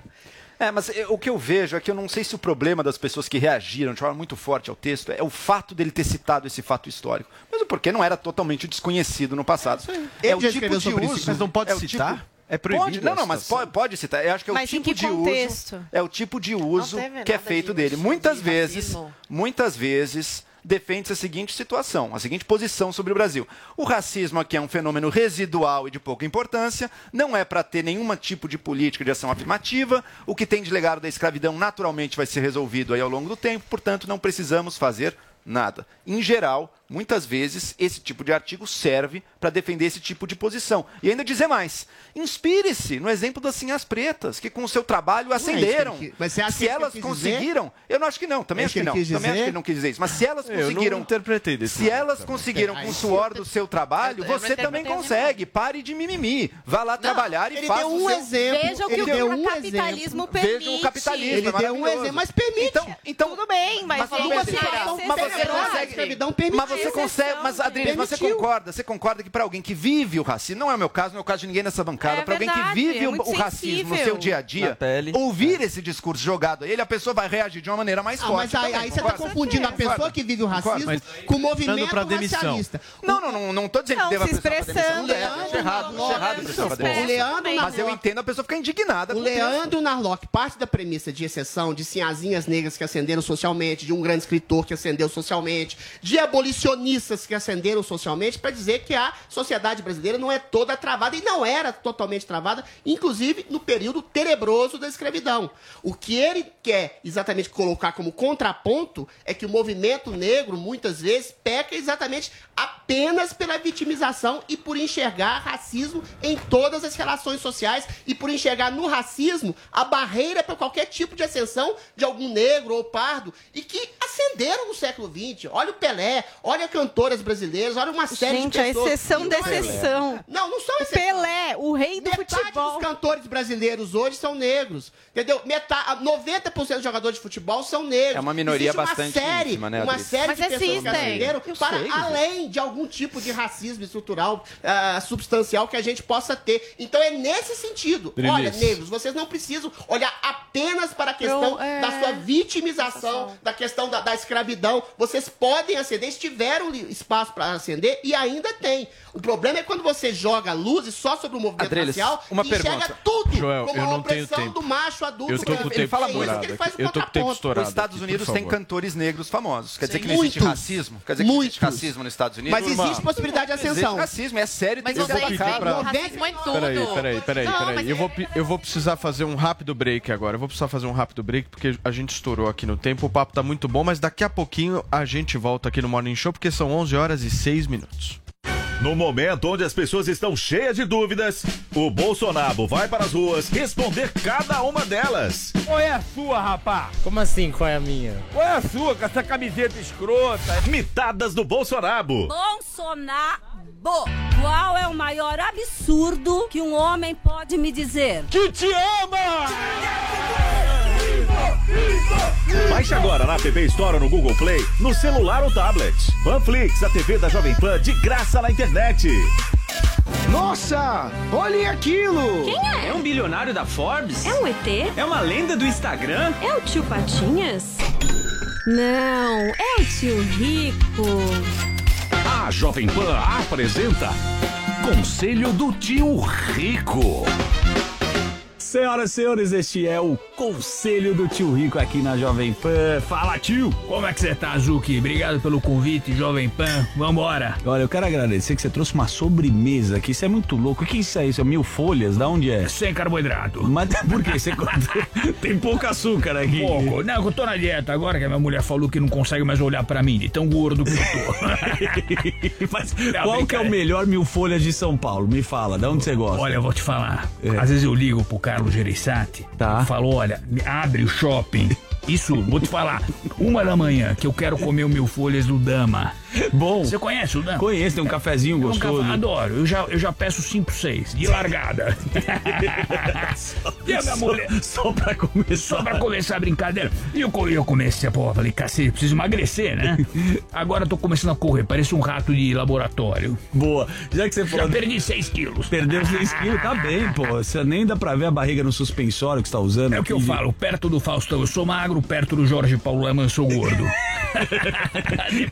Speaker 10: É, mas eh, o que eu vejo é que eu não sei se o problema das pessoas que reagiram de forma muito forte ao texto é o fato dele ter citado esse fato histórico. Mesmo porque não era totalmente desconhecido no passado.
Speaker 11: Ele
Speaker 10: É o tipo de
Speaker 11: isso,
Speaker 10: uso.
Speaker 8: mas não pode
Speaker 10: é o
Speaker 8: citar?
Speaker 10: tipo-
Speaker 8: É proibido
Speaker 10: Pode, não, não, mas pode, pode citar. Eu acho que é o
Speaker 12: Mas em
Speaker 10: tipo
Speaker 12: que
Speaker 10: de
Speaker 12: contexto?
Speaker 10: uso. É o tipo de uso que é feito
Speaker 9: de
Speaker 10: dele. Muitas
Speaker 9: de
Speaker 10: vezes,
Speaker 9: racismo.
Speaker 10: muitas vezes defende-se a seguinte situação, a seguinte posição sobre o Brasil. O racismo aqui é um fenômeno residual e de pouca importância, não é para ter nenhum tipo de política de ação afirmativa, o que tem de legado da escravidão naturalmente vai ser resolvido aí ao longo do tempo, portanto não precisamos fazer nada. Em geral, muitas vezes esse tipo de artigo serve para defender esse tipo de posição. E ainda dizer mais, inspire-se no exemplo das Sinhas Pretas, que com o seu trabalho
Speaker 11: é que
Speaker 10: acenderam.
Speaker 11: ele quis- mas você acha que
Speaker 10: Se
Speaker 11: é que
Speaker 10: elas
Speaker 11: ele quis dizer?
Speaker 10: conseguiram, eu não acho que não, também
Speaker 11: É
Speaker 10: acho que
Speaker 11: que
Speaker 10: não.
Speaker 11: ele
Speaker 10: Também acho que ele não quis dizer isso, mas se elas
Speaker 8: Eu não
Speaker 10: conseguiram
Speaker 8: interpretei desse
Speaker 10: se elas
Speaker 8: também.
Speaker 10: conseguiram com o suor do seu trabalho,
Speaker 9: Eu- eu
Speaker 10: você também consegue. Pare de mimimi. Vá lá trabalhar e
Speaker 11: ele
Speaker 10: faça
Speaker 11: deu
Speaker 10: o
Speaker 11: um
Speaker 10: seu...
Speaker 11: exemplo.
Speaker 12: Que
Speaker 11: ele
Speaker 12: o
Speaker 11: deu um
Speaker 12: capitalismo
Speaker 11: exemplo.
Speaker 12: permite.
Speaker 10: Vejam o capitalismo.
Speaker 11: Ele
Speaker 10: é
Speaker 11: deu um exemplo, mas permite.
Speaker 10: Então, então
Speaker 12: Tudo bem, mas,
Speaker 10: mas,
Speaker 12: é exceção
Speaker 10: situação, mas você.
Speaker 11: A
Speaker 10: consegue. Mas você consegue, mas Adriana, você concorda? Você concorda que para alguém que vive o racismo, não é o meu caso, não é o caso de ninguém nessa bancada,
Speaker 9: É
Speaker 10: para alguém que vive
Speaker 9: é
Speaker 10: o, o racismo no seu dia a dia, ouvir esse discurso jogado a ele, a pessoa vai reagir de uma maneira mais
Speaker 11: Ah,
Speaker 10: forte.
Speaker 11: mas aí,
Speaker 10: também,
Speaker 11: aí você está confundindo a pessoa
Speaker 10: Concorda?
Speaker 11: que vive o racismo
Speaker 8: Mas-
Speaker 11: com o movimento
Speaker 8: pra demissão.
Speaker 11: racialista.
Speaker 10: Não, não, não, não tô dizendo
Speaker 12: Não,
Speaker 10: que deva
Speaker 12: se expressando,
Speaker 10: Não deve,
Speaker 12: não,
Speaker 10: acho errado,
Speaker 12: não,
Speaker 10: acho
Speaker 12: não,
Speaker 10: errado
Speaker 11: Leandro
Speaker 10: Mas eu entendo a pessoa ficar indignada
Speaker 11: O
Speaker 10: com o texto.
Speaker 11: Leandro Narlock parte da premissa de exceção, de sinhazinhas negras que ascenderam socialmente, de um grande escritor que ascendeu socialmente, de abolicionistas que ascenderam socialmente, para dizer que a sociedade brasileira não é toda travada e não era totalmente travada, inclusive no período tenebroso da escravidão. O que ele quer exatamente colocar como contraponto é que o movimento negro, muitas vezes, peca exatamente apenas pela vitimização e por enxergar racismo em todas as relações sociais e por enxergar no racismo a barreira para qualquer tipo de ascensão de algum negro ou pardo e que ascenderam no século XX. Olha o Pelé, olha cantoras brasileiras, olha uma série
Speaker 12: Gente,
Speaker 11: de
Speaker 12: a
Speaker 11: pessoas.
Speaker 12: exceção
Speaker 11: E
Speaker 12: da
Speaker 11: não é-
Speaker 12: exceção.
Speaker 11: Não, não são
Speaker 12: O
Speaker 11: exceções.
Speaker 12: Pelé, o rei do
Speaker 11: Metade
Speaker 12: futebol.
Speaker 11: dos cantores brasileiros hoje são negros. Entendeu? Metade, 90% dos jogadores de futebol são negros.
Speaker 10: É uma minoria
Speaker 11: Existe
Speaker 10: bastante
Speaker 11: uma série,
Speaker 10: ínfima, né,
Speaker 11: Uma série
Speaker 9: Mas
Speaker 11: de pessoas
Speaker 10: Eu
Speaker 11: para
Speaker 10: sei,
Speaker 11: além de algum tipo de racismo estrutural ah, substancial que a gente possa ter. Então é nesse sentido. Olha, negros, vocês não precisam olhar apenas para a questão
Speaker 9: Eu, é,
Speaker 11: da sua vitimização, da questão da, da escravidão. Vocês podem ascender, eles tiveram espaço para ascender e ainda tem. O problema é quando você joga luzes só sobre o movimento
Speaker 21: Adreles,
Speaker 11: racial
Speaker 21: uma
Speaker 11: e
Speaker 21: pergunta.
Speaker 11: enxerga tudo
Speaker 8: Joel,
Speaker 11: como
Speaker 8: eu não tenho
Speaker 11: opressão
Speaker 8: tempo.
Speaker 11: do macho adulto.
Speaker 8: Eu tô com o
Speaker 11: branco.
Speaker 8: tempo
Speaker 11: Ele fala muito,
Speaker 8: Eu tô com o tempo
Speaker 11: contraponto.
Speaker 8: estourado
Speaker 21: Nos Estados
Speaker 8: aqui,
Speaker 21: Unidos tem cantores negros famosos. Quer dizer que não
Speaker 11: Muitos.
Speaker 21: existe racismo? Quer dizer que existe
Speaker 11: Muitos.
Speaker 21: racismo nos Estados Unidos?
Speaker 11: Mas existe possibilidade de ascensão.
Speaker 21: Existe racismo, é sério,
Speaker 9: Mas vocês
Speaker 21: atacado.
Speaker 9: veem racismo em tudo.
Speaker 8: Peraí, peraí, peraí, peraí. Eu vou,
Speaker 9: é-
Speaker 8: pi- eu vou precisar fazer um rápido break agora. Eu vou precisar fazer um rápido break porque a gente estourou aqui no tempo. O papo tá muito bom, mas daqui a pouquinho a gente volta aqui no Morning Show porque são 11 horas e 6 minutos.
Speaker 5: No momento onde as pessoas estão cheias de dúvidas, o Bolsonaro vai para as ruas responder cada uma delas.
Speaker 22: Qual é a sua, rapá?
Speaker 23: Como assim, qual é a minha?
Speaker 22: Qual é a sua com essa camiseta escrota?
Speaker 5: Mitadas do Bolsonaro.
Speaker 24: Bolsonaro. Qual é o maior absurdo que um homem pode me dizer?
Speaker 22: Que te ama!
Speaker 5: Baixe agora na TV Store ou no Google Play, no celular ou tablet. Panflix, a TV da Jovem Pan de graça na internet.
Speaker 25: Nossa! Olhem aquilo!
Speaker 26: Quem é? É um bilionário da Forbes?
Speaker 24: É um ET?
Speaker 26: É uma lenda do Instagram?
Speaker 24: É o tio Patinhas? Não, é o tio Rico.
Speaker 27: A Jovem Pan apresenta Conselho do Tio Rico.
Speaker 23: Senhoras e senhores, este é o Conselho do Tio Rico aqui na Jovem Pan. Fala, tio!
Speaker 28: Como é que você tá, Zuki? Obrigado pelo convite, Jovem Pan. Vambora.
Speaker 23: Olha, eu quero agradecer que você trouxe uma sobremesa aqui. Isso é muito louco. O que é isso aí? Isso é mil folhas? Da onde é?
Speaker 28: Sem carboidrato.
Speaker 23: Mas *laughs* por que? Você *laughs* tem pouco açúcar aqui.
Speaker 28: Pouco. Não, eu tô na dieta agora que a minha mulher falou que não consegue mais olhar pra mim, de tão gordo que eu tô. *laughs*
Speaker 23: Mas qual que é o melhor mil folhas de São Paulo? Me fala, da onde você gosta?
Speaker 28: Olha, eu vou te falar.
Speaker 23: É.
Speaker 28: Às vezes eu ligo pro Carlos Gereissati.
Speaker 23: Tá.
Speaker 28: Falo, olha, abre o shopping. Isso, vou te falar. Uma da manhã que eu quero comer o mil folhas do Dama.
Speaker 23: Bom.
Speaker 28: Você conhece o Dama?
Speaker 23: Conheço, tem um cafezinho
Speaker 28: um
Speaker 23: gostoso.
Speaker 28: café- adoro. Eu já, eu já peço 5, 6, de largada. *laughs* e a minha mulher.
Speaker 23: Só pra começar.
Speaker 28: Só pra começar a brincadeira. E eu, eu comecei, pô, falei, cacete, preciso emagrecer, né? *laughs* Agora eu tô começando a correr, parece um rato de laboratório.
Speaker 23: Boa. Já que você falou.
Speaker 28: Já perdi 6 quilos.
Speaker 23: Perdeu 6 *laughs* quilos, tá bem, pô. Você nem dá pra ver a barriga no suspensório que você tá usando.
Speaker 28: É o que eu falo, perto do Faustão eu sou magro, perto do Jorge Paulo Leman eu sou gordo.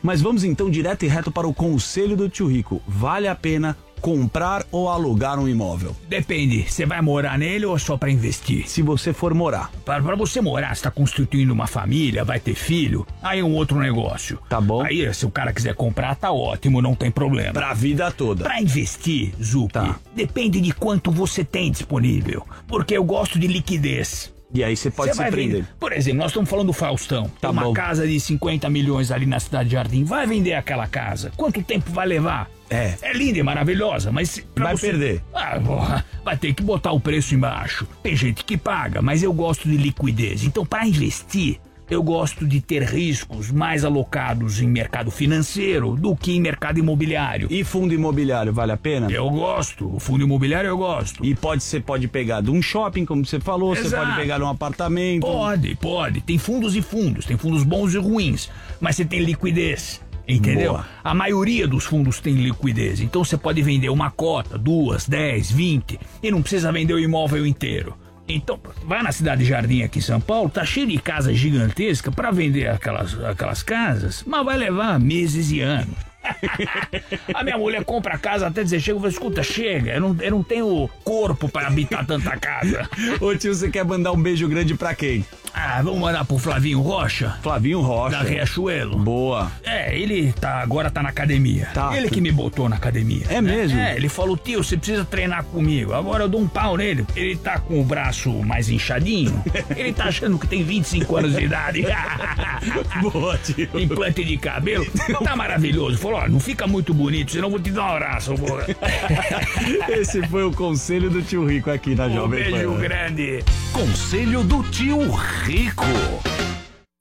Speaker 23: Mas vamos então direto e reto para o conselho do tio Rico. Vale a pena comprar ou alugar um imóvel?
Speaker 28: Depende, você vai morar nele ou é só pra investir?
Speaker 23: Se você for morar.
Speaker 28: Para, você morar, você tá constituindo uma família, vai ter filho, aí é um outro negócio.
Speaker 23: Tá bom.
Speaker 28: Aí, se o cara quiser comprar, tá ótimo, não tem problema.
Speaker 23: Pra vida toda.
Speaker 28: Pra investir, Zup, depende de quanto você tem disponível. Porque eu gosto de liquidez.
Speaker 23: E aí você pode
Speaker 28: Você
Speaker 23: se prender.
Speaker 28: vender. Por exemplo, nós estamos falando do Faustão.
Speaker 23: Tá
Speaker 28: uma
Speaker 23: bom.
Speaker 28: casa de 50 milhões ali na Cidade de Jardim. Vai vender aquela casa. Quanto tempo vai levar?
Speaker 23: É.
Speaker 28: É linda e maravilhosa, mas.
Speaker 23: Vai perder.
Speaker 28: Ah, porra, vai ter que botar o preço embaixo. Tem gente que paga, mas eu gosto de liquidez. Então, para investir, eu gosto de ter riscos mais alocados em mercado financeiro do que em mercado imobiliário.
Speaker 23: E fundo imobiliário, vale a pena?
Speaker 28: Eu gosto. O fundo imobiliário eu gosto.
Speaker 23: E pode você pode pegar de um shopping, como você falou, você
Speaker 28: Exato.
Speaker 23: pode pegar de um apartamento.
Speaker 28: Pode, pode. Tem fundos e fundos. Tem fundos bons e ruins. Mas você tem liquidez. Entendeu?
Speaker 23: Boa.
Speaker 28: A maioria dos fundos tem liquidez. Então você pode vender uma cota, duas, dez, vinte. E não precisa vender o imóvel inteiro. Então, vai na cidade de Jardim aqui em São Paulo, tá cheio de casas gigantescas para vender aquelas, aquelas casas, mas vai levar meses e anos. *laughs* a minha mulher compra a casa até dizer, chega e fala, escuta, chega, eu não, eu não tenho corpo para habitar tanta casa. *laughs*
Speaker 23: Ô tio, você quer mandar um beijo grande pra quem?
Speaker 28: Ah, vamos mandar pro Flavinho Rocha?
Speaker 23: Flavinho Rocha.
Speaker 28: Da Riachuelo.
Speaker 23: Boa.
Speaker 28: É, ele tá, agora tá na academia.
Speaker 23: Tá.
Speaker 28: Ele que me botou na academia.
Speaker 23: É mesmo?
Speaker 28: É, ele falou, tio, você precisa treinar comigo. Agora eu dou um pau nele. Ele tá com o braço mais inchadinho. *laughs* ele tá achando que tem 25 anos de idade. *laughs*
Speaker 23: Boa, tio.
Speaker 28: Implante de cabelo. Tá maravilhoso. Falou, ó, não fica muito bonito, senão eu vou te dar um abraço. *laughs*
Speaker 23: Esse foi o conselho do tio Rico aqui na
Speaker 28: um
Speaker 23: Jovem
Speaker 28: beijo
Speaker 23: Pan.
Speaker 28: grande.
Speaker 27: Conselho do Tio Rico rico.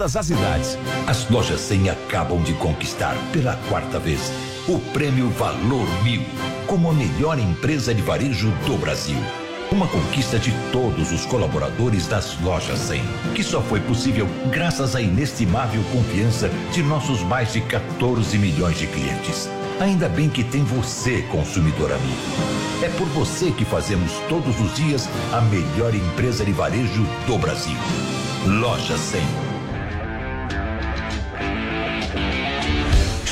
Speaker 26: todas as idades.
Speaker 6: As lojas 100 acabam de conquistar pela quarta vez o prêmio Valor Mil como a melhor empresa de varejo do Brasil. Uma conquista de todos os colaboradores das lojas 100, que só foi possível graças à inestimável confiança de nossos mais de 14 milhões de clientes. Ainda bem que tem você, consumidor amigo. É por você que fazemos todos os dias a melhor empresa de varejo do Brasil. Loja 100.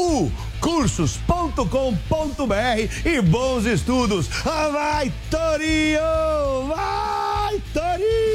Speaker 29: U cursos.com.br e bons estudos. Vai, Torinho! Vai, Torinho!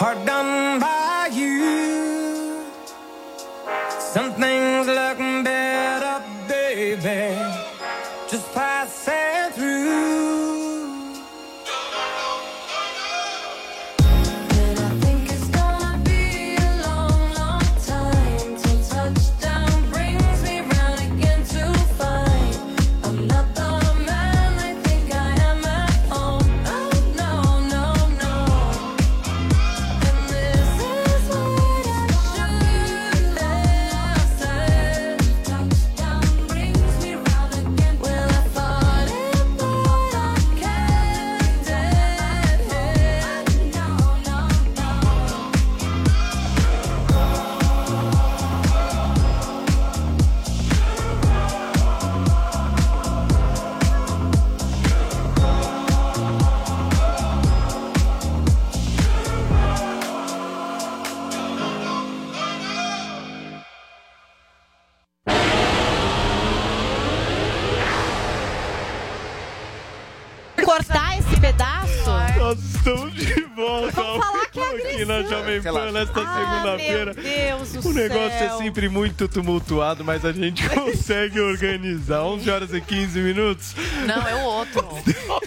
Speaker 7: Heart done by you. Something's
Speaker 21: Relaxa.
Speaker 8: nesta
Speaker 12: Ah,
Speaker 8: segunda-feira.
Speaker 12: meu Deus do
Speaker 8: O negócio
Speaker 12: céu.
Speaker 8: é sempre muito tumultuado, mas a gente *laughs* consegue organizar. 11 horas e 15 minutos.
Speaker 9: Não, é o outro. *laughs*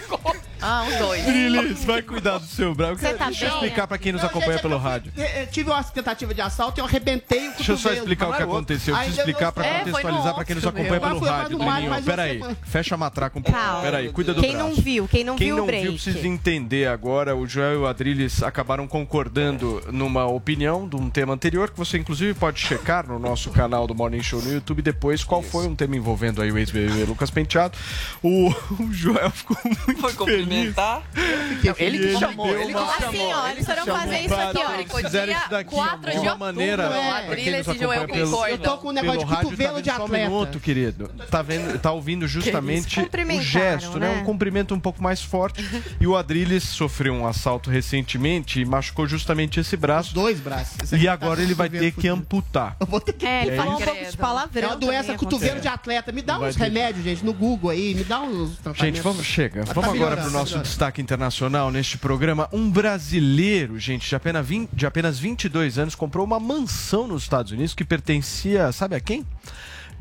Speaker 9: Ah, os dois.
Speaker 8: Drilis, vai cuidar do seu bravo.
Speaker 12: Você tá
Speaker 8: Deixa eu
Speaker 12: bem?
Speaker 8: explicar pra quem nos
Speaker 11: Não,
Speaker 8: acompanha
Speaker 11: gente,
Speaker 8: pelo
Speaker 11: eu fui-
Speaker 8: rádio.
Speaker 11: eu- eu tive uma tentativa de assalto e eu arrebentei o
Speaker 8: Deixa eu só
Speaker 11: cotovelo.
Speaker 8: explicar o que aconteceu. Eu preciso
Speaker 11: eu-
Speaker 8: explicar pra
Speaker 9: É, foi no
Speaker 8: contextualizar pra quem nos acompanha
Speaker 9: meu.
Speaker 8: pelo
Speaker 11: Mas foi
Speaker 8: rádio,
Speaker 11: no ar,
Speaker 8: Drilinho.
Speaker 11: mas
Speaker 8: Pera
Speaker 11: você
Speaker 8: aí,
Speaker 11: foi-
Speaker 8: fecha a matraca um pouco.
Speaker 12: Calma.
Speaker 8: Pera aí, cuida do
Speaker 12: Quem
Speaker 8: braço.
Speaker 12: não viu, quem não
Speaker 8: Quem
Speaker 12: viu
Speaker 8: não
Speaker 12: o break.
Speaker 8: viu precisa entender agora. O Joel e o Adriles acabaram concordando numa opinião de um tema anterior, que você inclusive pode checar no nosso canal do Morning Show no YouTube depois qual foi um tema envolvendo aí o ex-BBB Lucas Penteado. O, *laughs* o Joel ficou muito
Speaker 13: Foi
Speaker 8: feliz.
Speaker 13: Cumprimentar.
Speaker 9: Não, ele que
Speaker 8: Ele
Speaker 9: chamou,
Speaker 8: deu
Speaker 9: ele que chamou.
Speaker 12: Assim, ó, eles foram fazer isso aqui, ó.
Speaker 8: Eles fizeram isso daqui
Speaker 9: Quatro
Speaker 8: de uma
Speaker 9: outubro,
Speaker 8: maneira.
Speaker 9: é. e Joel concordam.
Speaker 11: Eu tô com um negócio de cotovelo
Speaker 8: tá
Speaker 11: de
Speaker 8: vendo? Só um
Speaker 11: atleta.
Speaker 8: minuto, querido. Tá, vendo, tá ouvindo justamente o gesto, né?
Speaker 12: né?
Speaker 8: Um cumprimento um pouco mais forte. e o Adriles sofreu um assalto recentemente e machucou justamente esse braço.
Speaker 11: Dois braços.
Speaker 8: E
Speaker 11: tá
Speaker 8: agora ele vai ter que amputar.
Speaker 11: Eu vou ter que...
Speaker 12: É, ele falou um pouco de palavrão.
Speaker 11: É uma doença cotovelo de atleta. Me dá uns remédios, gente, no Google aí. Me dá uns.
Speaker 8: Gente, vamos, chega.
Speaker 11: Mas tá
Speaker 8: Vamos agora
Speaker 11: melhorando,
Speaker 8: para o
Speaker 11: tá
Speaker 8: nosso destaque internacional neste programa. Um brasileiro, gente, de apenas, 20, de apenas 22 anos, comprou uma mansão nos Estados Unidos que pertencia, sabe a quem?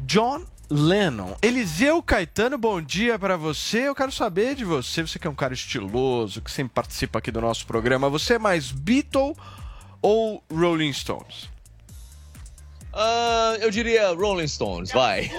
Speaker 8: John Lennon. Eliseu Caetano, bom dia para você. Eu quero saber de você. Você que é um cara estiloso, que sempre participa aqui do nosso programa. Você é mais Beatle ou Rolling Stones?
Speaker 30: Ah, eu diria Rolling Stones, vai.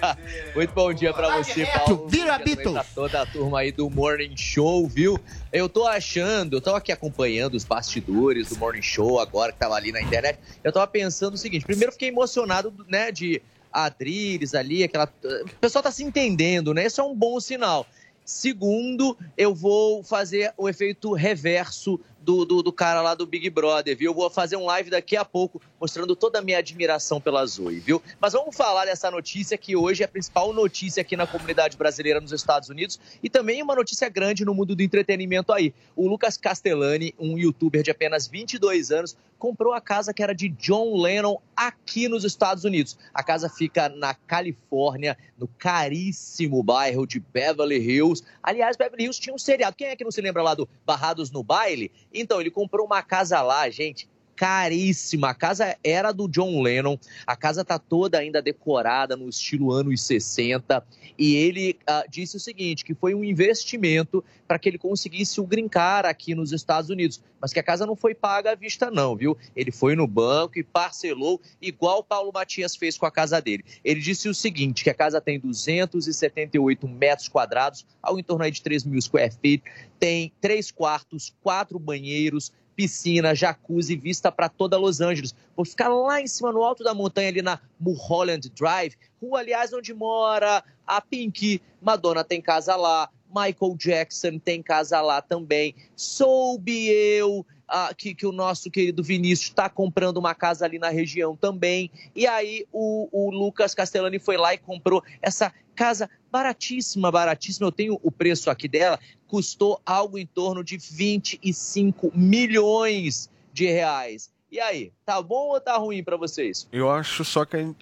Speaker 30: *laughs* Muito bom dia pra você, Paulo.
Speaker 11: Vira
Speaker 30: Também
Speaker 11: Beatles.
Speaker 30: Pra toda a turma aí do Morning Show, viu? Eu tô achando, eu tava aqui acompanhando os bastidores do Morning Show agora que tava ali na internet. Eu tava pensando o seguinte: primeiro fiquei emocionado, né, de Adriles ali, aquela. O pessoal tá se entendendo, né? Isso é um bom sinal. Segundo, eu vou fazer o efeito reverso do, do, do cara lá do Big Brother, viu? Eu vou fazer um live daqui a pouco mostrando toda a minha admiração pela Zoe, viu? Mas vamos falar dessa notícia que hoje é a principal notícia aqui na comunidade brasileira nos Estados Unidos e também uma notícia grande no mundo do entretenimento aí. O Lucas Castellani, um youtuber de apenas 22 anos, comprou a casa que era de John Lennon aqui nos Estados Unidos. A casa fica na Califórnia, no caríssimo bairro de Beverly Hills. Aliás, Beverly Hills tinha um seriado. Quem é que não se lembra lá do Barrados no Baile? Então, ele comprou uma casa lá, gente, caríssima. A casa era do John Lennon. A casa tá toda ainda decorada no estilo anos 60. E ele ah, disse o seguinte, que foi um investimento para que ele conseguisse o green card aqui nos Estados Unidos. Mas que a casa não foi paga à vista não, viu? Ele foi no banco e parcelou igual Paulo Matias fez com a casa dele. Ele disse o seguinte, que a casa tem 278 metros quadrados, ao em torno aí de 3 mil square feet, tem três quartos, quatro banheiros, piscina, jacuzzi, vista para toda Los Angeles. Vou ficar lá em cima, no alto da montanha, ali na Mulholland Drive, rua, aliás, onde mora a Pink. Madonna tem casa lá, Michael Jackson tem casa lá também. Soube eu ah, que, que o nosso querido Vinícius está comprando uma casa ali na região também. E aí o, o Lucas Castellani foi lá e comprou essa casa baratíssima, baratíssima. Eu tenho o preço aqui dela, custou algo em torno de 25 milhões de reais. E aí, tá bom ou tá ruim para vocês?
Speaker 8: Eu acho só que.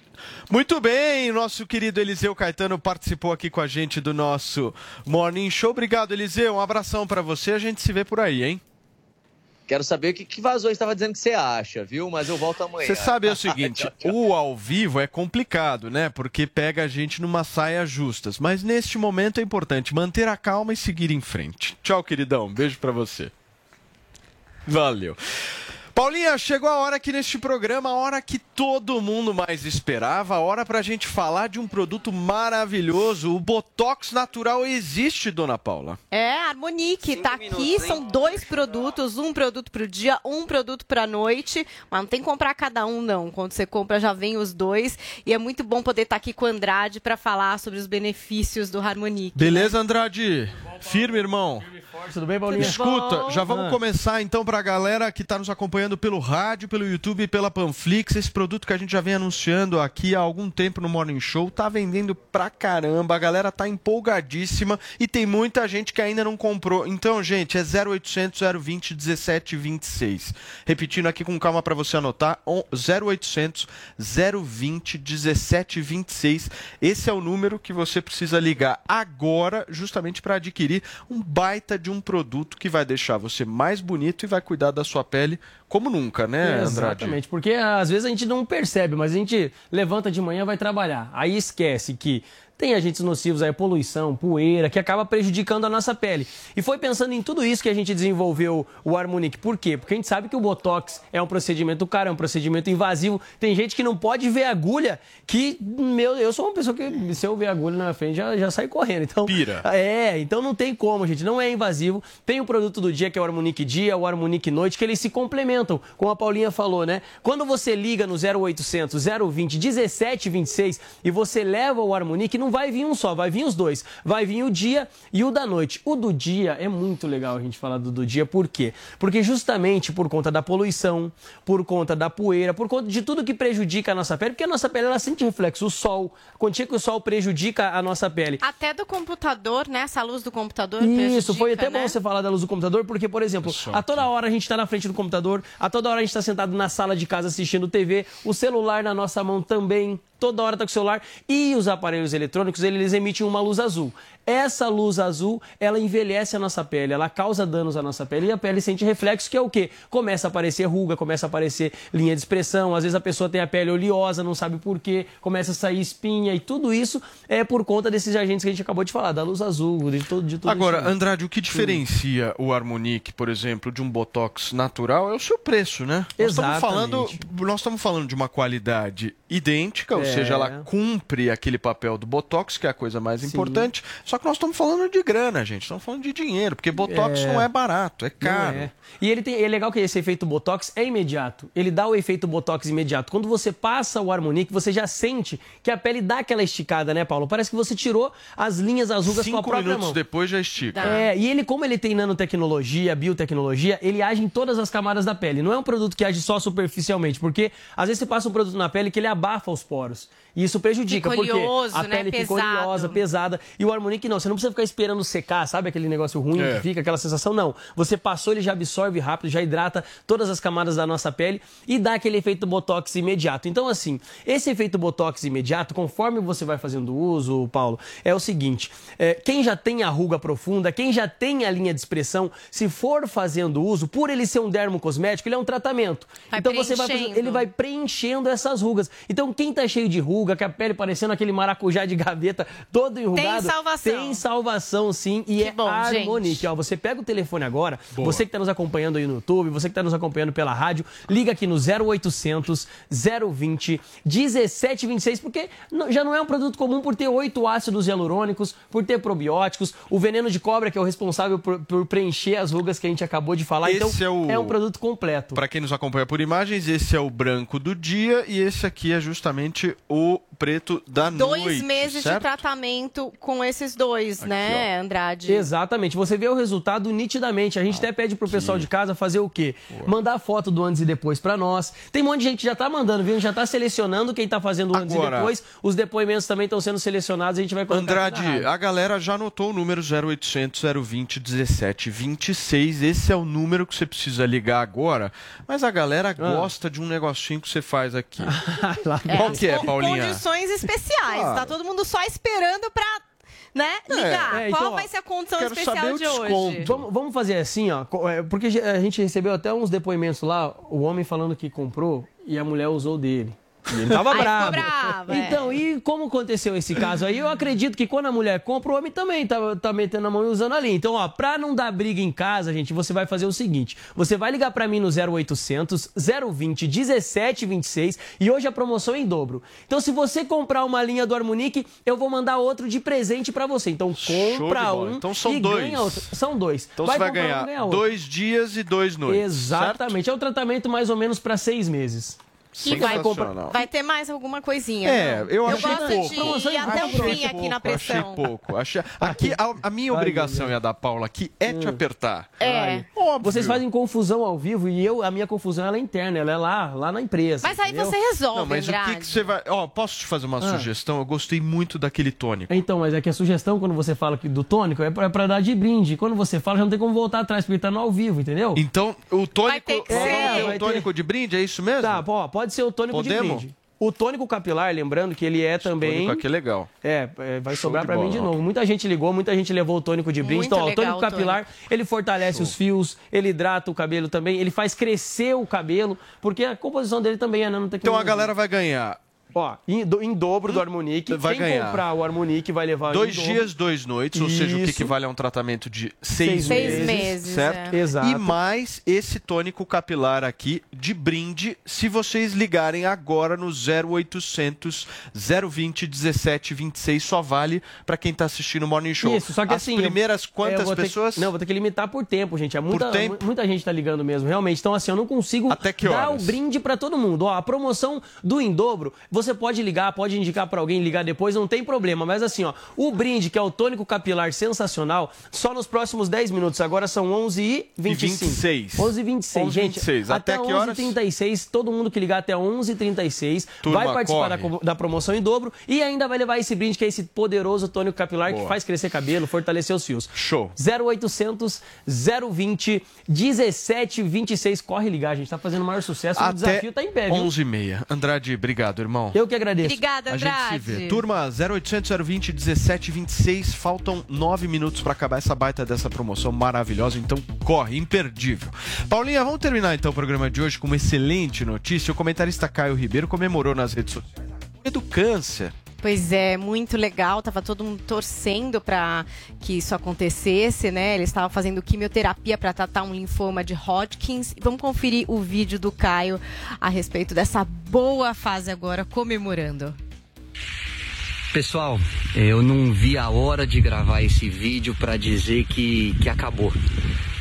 Speaker 8: Muito bem, nosso querido Eliseu Caetano participou aqui com a gente do nosso Morning Show. Obrigado, Eliseu. Um abração pra você. A gente se vê por aí, hein?
Speaker 30: Quero saber o que, que vazou estava dizendo que você acha, viu? Mas eu volto amanhã.
Speaker 8: Você sabe é o seguinte,
Speaker 30: Tchau, *laughs* tchau.
Speaker 8: o ao vivo é complicado, né? Porque pega a gente numa saia justas. Mas neste momento é importante manter a calma e seguir em frente. Tchau, queridão. Beijo pra você. Valeu. Paulinha, chegou a hora aqui neste programa, a hora que todo mundo mais esperava, a hora pra gente falar de um produto maravilhoso. O Botox Natural existe, dona Paula.
Speaker 12: É, a Harmonique tá aqui, são dois produtos, um produto pro dia, um produto pra noite, mas não tem que comprar cada um não, quando você compra já vem os dois, e é muito bom poder estar aqui com o Andrade pra falar sobre os benefícios do Harmonique.
Speaker 8: Beleza, Andrade? Firme, irmão?
Speaker 29: Tudo bem, Paulinha?
Speaker 8: Escuta, já vamos
Speaker 29: Ah.
Speaker 8: começar então pra galera que tá nos acompanhando pelo rádio, pelo YouTube e pela Panflix. Esse produto que a gente já vem anunciando aqui há algum tempo no Morning Show, tá vendendo pra caramba. A galera tá empolgadíssima e tem muita gente que ainda não comprou. Então, gente, é 0800 020 1726. Repetindo aqui com calma pra você anotar, on- 0800 020 1726. Esse é o número que você precisa ligar agora, justamente para adquirir um baita de de um produto que vai deixar você mais bonito e vai cuidar da sua pele como nunca, né, Andrade?
Speaker 31: Exatamente, porque às vezes a gente não percebe, mas a gente levanta de manhã vai trabalhar. Aí esquece que tem agentes nocivos aí, poluição, poeira, que acaba prejudicando a nossa pele. E foi pensando em tudo isso que a gente desenvolveu o Harmonic. Por quê? Porque a gente sabe que o Botox é um procedimento caro, é um procedimento invasivo. Tem gente que não pode ver agulha, que, meu, eu sou uma pessoa que, se eu ver agulha na frente, já, já sai correndo. Então,
Speaker 8: Pira. *laughs*
Speaker 31: É, então não tem como, gente. Não é invasivo. Tem o produto do dia, que é o Harmonic Dia, o Harmonic Noite, que eles se complementam, como a Paulinha falou, né? Quando você liga no 0800 020 1726 e você leva o Harmonic, não vai vir um só, vai vir os dois. Vai vir o dia e o da noite. O do dia é muito legal a gente falar do do dia, por quê? Porque justamente por conta da poluição, por conta da poeira, por conta de tudo que prejudica a nossa pele, porque a nossa pele ela sente reflexo, o sol, a quantia que o sol prejudica a nossa pele.
Speaker 12: Até do computador, né? Essa luz do computador
Speaker 31: Isso, foi até
Speaker 12: prejudica,
Speaker 31: bom
Speaker 12: né?
Speaker 31: você falar da luz do computador, porque, por exemplo, a toda hora a gente está na frente do computador, a toda hora a gente está sentado na sala de casa assistindo TV, o celular na nossa mão também, toda hora tá com o celular, e os aparelhos eletrônicos, eles emitem uma luz azul. Essa luz azul, ela envelhece a nossa pele, ela causa danos à nossa pele e a pele sente reflexo, que é o quê? Começa a aparecer ruga, começa a aparecer linha de expressão, às vezes a pessoa tem a pele oleosa, não sabe por quê, começa a sair espinha e tudo isso é por conta desses agentes que a gente acabou de falar, da luz azul, de tudo, de tudo
Speaker 8: Agora,
Speaker 31: isso.
Speaker 8: Andrade, o que diferencia o Harmonic, por exemplo, de um Botox natural é o seu preço, né? Nós estamos
Speaker 31: Exatamente.
Speaker 8: falando, nós estamos falando de uma qualidade idêntica, ou
Speaker 31: É.
Speaker 8: seja, ela cumpre aquele papel do Botox, que é a coisa mais importante. Só que nós estamos falando de grana, gente. Estamos falando de dinheiro, porque Botox
Speaker 31: É.
Speaker 8: não é barato, é
Speaker 31: Não
Speaker 8: caro.
Speaker 31: é. E ele tem, é legal que esse efeito Botox é imediato. Ele dá o efeito Botox imediato. Quando você passa o Harmonic, você já sente que a pele dá aquela esticada, né, Paulo? Parece que você tirou as linhas, as rugas com a
Speaker 8: Cinco
Speaker 31: própria
Speaker 8: minutos
Speaker 31: mão.
Speaker 8: depois já estica.
Speaker 31: É, e ele, como ele tem nanotecnologia, biotecnologia, ele age em todas as camadas da pele. Não é um produto que age só superficialmente, porque às vezes você passa um produto na pele que ele abafa os poros. E isso prejudica,
Speaker 12: Fica
Speaker 31: porque
Speaker 12: oleoso,
Speaker 31: a
Speaker 12: né?
Speaker 31: pele fica
Speaker 12: Pesado.
Speaker 31: oleosa, pesada. E o Harmonic não, você não precisa ficar esperando secar, sabe aquele negócio ruim
Speaker 8: É.
Speaker 31: que fica, aquela sensação? Não. Você passou, ele já absorve rápido, já hidrata todas as camadas da nossa pele e dá aquele efeito Botox imediato. Então, assim, esse efeito Botox imediato, conforme você vai fazendo uso, Paulo, é o seguinte: é, quem já tem a ruga profunda, quem já tem a linha de expressão, se for fazendo uso, por ele ser um dermocosmético, ele é um tratamento.
Speaker 12: Vai
Speaker 31: então você vai
Speaker 12: preenchendo.
Speaker 31: ele vai preenchendo essas rugas. Então, quem tá cheio de ruga, com a pele parecendo aquele maracujá de gaveta todo enrugado,
Speaker 12: salvação.
Speaker 31: tem salvação sim e é
Speaker 12: bom,
Speaker 31: Harmonic.
Speaker 12: gente.
Speaker 31: Ó, você pega o telefone agora,
Speaker 8: Boa.
Speaker 31: você que está nos acompanhando aí no YouTube, você que está nos acompanhando pela rádio, liga aqui no 0800 020 1726, porque já não é um produto comum por ter oito ácidos hialurônicos, por ter probióticos, o veneno de cobra que é o responsável por, por preencher as rugas que a gente acabou de falar.
Speaker 8: Esse
Speaker 31: então
Speaker 8: é o-
Speaker 31: um produto completo.
Speaker 8: Para quem nos acompanha por imagens, esse é o branco do dia e esse aqui é justamente o preto da
Speaker 12: Dois
Speaker 8: noite.
Speaker 12: meses
Speaker 8: certo?
Speaker 12: de tratamento com esses dois, né, Andrade?
Speaker 31: Exatamente, você vê o resultado nitidamente. A gente até pede pro pessoal de casa fazer o quê? Mandar foto do antes e depois pra nós. Tem um monte de gente que já tá mandando, viu? A gente já tá selecionando quem tá fazendo o antes
Speaker 8: Agora-
Speaker 31: e depois. Os depoimentos também estão sendo selecionados, a gente vai colocar aqui
Speaker 8: Andrade, a galera já anotou o número 0800 020 17 26. Esse é o número que você precisa ligar agora. Mas a galera gosta de um negocinho que você faz aqui. *laughs* Qual que é, Paulinha?
Speaker 12: Condições especiais.
Speaker 8: Claro.
Speaker 12: Tá todo mundo só esperando pra, né, ligar.
Speaker 31: É, então,
Speaker 12: Qual
Speaker 31: ó,
Speaker 12: vai ser a condição especial de hoje?
Speaker 31: Vamos, vamos fazer assim, ó. é, Porque a gente recebeu até uns depoimentos lá, o homem falando que comprou e a mulher usou dele. E ele tava bravo.
Speaker 12: bravo, é.
Speaker 31: então, e como aconteceu esse caso aí? Eu acredito que quando a mulher compra, o homem também tá, tá metendo a mão e usando ali. Então, ó, pra não dar briga em casa, gente, você vai fazer o seguinte: você vai ligar pra mim no 0800 020 1726 e hoje a promoção é em dobro. Então, se você comprar uma linha do Harmonic, eu vou mandar outro de presente pra você. Então, compra um
Speaker 8: Então são
Speaker 31: e
Speaker 8: dois.
Speaker 31: ganha outro. São dois.
Speaker 8: Então você vai
Speaker 31: comprar um,
Speaker 8: ganhar dois dias e dois noites.
Speaker 31: Exatamente. É um tratamento mais ou menos pra seis meses.
Speaker 12: E vai, vai ter mais alguma coisinha.
Speaker 8: É,
Speaker 12: não?
Speaker 8: eu achei
Speaker 12: gosto
Speaker 8: pouco.
Speaker 12: de ir até o fim aqui na
Speaker 8: Achei
Speaker 12: pressão.
Speaker 8: pouco. Achei... Aqui, a, a minha obrigação e a da Paula aqui é te apertar.
Speaker 12: É.
Speaker 31: Vocês fazem confusão ao vivo e eu, a minha confusão ela é interna, ela é lá, lá na empresa.
Speaker 12: Mas aí
Speaker 31: entendeu?
Speaker 12: você resolve,
Speaker 8: Não, mas o que, que você vai. Ó, posso te fazer uma
Speaker 31: Ah.
Speaker 8: sugestão? Eu gostei muito daquele tônico.
Speaker 31: Então, mas é que a sugestão, quando você fala que do tônico, é pra, é pra dar de brinde. Quando você fala, já não tem como voltar atrás, porque tá no ao vivo, entendeu?
Speaker 8: Então, o tônico.
Speaker 12: ter que ser.
Speaker 8: ter
Speaker 31: vai
Speaker 8: um
Speaker 31: ter-
Speaker 8: tônico de brinde, é isso mesmo?
Speaker 31: Tá, pô, pode ser o tônico de
Speaker 8: Podemos?
Speaker 31: brinde. O tônico capilar, lembrando que ele é também.
Speaker 8: tônico aqui é legal.
Speaker 31: É, é, vai sobrar
Speaker 8: de
Speaker 31: pra mim de novo. Muita gente ligou, muita gente levou o tônico de brinde.
Speaker 9: Muito
Speaker 31: então, ó, o tônico capilar, ele fortalece os fios, ele hidrata o cabelo também, ele faz crescer o cabelo, porque a composição dele também é
Speaker 8: Então
Speaker 31: nanotecnologia.
Speaker 8: a galera vai ganhar
Speaker 31: Ó, em, do- em dobro do Harmonique.
Speaker 8: Vai
Speaker 31: Quem
Speaker 8: ganhar.
Speaker 31: comprar o Harmonique vai levar
Speaker 8: dois
Speaker 31: em dobro.
Speaker 8: dias, dois noites, ou seja, o que
Speaker 31: Isso.
Speaker 8: equivale a um tratamento de seis,
Speaker 31: Seis
Speaker 8: meses,
Speaker 31: meses,
Speaker 8: certo?
Speaker 31: é. Exato.
Speaker 8: E mais esse tônico capilar aqui de brinde, se vocês ligarem agora no 0800 020 1726, só vale pra quem tá assistindo o Morning Show.
Speaker 31: Isso, só que
Speaker 8: As
Speaker 31: assim. eu-
Speaker 8: primeiras
Speaker 31: é, eu
Speaker 8: quantas
Speaker 31: vou ter que-
Speaker 8: pessoas?
Speaker 31: não, vou ter que limitar por tempo, gente. É muita,
Speaker 8: tempo?
Speaker 31: mu- muita gente tá ligando mesmo, realmente. Então, assim, eu não consigo
Speaker 8: Até que
Speaker 31: dar
Speaker 8: horas?
Speaker 31: o brinde pra todo mundo. Ó, a promoção do em dobro, você pode ligar, pode indicar pra alguém ligar depois, não tem problema. Mas assim, ó, o brinde, que é o tônico capilar sensacional, só nos próximos 10 minutos. Agora são 11 e 25.
Speaker 8: 26.
Speaker 31: 11 e 26,
Speaker 8: 11 e
Speaker 31: gente.
Speaker 8: 26. Até que horas?
Speaker 31: 11 e 36, todo mundo que ligar até 11 e 36
Speaker 8: Turma,
Speaker 31: vai participar da, da promoção em dobro e ainda vai levar esse brinde, que é esse poderoso tônico capilar que
Speaker 8: Boa.
Speaker 31: faz crescer cabelo, fortalecer os fios.
Speaker 8: Show.
Speaker 31: 0800 020 1726. Corre ligar, gente. Tá fazendo o maior sucesso. o
Speaker 8: Até
Speaker 31: desafio tá em pé, viu?
Speaker 8: 11h30. Andrade, obrigado, irmão.
Speaker 31: Eu que agradeço.
Speaker 12: Obrigada,
Speaker 8: A gente se
Speaker 12: Andrade.
Speaker 8: vê. Turma, 0800 020 1726. Faltam nove minutos pra acabar essa baita dessa promoção maravilhosa. Então corre, imperdível. Paulinha, vamos terminar então o programa de hoje com uma excelente notícia. O comentarista Caio Ribeiro comemorou nas redes sociais do câncer.
Speaker 12: Pois é, muito legal. Tava todo mundo torcendo para que isso acontecesse, né? Ele estava fazendo quimioterapia para tratar um linfoma de Hodgkins. Vamos conferir o vídeo do Caio a respeito dessa boa fase agora, comemorando.
Speaker 32: Pessoal, eu não vi a hora de gravar esse vídeo para dizer que, que acabou.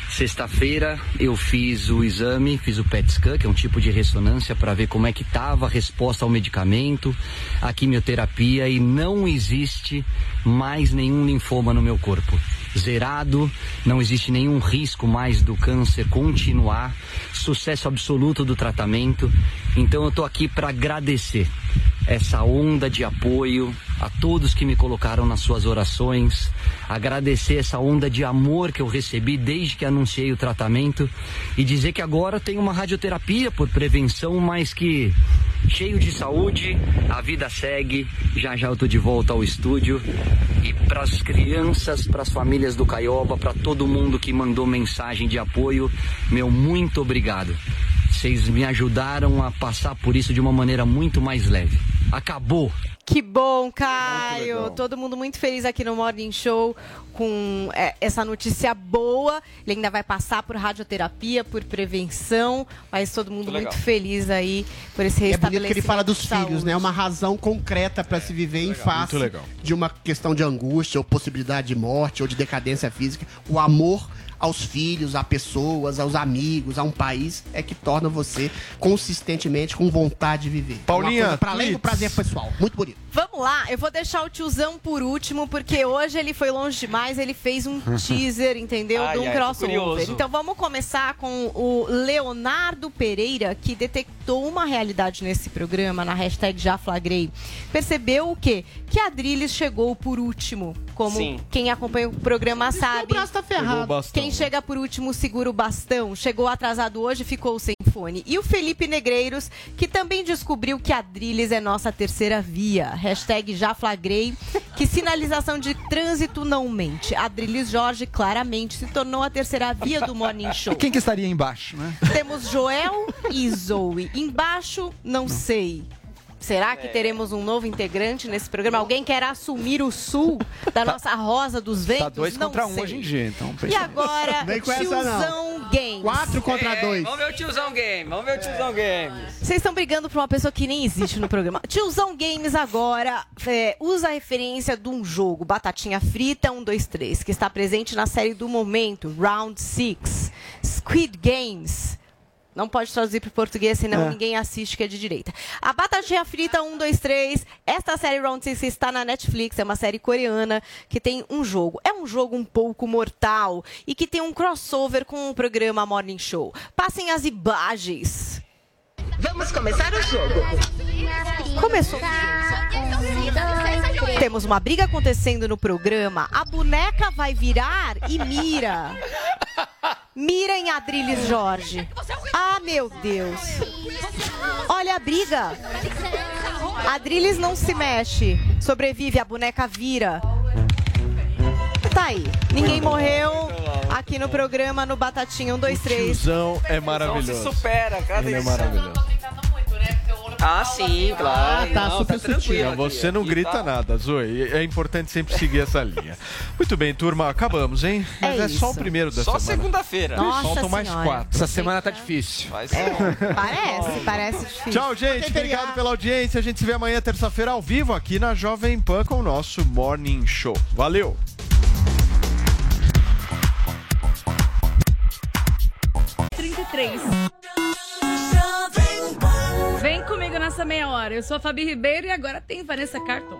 Speaker 32: Sexta-feira eu fiz o exame, fiz o PET scan, que é um tipo de ressonância para ver como é que estava a resposta ao medicamento, a quimioterapia e não existe mais nenhum linfoma no meu corpo. Zerado, não existe nenhum risco mais do câncer continuar, sucesso absoluto do tratamento. Então eu tô aqui para agradecer essa onda de apoio a todos que me colocaram nas suas orações, agradecer essa onda de amor que eu recebi desde que anunciei o tratamento e dizer que agora tem uma radioterapia por prevenção, mas que cheio de saúde, a vida segue. Já já eu tô de volta ao estúdio e para as crianças, para as famílias do Caioba, para todo mundo que mandou mensagem de apoio, meu muito obrigado. Vocês me ajudaram a passar por isso de uma maneira muito mais leve. Acabou.
Speaker 12: Que bom, Caio! Todo mundo muito feliz aqui no Morning Show com é, essa notícia boa. Ele ainda vai passar por radioterapia, por prevenção, mas todo mundo
Speaker 11: Muito
Speaker 12: feliz aí por esse
Speaker 11: É bonito
Speaker 12: restabelecimento.
Speaker 11: que ele fala dos filhos, né? Uma razão concreta para se viver em face
Speaker 8: muito legal.
Speaker 11: de uma questão de angústia ou possibilidade de morte ou de decadência física. O amor aos filhos, a pessoas, aos amigos, a um país é que torna você consistentemente com vontade de viver.
Speaker 8: Paulinha,
Speaker 11: para além do prazer pessoal. Muito bonito.
Speaker 12: Vamos lá, eu vou deixar o tiozão por último, porque hoje ele foi longe demais, ele fez um *laughs* teaser, entendeu?
Speaker 13: Ai,
Speaker 12: de um
Speaker 13: ai,
Speaker 12: crossover. Então vamos começar com o Leonardo Pereira, que detectou uma realidade nesse programa, na hashtag Já Flagrei. Percebeu o quê? Que a Adrilles chegou por último. Como
Speaker 13: Sim.
Speaker 12: quem acompanha o programa sabe.
Speaker 11: braço tá ferrado. O bastão,
Speaker 12: Quem chega por último segura o bastão. Chegou atrasado hoje, ficou sem fone. E o Felipe Negreiros, que também descobriu que a Adrilles é nossa terceira via. Hashtag já flagrei. Que sinalização de trânsito não mente. Adrilles Jorge claramente se tornou a terceira via do Morning Show.
Speaker 21: Quem que estaria embaixo, né?
Speaker 12: Temos Joel e Zoe. Embaixo, não, sei. Será que teremos um novo integrante nesse programa? Alguém quer assumir o sul da nossa Rosa dos Ventos?
Speaker 21: Tá dois
Speaker 12: não
Speaker 21: contra um
Speaker 12: sei.
Speaker 21: hoje em dia, então.
Speaker 12: E agora, *laughs*
Speaker 11: Vem com essa,
Speaker 12: tiozão Games.
Speaker 11: Quatro contra
Speaker 13: É,
Speaker 11: dois.
Speaker 13: Vamos ver o tiozão game, vamos ver o tiozão games.
Speaker 12: Vocês estão brigando por uma pessoa que nem existe no programa. Tiozão Games agora é, usa a referência de um jogo, Batatinha Frita 1, 2, 3, que está presente na série do momento, Round 6, Squid Games. Não pode traduzir para o português, senão
Speaker 11: É.
Speaker 12: ninguém assiste que é de direita. A Batatinha Frita 1, 2, 3. Esta série Round 6 está na Netflix. É uma série coreana que tem um jogo. É um jogo um pouco mortal e que tem um crossover com o programa Morning Show. Passem as imagens.
Speaker 33: Vamos começar o jogo.
Speaker 12: Começou. Temos uma briga acontecendo no programa. A boneca vai virar e mira. Mira em Adrilles Jorge. Ah, meu Deus. Olha a briga. Adriles não se mexe. Sobrevive, a boneca vira. Tá aí. Ninguém morreu aqui no programa, no Batatinha 1, 2, 3.
Speaker 8: Tiozão é
Speaker 13: se
Speaker 8: maravilhoso.
Speaker 13: supera, cada
Speaker 8: Ele é
Speaker 13: edição.
Speaker 8: maravilhoso.
Speaker 13: Ah, sim, claro.
Speaker 8: Ah, tá
Speaker 13: Não,
Speaker 8: super
Speaker 13: tranquilo
Speaker 8: sutil. Você não
Speaker 13: Aqui
Speaker 8: grita
Speaker 13: tá-
Speaker 8: nada, Zoe. É importante sempre seguir essa linha. Muito bem, turma, acabamos, hein? Mas é, só o primeiro da
Speaker 13: Só
Speaker 8: semana.
Speaker 13: segunda-feira.
Speaker 12: Nossa
Speaker 8: Faltam mais quatro.
Speaker 34: Essa semana tá difícil.
Speaker 13: Vai
Speaker 12: Parece, parece difícil.
Speaker 8: Tchau, gente. Obrigado pela audiência. A gente se vê amanhã, terça-feira, ao vivo, aqui na Jovem Pan com o nosso Morning Show. Valeu!
Speaker 35: Vem comigo nessa meia hora. Eu sou a Fabi Ribeiro e agora tem Vanessa Carton.